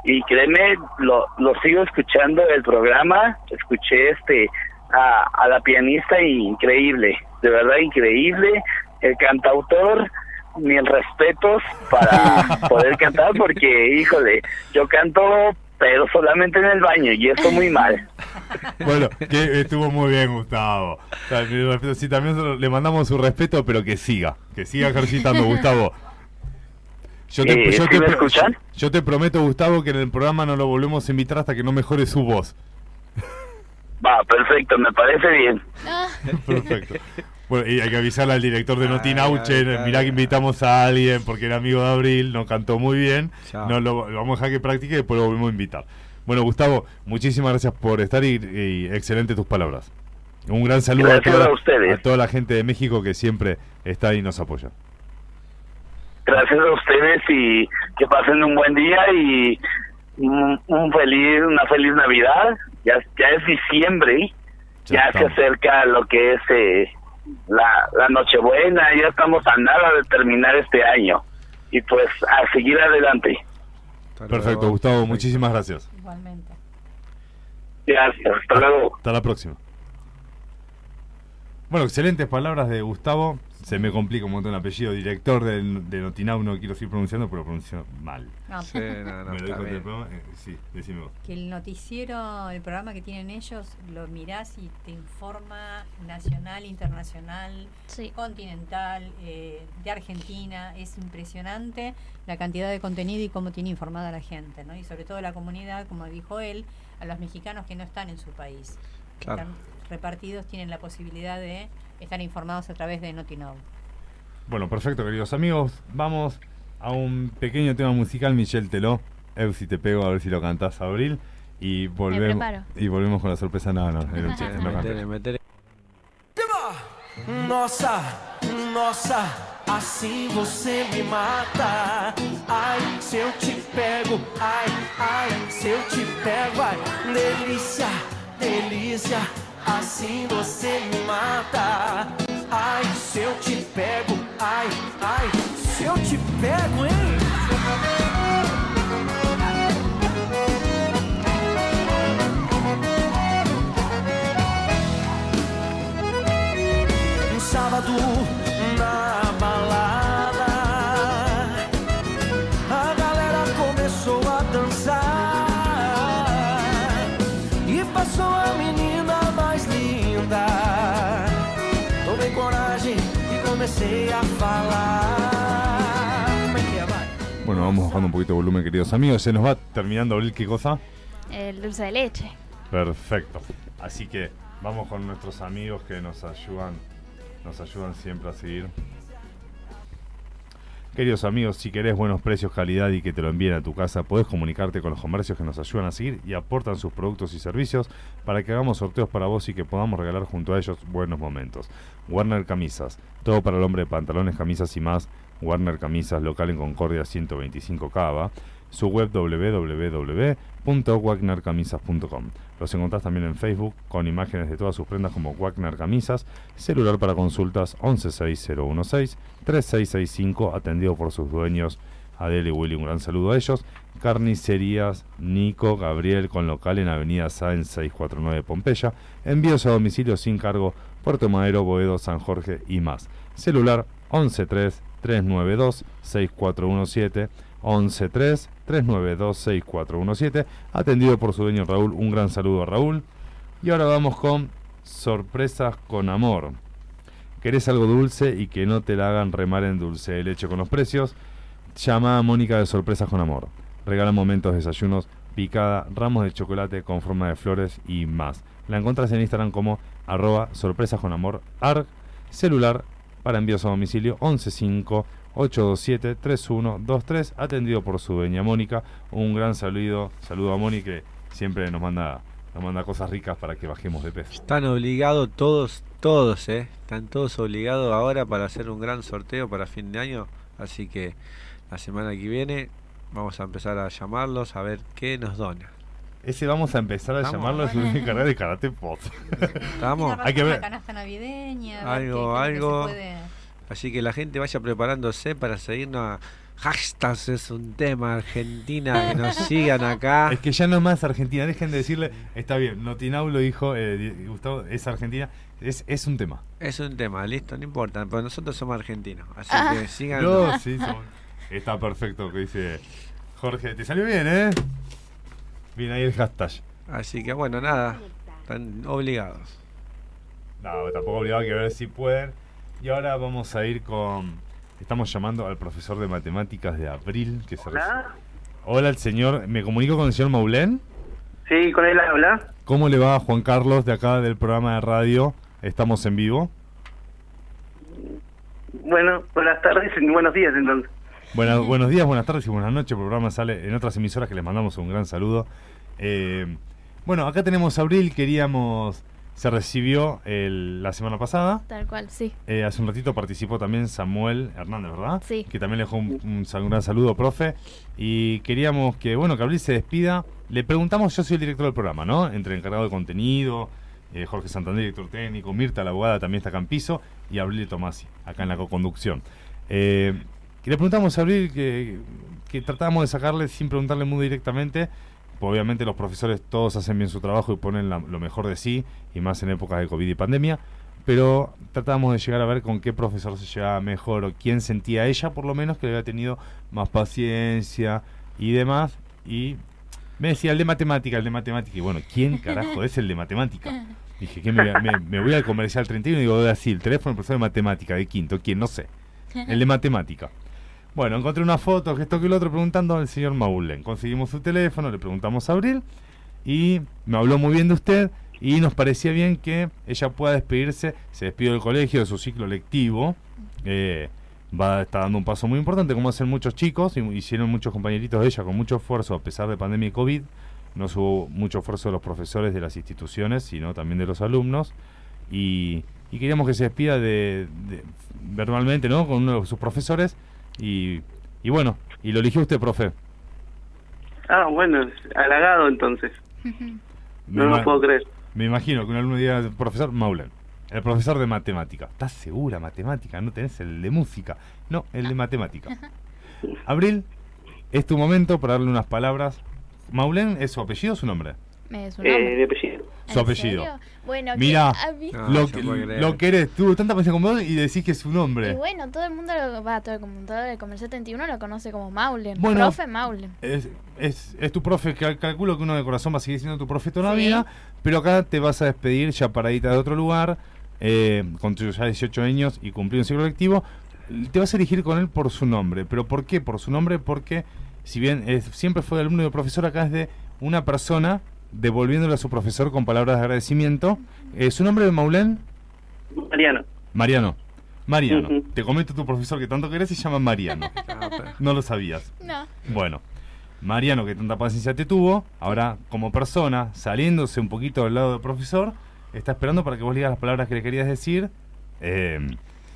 y créeme, lo, lo sigo escuchando el programa, escuché este a, la pianista increíble, de verdad increíble, el cantautor, mis respetos para *laughs* poder cantar porque, híjole, yo canto pero solamente en el baño y esto muy mal. Bueno, que estuvo muy bien, Gustavo. Sí, también le mandamos su respeto, pero que siga, que siga ejercitando, Gustavo. Yo te, yo, te, yo te prometo, Gustavo, que en el programa no lo volvemos a invitar hasta que no mejore su voz. Va, perfecto, me parece bien. *laughs* perfecto. Bueno, y hay que avisarle al director de Notinauche, mirá que invitamos a alguien porque era amigo de Abril, nos cantó muy bien, no, lo, vamos a dejar que practique y después lo volvemos a invitar. Bueno, Gustavo, muchísimas gracias por estar y, excelente tus palabras. Un gran saludo a toda, a, toda la gente de México que siempre está ahí y nos apoya. Gracias a ustedes y que pasen un buen día y un feliz, una feliz Navidad ya, ya es diciembre, ya, se acerca lo que es eh, la, la Nochebuena, ya estamos a nada de terminar este año. Y pues a seguir adelante. Perfecto, Gustavo, muchísimas gracias. Igualmente. Gracias, hasta luego. Hasta la próxima. Bueno, excelentes palabras de Gustavo. Se me complica un montón el apellido. Director de, de Notinau, no quiero seguir pronunciando, pero pronuncio mal. No. Sí, no, no, *laughs* me lo dijo el programa. Eh, sí, decime vos. Que el noticiero, el programa que tienen ellos, lo mirás y te informa nacional, internacional, continental, eh, de Argentina. Es impresionante la cantidad de contenido y cómo tiene informada la gente, ¿no? Y sobre todo la comunidad, como dijo él, a los mexicanos que no están en su país. Claro repartidos tienen la posibilidad de estar informados a través de Notinow. Bueno, perfecto, queridos amigos. Vamos a un pequeño tema musical, Michelle Teló. Eu si te pego, a ver si lo cantás, Abril. Y volvemos, y volvemos con la sorpresa. No, no, era un chiste. no Nossa, nossa, assim você me mata. Ai, se eu te pego, ai, ai, se eu te pego, ai, delícia, delícia. Assim você me mata. Ai, se eu te pego, ai, ai, se eu te pego, hein? Vamos bajando un poquito de volumen, queridos amigos. Se nos va terminando Abril, ¿qué cosa? El dulce de leche. Perfecto. Así que vamos con nuestros amigos que nos ayudan, nos ayudan siempre a seguir. Queridos amigos, si querés buenos precios, calidad y que te lo envíen a tu casa, podés comunicarte con los comercios que nos ayudan a seguir y aportan sus productos y servicios para que hagamos sorteos para vos y que podamos regalar junto a ellos buenos momentos. Warner Camisas, todo para el hombre pantalones, camisas y más. Warner Camisas, local en Concordia 125 Cava. Su web www.wagnercamisas.com. Los encontrás también en Facebook con imágenes de todas sus prendas como Wagner Camisas. Celular para consultas 116016-3665, atendido por sus dueños Adele y Willy. Un gran saludo a ellos. Carnicerías Nico Gabriel con local en Avenida Sáenz 649 Pompeya. Envíos a domicilio sin cargo Puerto Madero, Boedo, San Jorge y más. Celular 113-392-6417. 113-392-6417. Atendido por su dueño Raúl. Un gran saludo a Raúl. Y ahora vamos con sorpresas con amor. ¿Querés algo dulce y que no te la hagan remar en dulce de leche con los precios? Llama a Mónica de Sorpresas con Amor. Regala momentos, desayunos, picada, ramos de chocolate con forma de flores y más. La encuentras en Instagram como arroba sorpresas con amor arg, celular para envíos a domicilio 115 827 3123 atendido por su dueña Mónica. Un gran saludo, saludo a Mónica que siempre nos manda nos manda cosas ricas para que bajemos de peso. Están obligados todos, todos, ¿eh? Están todos obligados ahora para hacer un gran sorteo para fin de año. Así que la semana que viene vamos a empezar a llamarlos a ver qué nos donan. Ese vamos a empezar a Estamos. llamarlo es un carrera de karate pot. ¿Estamos? Hay que ver. canasta navideña. a ver Algo, qué- qué algo. puede- Así que la gente vaya preparándose para seguirnos a hashtags es un tema Argentina que nos *laughs* sigan acá. Es que ya no es más Argentina, dejen de decirle, está bien, Notinau lo dijo, eh, Di- Gustavo, es Argentina, es, es un tema. Es un tema, listo, no importa, pero nosotros somos argentinos, así Ah. que sigan. No, sí, está perfecto lo que dice Jorge, te salió bien, ¿eh? Bien ahí el hashtag. Así que bueno, nada, están obligados. No, tampoco obligado que ver si pueden. Y ahora vamos a ir con, estamos llamando al profesor de matemáticas de abril, que se reci- Hola, el señor, me comunico con el señor Maulén. Sí, con él habla. ¿Cómo le va a Juan Carlos de acá del programa de radio? Estamos en vivo. Bueno, buenas tardes y buenos días entonces. Buenas, buenos días, buenas tardes y buenas noches. El programa sale en otras emisoras que les mandamos un gran saludo. Eh, bueno, acá tenemos a Abril, queríamos... Se recibió el- la semana pasada. Tal cual, sí. Eh, hace un ratito participó también Samuel Hernández, ¿verdad? Sí. Que también le dejó un, un sal- un gran saludo, profe. Y queríamos que, bueno, que Abril se despida. Le preguntamos, yo soy el director del programa, ¿no? Entre el encargado de contenido, eh, Jorge Santander, director técnico, Mirta, la abogada, también está acá en piso, y Abril Tomasi, acá en la co-conducción. Eh, que le preguntamos a Abril que, que tratamos de sacarle sin preguntarle muy directamente. pues Obviamente los profesores todos hacen bien su trabajo y ponen lo mejor de sí, y más en épocas de COVID y pandemia. Pero tratamos de llegar a ver con qué profesor se llevaba mejor o quién sentía ella, por lo menos, que había tenido más paciencia y demás. Y me decía el de matemática, el de matemática. Y bueno, ¿quién carajo es el de matemática? Dije, que me, me- me voy al comercial 31 y digo, así, el teléfono del profesor de matemática de quinto, ¿quién? No sé. El de matemática. Bueno, encontré una foto, que esto que lo otro, preguntando al señor Maulen. Conseguimos su teléfono, le preguntamos a Abril y me habló muy bien de usted y nos parecía bien que ella pueda despedirse, se despidió del colegio, de su ciclo lectivo, eh, va a estar dando un paso muy importante, como hacen muchos chicos, y hicieron muchos compañeritos de ella con mucho esfuerzo, a pesar de pandemia y COVID, no hubo mucho esfuerzo de los profesores de las instituciones, sino también de los alumnos, y, y queríamos que se despida de, de- verbalmente, ¿no? Con uno de sus profesores, y, y bueno, y lo eligió usted, profe. Ah, bueno, halagado entonces. Me No lo puedo creer. Me imagino que un alumno diga, profesor Maulen, el profesor de matemática. ¿Estás segura matemática? ¿No tenés el de música? No, el de matemática. *laughs* Abril, es tu momento para darle unas palabras. ¿Maulen es su apellido o su nombre? Es su Eh, nombre. de apellido. Su ¿En apellido. serio? Bueno, Mira, lo, que, lo que eres, tuvo tanta paciencia con vos y decís que es su Y nombre. bueno, todo el mundo lo va, todo el computador del Comercio 71 lo conoce como Maulen. Bueno. Profe Maulen. Es, es, es tu profe, cal- calculo que uno de corazón va a seguir siendo tu profe toda la Sí. vida, pero acá te vas a despedir ya paradita de otro lugar, eh, con tus ya 18 años y cumplir un ciclo lectivo. Te vas a elegir con él por su nombre. ¿Pero por qué? Por su nombre, porque si bien es- siempre fue alumno y profesor, acá es de una persona devolviéndole a su profesor con palabras de agradecimiento. Eh, ¿Su nombre de Maulén? Mariano. Mariano. Mariano. Te comento tu profesor que tanto querés se llama Mariano. *laughs* No lo sabías. No. Bueno, Mariano, que tanta paciencia te tuvo, ahora como persona, saliéndose un poquito del lado del profesor, está esperando para que vos le digas las palabras que le querías decir eh,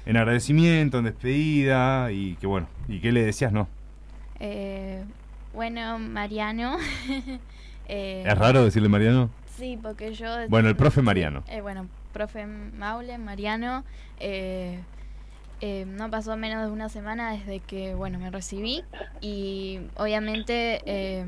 en agradecimiento, en despedida y que bueno, y qué le decías, ¿no? Eh, bueno, Mariano. *laughs* eh, ¿Es raro decirle Mariano? Sí, porque yo... Bueno, el profe Mariano. Eh, bueno, profe Maule, Mariano. eh, eh, no pasó menos de una semana desde que, bueno, me recibí y obviamente eh,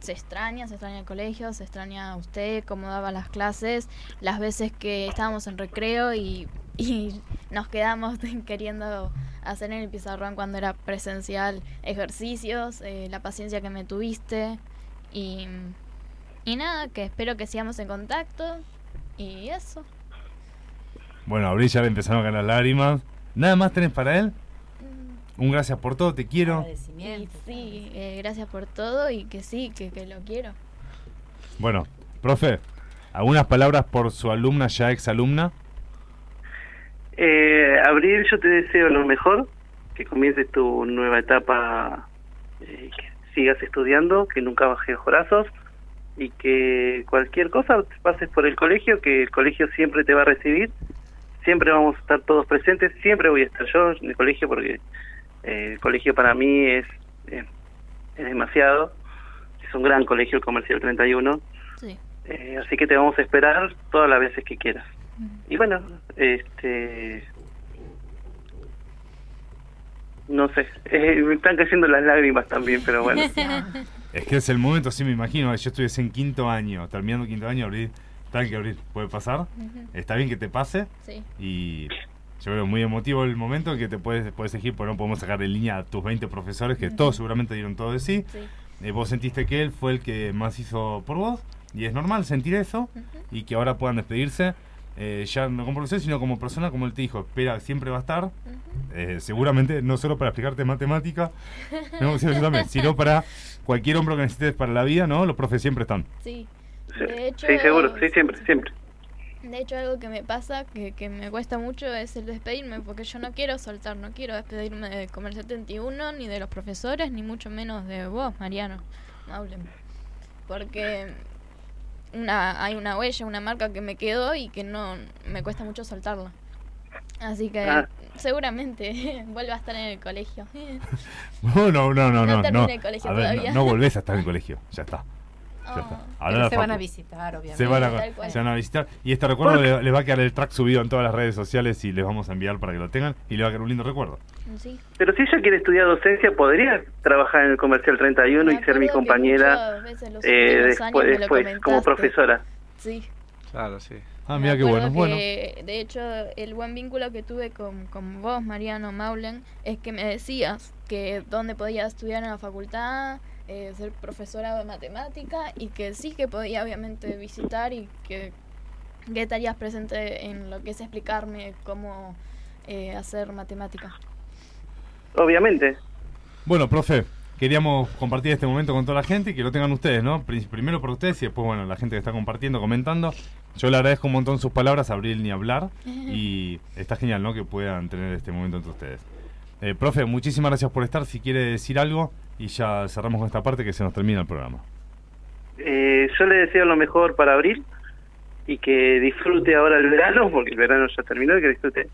se extraña, se extraña el colegio, se extraña a usted, cómo daba las clases, las veces que estábamos en recreo y, y nos quedamos *laughs* queriendo hacer en el pizarrón cuando era presencial ejercicios, eh, la paciencia que me tuviste y, y nada, que espero que sigamos en contacto y eso. Bueno, a Abril ya le empezaron a ganar lágrimas. ¿Nada más tenés para él? Un gracias por todo, te quiero. Y sí, eh, gracias por todo y que sí, que, que lo quiero. Bueno, profe, ¿algunas palabras por su alumna, ya ex alumna? Eh, Abril, yo te deseo lo mejor, que comiences tu nueva etapa, eh, que sigas estudiando, que nunca bajes los brazos y que cualquier cosa pases por el colegio, que el colegio siempre te va a recibir, siempre vamos a estar todos presentes, siempre voy a estar yo en el colegio porque eh, el colegio para mí es, eh, es demasiado, es un gran colegio el Comercial 31, Sí. eh, así que te vamos a esperar todas las veces que quieras. Y bueno, este. No sé, eh, me están cayendo las lágrimas también, pero bueno. *laughs* Es que es el momento, sí me imagino. Yo estuviese en quinto año, terminando quinto año, Abril. Tal que Abril, puede pasar. Ujú. Está bien que te pase. Sí. Y yo creo muy emotivo el momento en que te puedes, puedes elegir, porque no podemos sacar en línea a tus 20 profesores, que todos seguramente dieron todo de sí. Sí. Eh, vos sentiste que él fue el que más hizo por vos, y es normal sentir eso, y que ahora puedan despedirse. Eh, ya no como profesor, sino como persona, como él te dijo, espera, siempre va a estar. eh, seguramente no solo para explicarte matemática, no, sí, yo también, sino para cualquier hombro que necesites para la vida, ¿no? Los profes siempre están. Sí. De hecho, Sí, seguro, sí, siempre, siempre. De hecho, algo que me pasa, que, que me cuesta mucho, es el despedirme, porque yo no quiero soltar, no quiero despedirme de Comer 71, ni de los profesores, ni mucho menos de vos, Mariano. Maulen. Porque una, hay una huella, una marca que me quedó y que no me cuesta mucho soltarla. Así que Ah. seguramente *laughs* vuelva a estar en el colegio. *laughs* No, no, no, no, No no. no. el colegio A ver, no- no, volvés a *laughs* estar en el colegio, ya está. Ya está. Ahora Pero la se van facu. a visitar, obviamente. Se van, a, Tal cual. se van a visitar. Y este recuerdo le- les va a quedar el track subido en todas las redes sociales y les vamos a enviar para que lo tengan. Y le va a quedar un lindo recuerdo. Sí. Pero si ella quiere estudiar docencia, podría trabajar en el Comercial 31 y ser mi compañera eh, después, después como profesora. Sí. Claro, sí. Ah, mira qué bueno. Bueno, De hecho, el buen vínculo que tuve con, con vos, Mariano Maulen, es que me decías que dónde podía estudiar en la facultad, eh, ser profesora de matemática y que sí que podía obviamente visitar y que, que estarías presente en lo que es explicarme cómo eh, hacer matemática. Obviamente. bueno, profe, queríamos compartir este momento con toda la gente y que lo tengan ustedes, ¿no? Pri- Primero por ustedes y después, bueno, la gente que está compartiendo, comentando. Yo le agradezco un montón sus palabras, Abril ni hablar. *laughs* Y está genial, ¿no? Que puedan tener este momento entre ustedes. Eh, profe, muchísimas gracias por estar. Si quiere decir algo y ya cerramos con esta parte que se nos termina el programa. Eh, yo le deseo lo mejor para abril y que disfrute ahora el verano, porque el verano ya terminó, y que disfrute.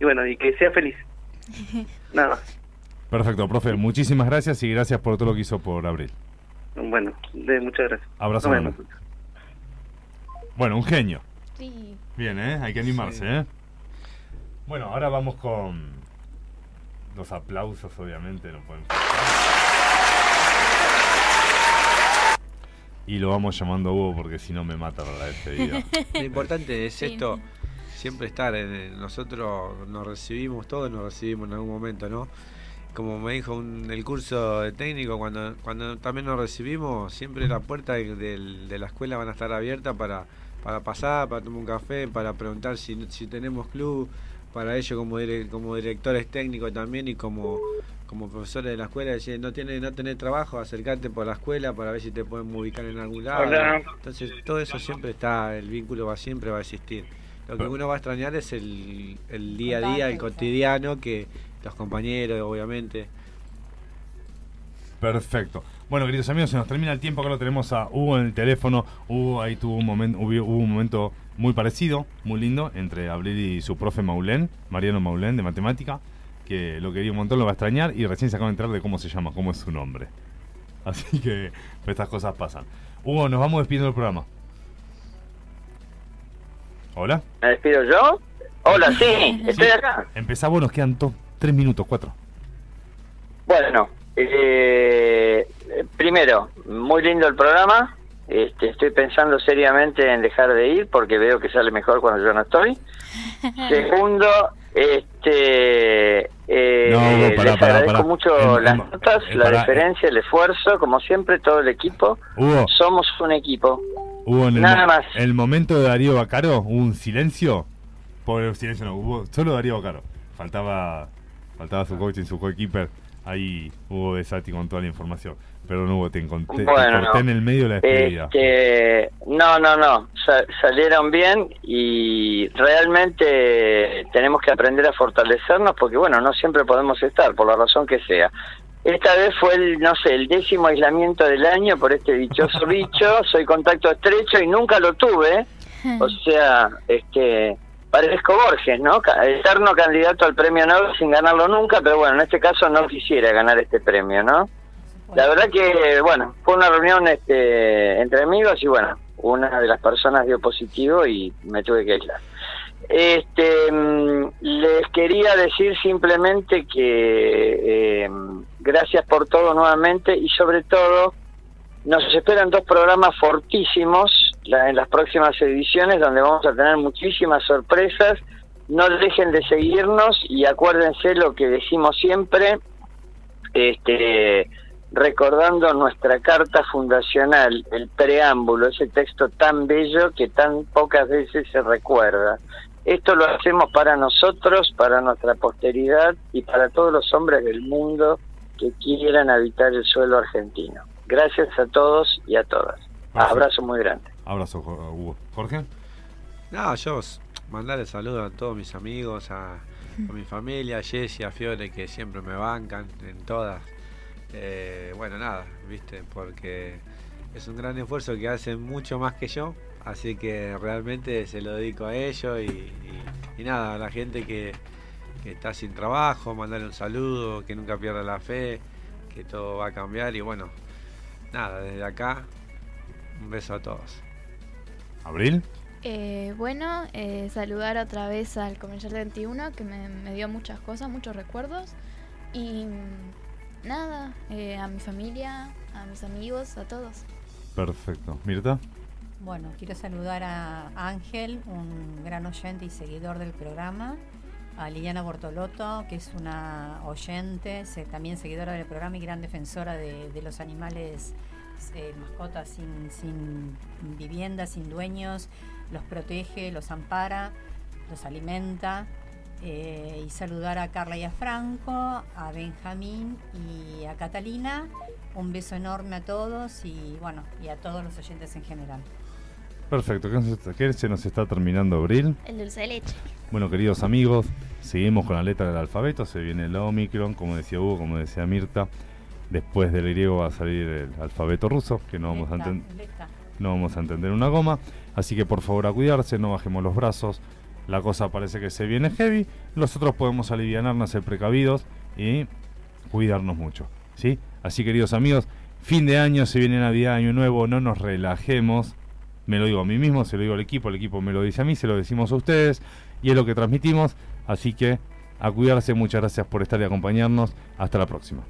Y bueno, y que sea feliz. *laughs* Nada más. Perfecto, profe. Muchísimas gracias y gracias por todo lo que hizo por Abril. Bueno, de, muchas gracias. Abrazo vemos. Bueno, un genio. Sí. Bien, ¿eh? Hay que animarse, ¿eh? Bueno, ahora vamos con los aplausos, obviamente, no pueden faltar. y lo vamos llamando Hugo porque si no me mata para la despedida. Lo importante es Sí. esto, siempre estar. En, nosotros nos recibimos, todos nos recibimos en algún momento, ¿no? Como me dijo un- el curso de técnico, cuando, cuando también nos recibimos, siempre la puerta de, del- de la escuela van a estar abiertas para, para pasar, para tomar un café, para preguntar si, si tenemos club, para ello como, dire- como directores técnicos también y como, como profesores de la escuela, decir, no tiene, no tenés trabajo, acercate por la escuela para ver si te podemos ubicar en algún lado. Hola. Entonces todo eso siempre está, el vínculo va siempre va a existir. Lo que uno va a extrañar es el, el día a día, el cotidiano, que los compañeros, obviamente. Perfecto. Bueno, queridos amigos, se nos termina el tiempo. Acá lo tenemos a Hugo en el teléfono. Hugo ahí tuvo un momento, hubo, hubo un momento muy parecido, muy lindo, entre Abril y su profe Maulén, Mariano Maulén, de matemática, que lo quería un montón, lo va a extrañar y recién se acaba de enterar de cómo se llama, cómo es su nombre. *laughs* Así que pues, estas cosas pasan. Hugo, nos vamos despidiendo del programa. Hola. ¿Me despido yo? Hola, sí, *laughs* estoy acá. Empezá vos, nos quedan tres minutos, cuatro. Bueno, eh, primero, muy lindo el programa. Este, estoy pensando seriamente en dejar de ir porque veo que sale mejor cuando yo no estoy. *laughs* Segundo, este, eh, No, les agradezco mucho las notas, eh, la pará, diferencia, el esfuerzo, como siempre, todo el equipo. Hugo. Somos un equipo. Hubo en Nada más. el momento de Darío Bacaro, hubo un silencio. Por el silencio no, hubo solo Darío Bacaro. Faltaba faltaba su coach y su coequiper. Ahí hubo Desati con toda la información. Pero no hubo, te, encontré, te Bueno, corté no. en el medio de la despedida. Este, no, no, no, sa- salieron bien y realmente tenemos que aprender a fortalecernos porque, bueno, no siempre podemos estar, por la razón que sea. Esta vez fue el, no sé, el décimo aislamiento del año por este dichoso *laughs* bicho, soy contacto estrecho y nunca lo tuve, o sea, este, parezco Borges, ¿no? Eterno candidato al premio Nobel sin ganarlo nunca, pero bueno, en este caso no quisiera ganar este premio, ¿no? La verdad que, bueno, fue una reunión este, entre amigos y bueno, una de las personas dio positivo y me tuve que aislar. Este, mm, les quería decir simplemente que eh, gracias por todo nuevamente y sobre todo nos esperan dos programas fortísimos en las próximas ediciones donde vamos a tener muchísimas sorpresas. No dejen de seguirnos y acuérdense lo que decimos siempre, este, recordando nuestra carta fundacional, el preámbulo, ese texto tan bello que tan pocas veces se recuerda. Esto lo hacemos para nosotros, para nuestra posteridad y para todos los hombres del mundo que quieran habitar el suelo argentino. Gracias a todos y a todas. Abrazo muy grande. Abrazo, Jo- Hugo. Jorge. No, yo mandarle saludos a todos mis amigos, a, a mi familia, a Jessy, a Fiore, que siempre me bancan en todas. Eh, bueno, nada, viste, porque es un gran esfuerzo que hacen mucho más que yo, así que realmente se lo dedico a ellos y, y- y nada, a la gente que, que está sin trabajo, mandarle un saludo, que nunca pierda la fe, que todo va a cambiar y bueno, nada, desde acá, un beso a todos. ¿Abril? Eh, bueno, eh, saludar otra vez al Comercial 21 que me, me dio muchas cosas, muchos recuerdos. Y nada, eh, a mi familia, a mis amigos, a todos. Perfecto. ¿Mirta? Bueno, quiero saludar a Ángel, un gran oyente y seguidor del programa, a Liliana Bortolotto, que es una oyente, se- también seguidora del programa y gran defensora de, de los animales, eh, mascotas sin, sin vivienda, sin dueños, los protege, los ampara, los alimenta. Eh, y saludar a Carla y a Franco, a Benjamín y a Catalina. Un beso enorme a todos y bueno, y a todos los oyentes en general. Perfecto. ¿Qué, se nos está terminando, Abril? El dulce de leche. Bueno, queridos amigos, seguimos con la letra del alfabeto. Se viene la Omicron, como decía Hugo, como decía Mirta. Después del griego va a salir el alfabeto ruso, que no vamos a, enten- no vamos a entender una goma. Así que por favor a cuidarse, no bajemos los brazos. La cosa parece que se viene heavy. Nosotros podemos aliviarnos, ser precavidos y cuidarnos mucho. ¿sí? Así, queridos amigos, fin de año, se viene Navidad, Año Nuevo, no nos relajemos. Me lo digo a mí mismo, se lo digo al equipo, el equipo me lo dice a mí, se lo decimos a ustedes y es lo que transmitimos. Así que a cuidarse, muchas gracias por estar y acompañarnos. Hasta la próxima.